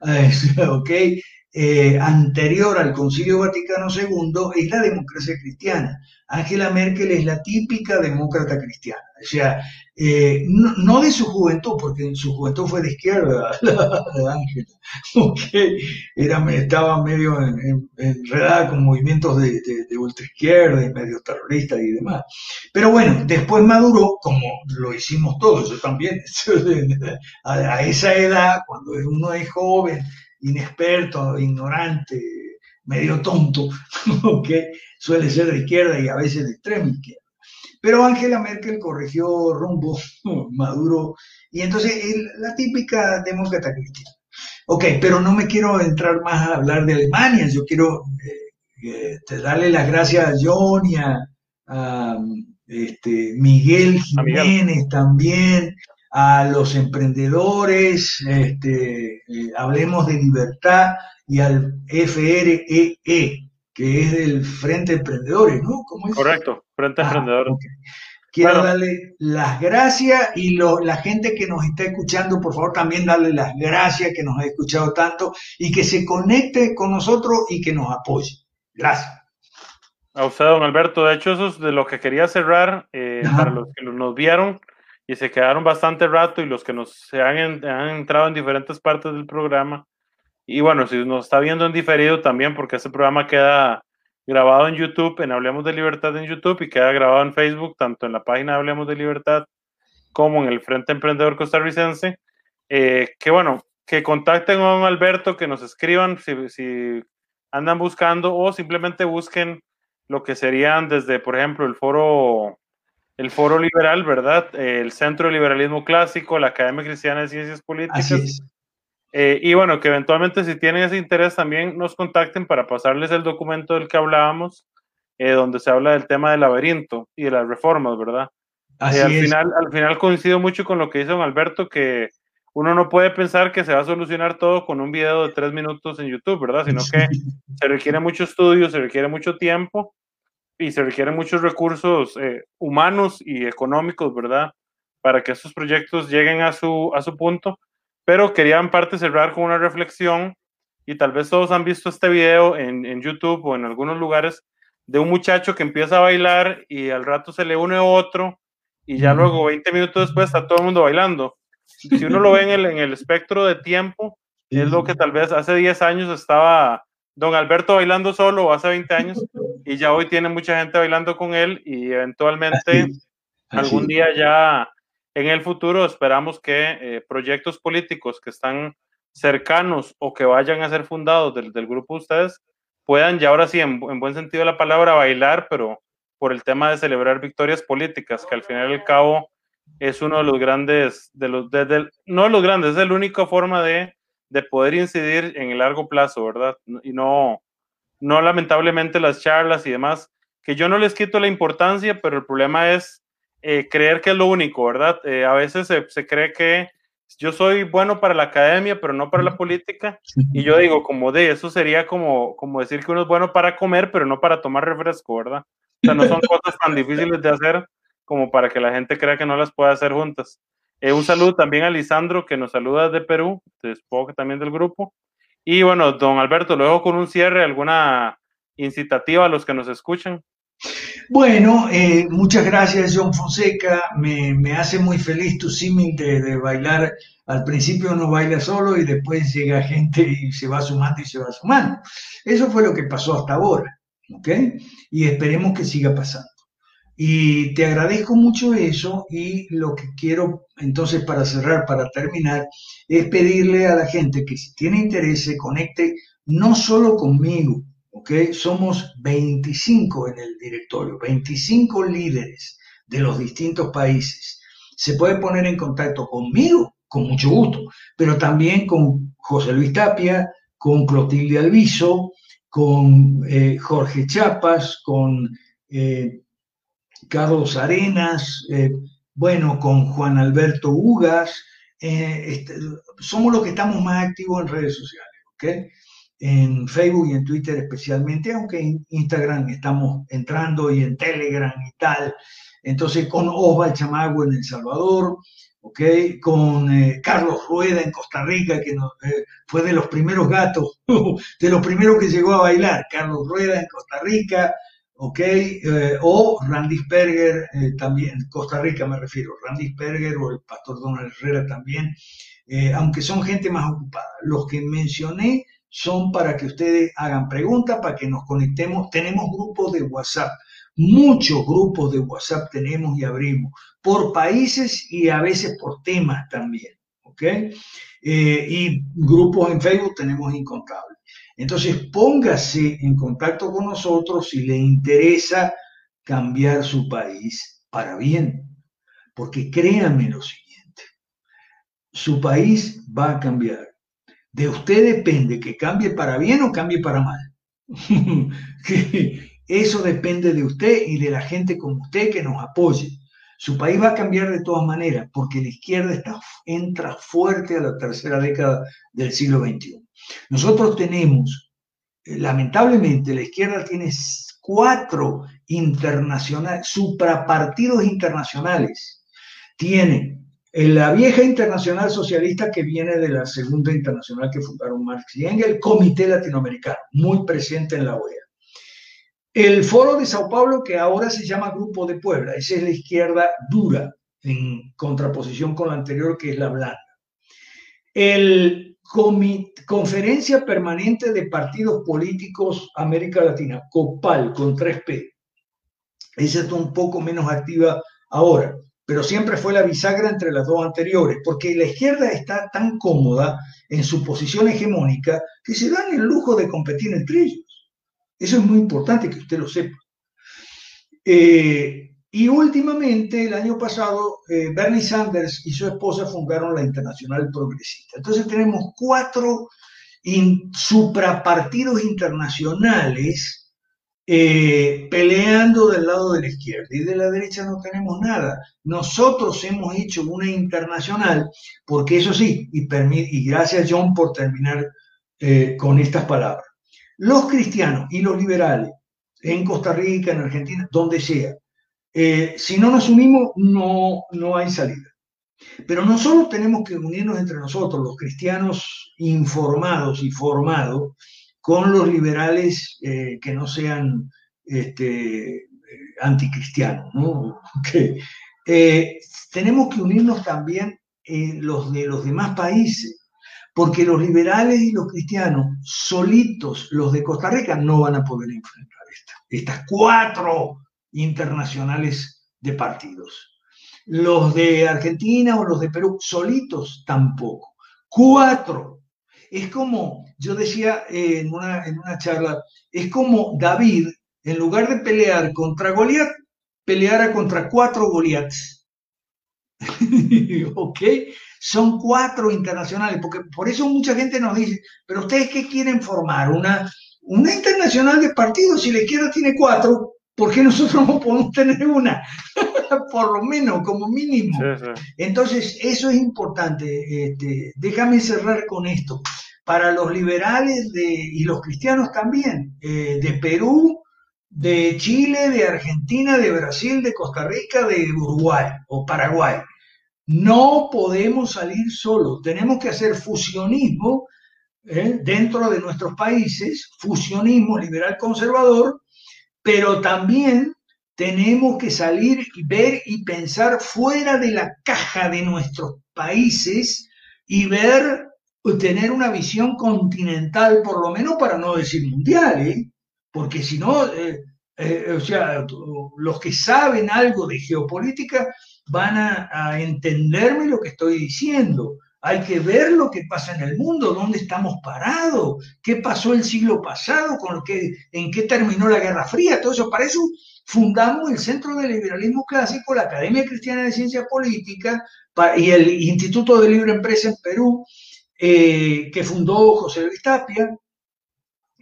eh, anterior al Concilio Vaticano II, es la democracia cristiana. Angela Merkel es la típica demócrata cristiana. O sea, eh, no, de su juventud, porque en su juventud fue de izquierda, la Ángela, Era, estaba medio enredada con movimientos de, de, ultraizquierda y medio terroristas y demás. Pero bueno, después maduró, como lo hicimos todos, yo también, a, a esa edad, cuando uno es joven, inexperto, ignorante, medio tonto, que suele ser de izquierda y a veces de extrema izquierda. Pero Angela Merkel corrigió rumbo, Maduro, y entonces la típica demócrata cristiana. Ok, pero no me quiero entrar más a hablar de Alemania, yo quiero eh, eh, darle las gracias a John y a, este, Miguel Jiménez también, a los emprendedores, este, eh, hablemos de libertad y al FREE, e, que es del Frente Emprendedores, ¿no? Correcto, Frente ah, Emprendedores. Quiero darle las gracias y la gente que nos está escuchando, por favor, también darle las gracias que nos ha escuchado tanto y que se conecte con nosotros y que nos apoye. Gracias. A usted, don Alberto. De hecho, eso es de lo que quería cerrar eh, para los que nos vieron y se quedaron bastante rato y los que nos se han, han entrado en diferentes partes del programa. Y bueno, si nos está viendo en diferido también, porque este programa queda grabado en YouTube, en Hablemos de Libertad en YouTube y queda grabado en Facebook, tanto en la página Hablemos de Libertad como en el Frente Emprendedor Costarricense. Eh, que bueno, que contacten a don Alberto, que nos escriban si, si, andan buscando o simplemente busquen lo que serían desde, por ejemplo, el foro, el foro liberal, ¿verdad? el Centro de Liberalismo Clásico, la Academia Cristiana de Ciencias Políticas. Eh, y bueno, que eventualmente si tienen ese interés también nos contacten para pasarles el documento del que hablábamos, eh, donde se habla del tema del laberinto y de las reformas, ¿verdad? Así eh, al, Final, al final coincido mucho con lo que dice don Alberto, que uno no puede pensar que se va a solucionar todo con un video de tres minutos en YouTube, ¿verdad? Sino que se requiere mucho estudio, se requiere mucho tiempo y se requieren muchos recursos humanos y económicos, ¿verdad? Para que estos proyectos lleguen a su, a su punto pero quería en parte cerrar con una reflexión y tal vez todos han visto este video en, en, YouTube o en algunos lugares de un muchacho que empieza a bailar y al rato se le une otro y ya luego 20 minutos después está todo el mundo bailando. Si uno lo ve en el, en el espectro de tiempo, es lo que tal vez hace 10 años estaba don Alberto bailando solo o hace 20 años y ya hoy tiene mucha gente bailando con él y eventualmente algún día ya en el futuro esperamos que eh, proyectos políticos que están cercanos o que vayan a ser fundados del, grupo de ustedes puedan ya ahora sí, en, buen sentido de la palabra, bailar, pero por el tema de celebrar victorias políticas, que al final y al cabo es uno de los grandes, de los, no de los grandes, es la única forma de, de poder incidir en el largo plazo, ¿verdad? Y no, no lamentablemente las charlas y demás, que yo no les quito la importancia, pero el problema es eh, creer que es lo único, ¿verdad? Eh, a veces se, cree que yo soy bueno para la academia, pero no para la política. Y yo digo, como de eso sería como, como decir que uno es bueno para comer, pero no para tomar refresco, ¿verdad? O sea, no son cosas tan difíciles de hacer como para que la gente crea que no las pueda hacer juntas. Eh, un saludo también a Lisandro, que nos saluda desde Perú, supongo que también del grupo. Y bueno, don Alberto, luego con un cierre, alguna incitativa a los que nos escuchan. Bueno, eh, muchas gracias John Fonseca, me, hace muy feliz tu símil de, bailar, al principio uno baila solo y después llega gente y se va sumando y se va sumando. Eso fue lo que pasó hasta ahora, ¿ok? Y esperemos que siga pasando. Y te agradezco mucho eso y lo que quiero entonces para cerrar, para terminar, es pedirle a la gente que si tiene interés se conecte no solo conmigo, ¿ok? Somos 25 en el directorio, 25 líderes de los distintos países. Se puede poner en contacto conmigo, con mucho gusto, pero también con José Luis Tapia, con Clotilde Alviso, con eh, Jorge Chapas, con eh, Carlos Arenas, eh, bueno, con Juan Alberto Ugas. Este, somos los que estamos más activos en redes sociales, ¿ok? en Facebook y en Twitter especialmente, aunque en Instagram estamos entrando y en Telegram y tal. Entonces, con Osval Chamagua en El Salvador, ¿okay? con eh, Carlos Rueda en Costa Rica, que eh, fue de los primeros gatos, de los primeros que llegó a bailar, Carlos Rueda en Costa Rica, ¿ok? Eh, o Randy Sperger, también, Costa Rica me refiero, Randy Sperger o el pastor Donald Herrera también, aunque son gente más ocupada. Los que mencioné son para que ustedes hagan preguntas, para que nos conectemos. Tenemos grupos de WhatsApp, muchos grupos de WhatsApp tenemos y abrimos, por países y a veces por temas también, ¿ok? Eh, y grupos en Facebook tenemos incontables. Entonces, póngase en contacto con nosotros si le interesa cambiar su país para bien, porque créanme lo siguiente, su país va a cambiar de usted depende que cambie para bien o cambie para mal. Eso depende de usted y de la gente como usted que nos apoye. Su país va a cambiar de todas maneras porque la izquierda está, entra fuerte a la tercera década del siglo XXI. Nosotros tenemos, eh, lamentablemente, la izquierda tiene cuatro internacionales, suprapartidos internacionales. Tiene la vieja internacional socialista que viene de la segunda internacional que fundaron Marx y Engels, el Comité Latinoamericano, muy presente en la OEA. El Foro de Sao Paulo, que ahora se llama Grupo de Puebla, esa es la izquierda dura, en contraposición con la anterior, que es la blanda. El Conferencia Permanente de Partidos Políticos América Latina, COPAL, con 3P. Esa está un poco menos activa ahora pero siempre fue la bisagra entre las dos anteriores, porque la izquierda está tan cómoda en su posición hegemónica que se dan el lujo de competir entre ellos. Eso es muy importante que usted lo sepa. Eh, y últimamente, el año pasado, eh, Bernie Sanders y su esposa fundaron la Internacional Progresista. Entonces tenemos cuatro suprapartidos internacionales eh, peleando del lado de la izquierda y de la derecha no tenemos nada. Nosotros hemos hecho una internacional, porque eso sí, y, y gracias John por terminar eh, con estas palabras. Los cristianos y los liberales, en Costa Rica, en Argentina, donde sea, eh, si no nos unimos, no, no hay salida. Pero no solo tenemos que unirnos entre nosotros, los cristianos informados y formados, con los liberales eh, que no sean este, anticristianos. ¿no? Eh, tenemos que unirnos también los de los demás países, porque los liberales y los cristianos solitos, los de Costa Rica, no van a poder enfrentar estas cuatro internacionales de partidos. Los de Argentina o los de Perú solitos tampoco. Cuatro es como, yo decía eh, en, una, en una charla, es como David, en lugar de pelear contra Goliat, peleara contra cuatro Goliaths. ¿Ok? Son cuatro internacionales, porque por eso mucha gente nos dice, pero ustedes qué quieren formar? Una, una internacional de partidos, si la izquierda tiene cuatro, ¿por qué nosotros no podemos tener una? por lo menos, como mínimo. Entonces, eso es importante. Este, déjame cerrar con esto para los liberales y los cristianos también, eh, de Perú, de Chile, de Argentina, de Brasil, de Costa Rica, de Uruguay o Paraguay. No podemos salir solos, tenemos que hacer fusionismo eh, dentro de nuestros países, fusionismo liberal conservador, pero también tenemos que salir y ver y pensar fuera de la caja de nuestros países y ver tener una visión continental, por lo menos para no decir mundial, ¿eh? porque si no, eh, eh, o sea, los que saben algo de geopolítica van a, entenderme lo que estoy diciendo. Hay que ver lo que pasa en el mundo, dónde estamos parados, qué pasó el siglo pasado, con que, en qué terminó la Guerra Fría, todo eso. Para eso fundamos el Centro de Liberalismo Clásico, la Academia Cristiana de Ciencia Política y el Instituto de Libre Empresa en Perú, eh, que fundó José Luis Tapia,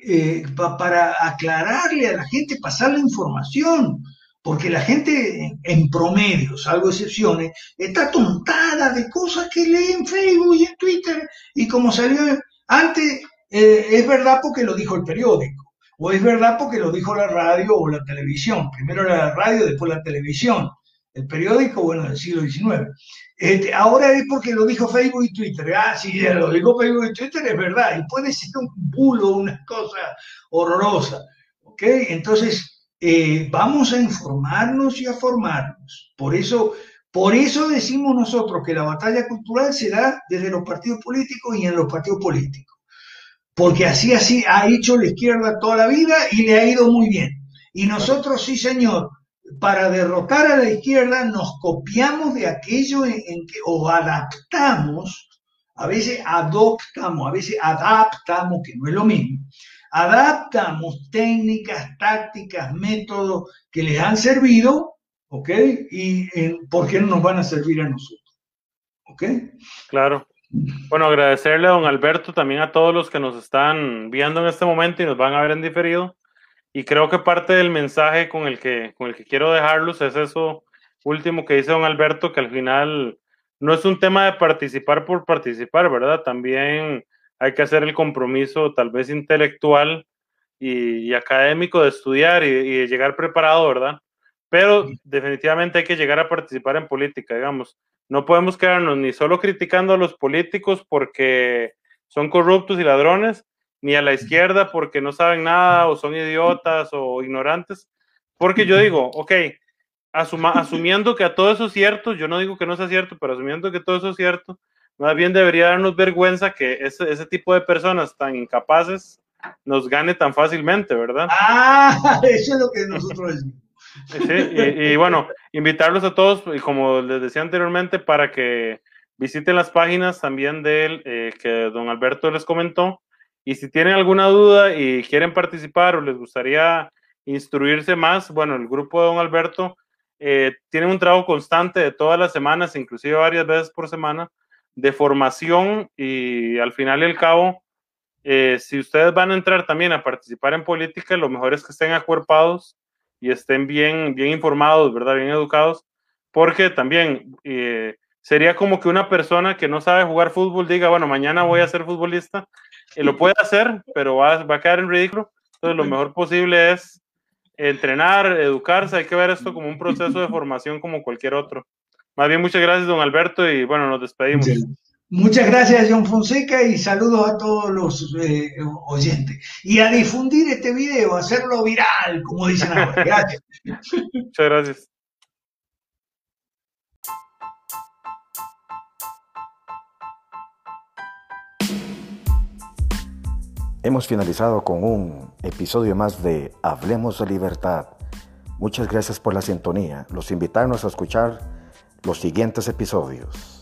eh, para aclararle a la gente, pasar la información, porque la gente en promedio, salvo excepciones, está tontada de cosas que lee en Facebook y en Twitter, y como salió antes, eh, es verdad porque lo dijo el periódico, o es verdad porque lo dijo la radio o la televisión, primero la radio, después la televisión, el periódico, bueno, del siglo XIX. Este, ahora es porque lo dijo Facebook y Twitter. Ah, sí, lo dijo Facebook y Twitter, es verdad. Y puede ser un bulo, una cosa horrorosa. ¿Ok? Entonces, eh, vamos a informarnos y a formarnos. Por eso, por eso decimos nosotros que la batalla cultural se da desde los partidos políticos y en los partidos políticos. Porque así, así ha hecho la izquierda toda la vida y le ha ido muy bien. Y nosotros, sí, señor, para derrotar a la izquierda nos copiamos de aquello en, que, o adaptamos, a veces adoptamos, a veces adaptamos, que no es lo mismo, adaptamos técnicas, tácticas, métodos que les han servido, ¿ok? Y ¿por qué no nos van a servir a nosotros? ¿Ok? Claro. Bueno, agradecerle a don Alberto, también a todos los que nos están viendo en este momento y nos van a ver en diferido. Y creo que parte del mensaje con el que, con el que quiero dejarlos es eso, último que dice don Alberto, que al final no es un tema de participar por participar, ¿verdad? También hay que hacer el compromiso tal vez intelectual y, académico de estudiar y, y, de llegar preparado, ¿verdad? Pero definitivamente hay que llegar a participar en política, digamos. No podemos quedarnos ni solo criticando a los políticos porque son corruptos y ladrones, ni a la izquierda porque no saben nada o son idiotas o ignorantes. Porque yo digo, ok, asumiendo que a todo eso es cierto, yo no digo que no sea cierto, pero asumiendo que todo eso es cierto, más bien debería darnos vergüenza que ese, ese tipo de personas tan incapaces nos gane tan fácilmente, ¿verdad? Ah, eso es lo que nosotros. Sí, y, bueno, invitarlos a todos, y como les decía anteriormente, para que visiten las páginas también de él, eh, que don Alberto les comentó. Y si tienen alguna duda y quieren participar o les gustaría instruirse más, bueno, el grupo de don Alberto eh, tiene un trabajo constante de todas las semanas, inclusive varias veces por semana, de formación y al final y al cabo, eh, si ustedes van a entrar también a participar en política, lo mejor es que estén acuerpados y estén bien, bien informados, ¿verdad? Bien educados, porque también eh, sería como que una persona que no sabe jugar fútbol diga, bueno, mañana voy a ser futbolista, y lo puede hacer, pero va, va a quedar en ridículo. Entonces, lo mejor posible es entrenar, educarse, hay que ver esto como un proceso de formación como cualquier otro. Más bien, muchas gracias, don Alberto, y bueno, nos despedimos. Muchas gracias, John Fonseca, y saludos a todos los eh, oyentes. Y a difundir este video, hacerlo viral, como dicen ahora. Gracias. Muchas gracias. Hemos finalizado con un episodio más de Hablemos de Libertad. Muchas gracias por la sintonía. Los invitamos a escuchar los siguientes episodios.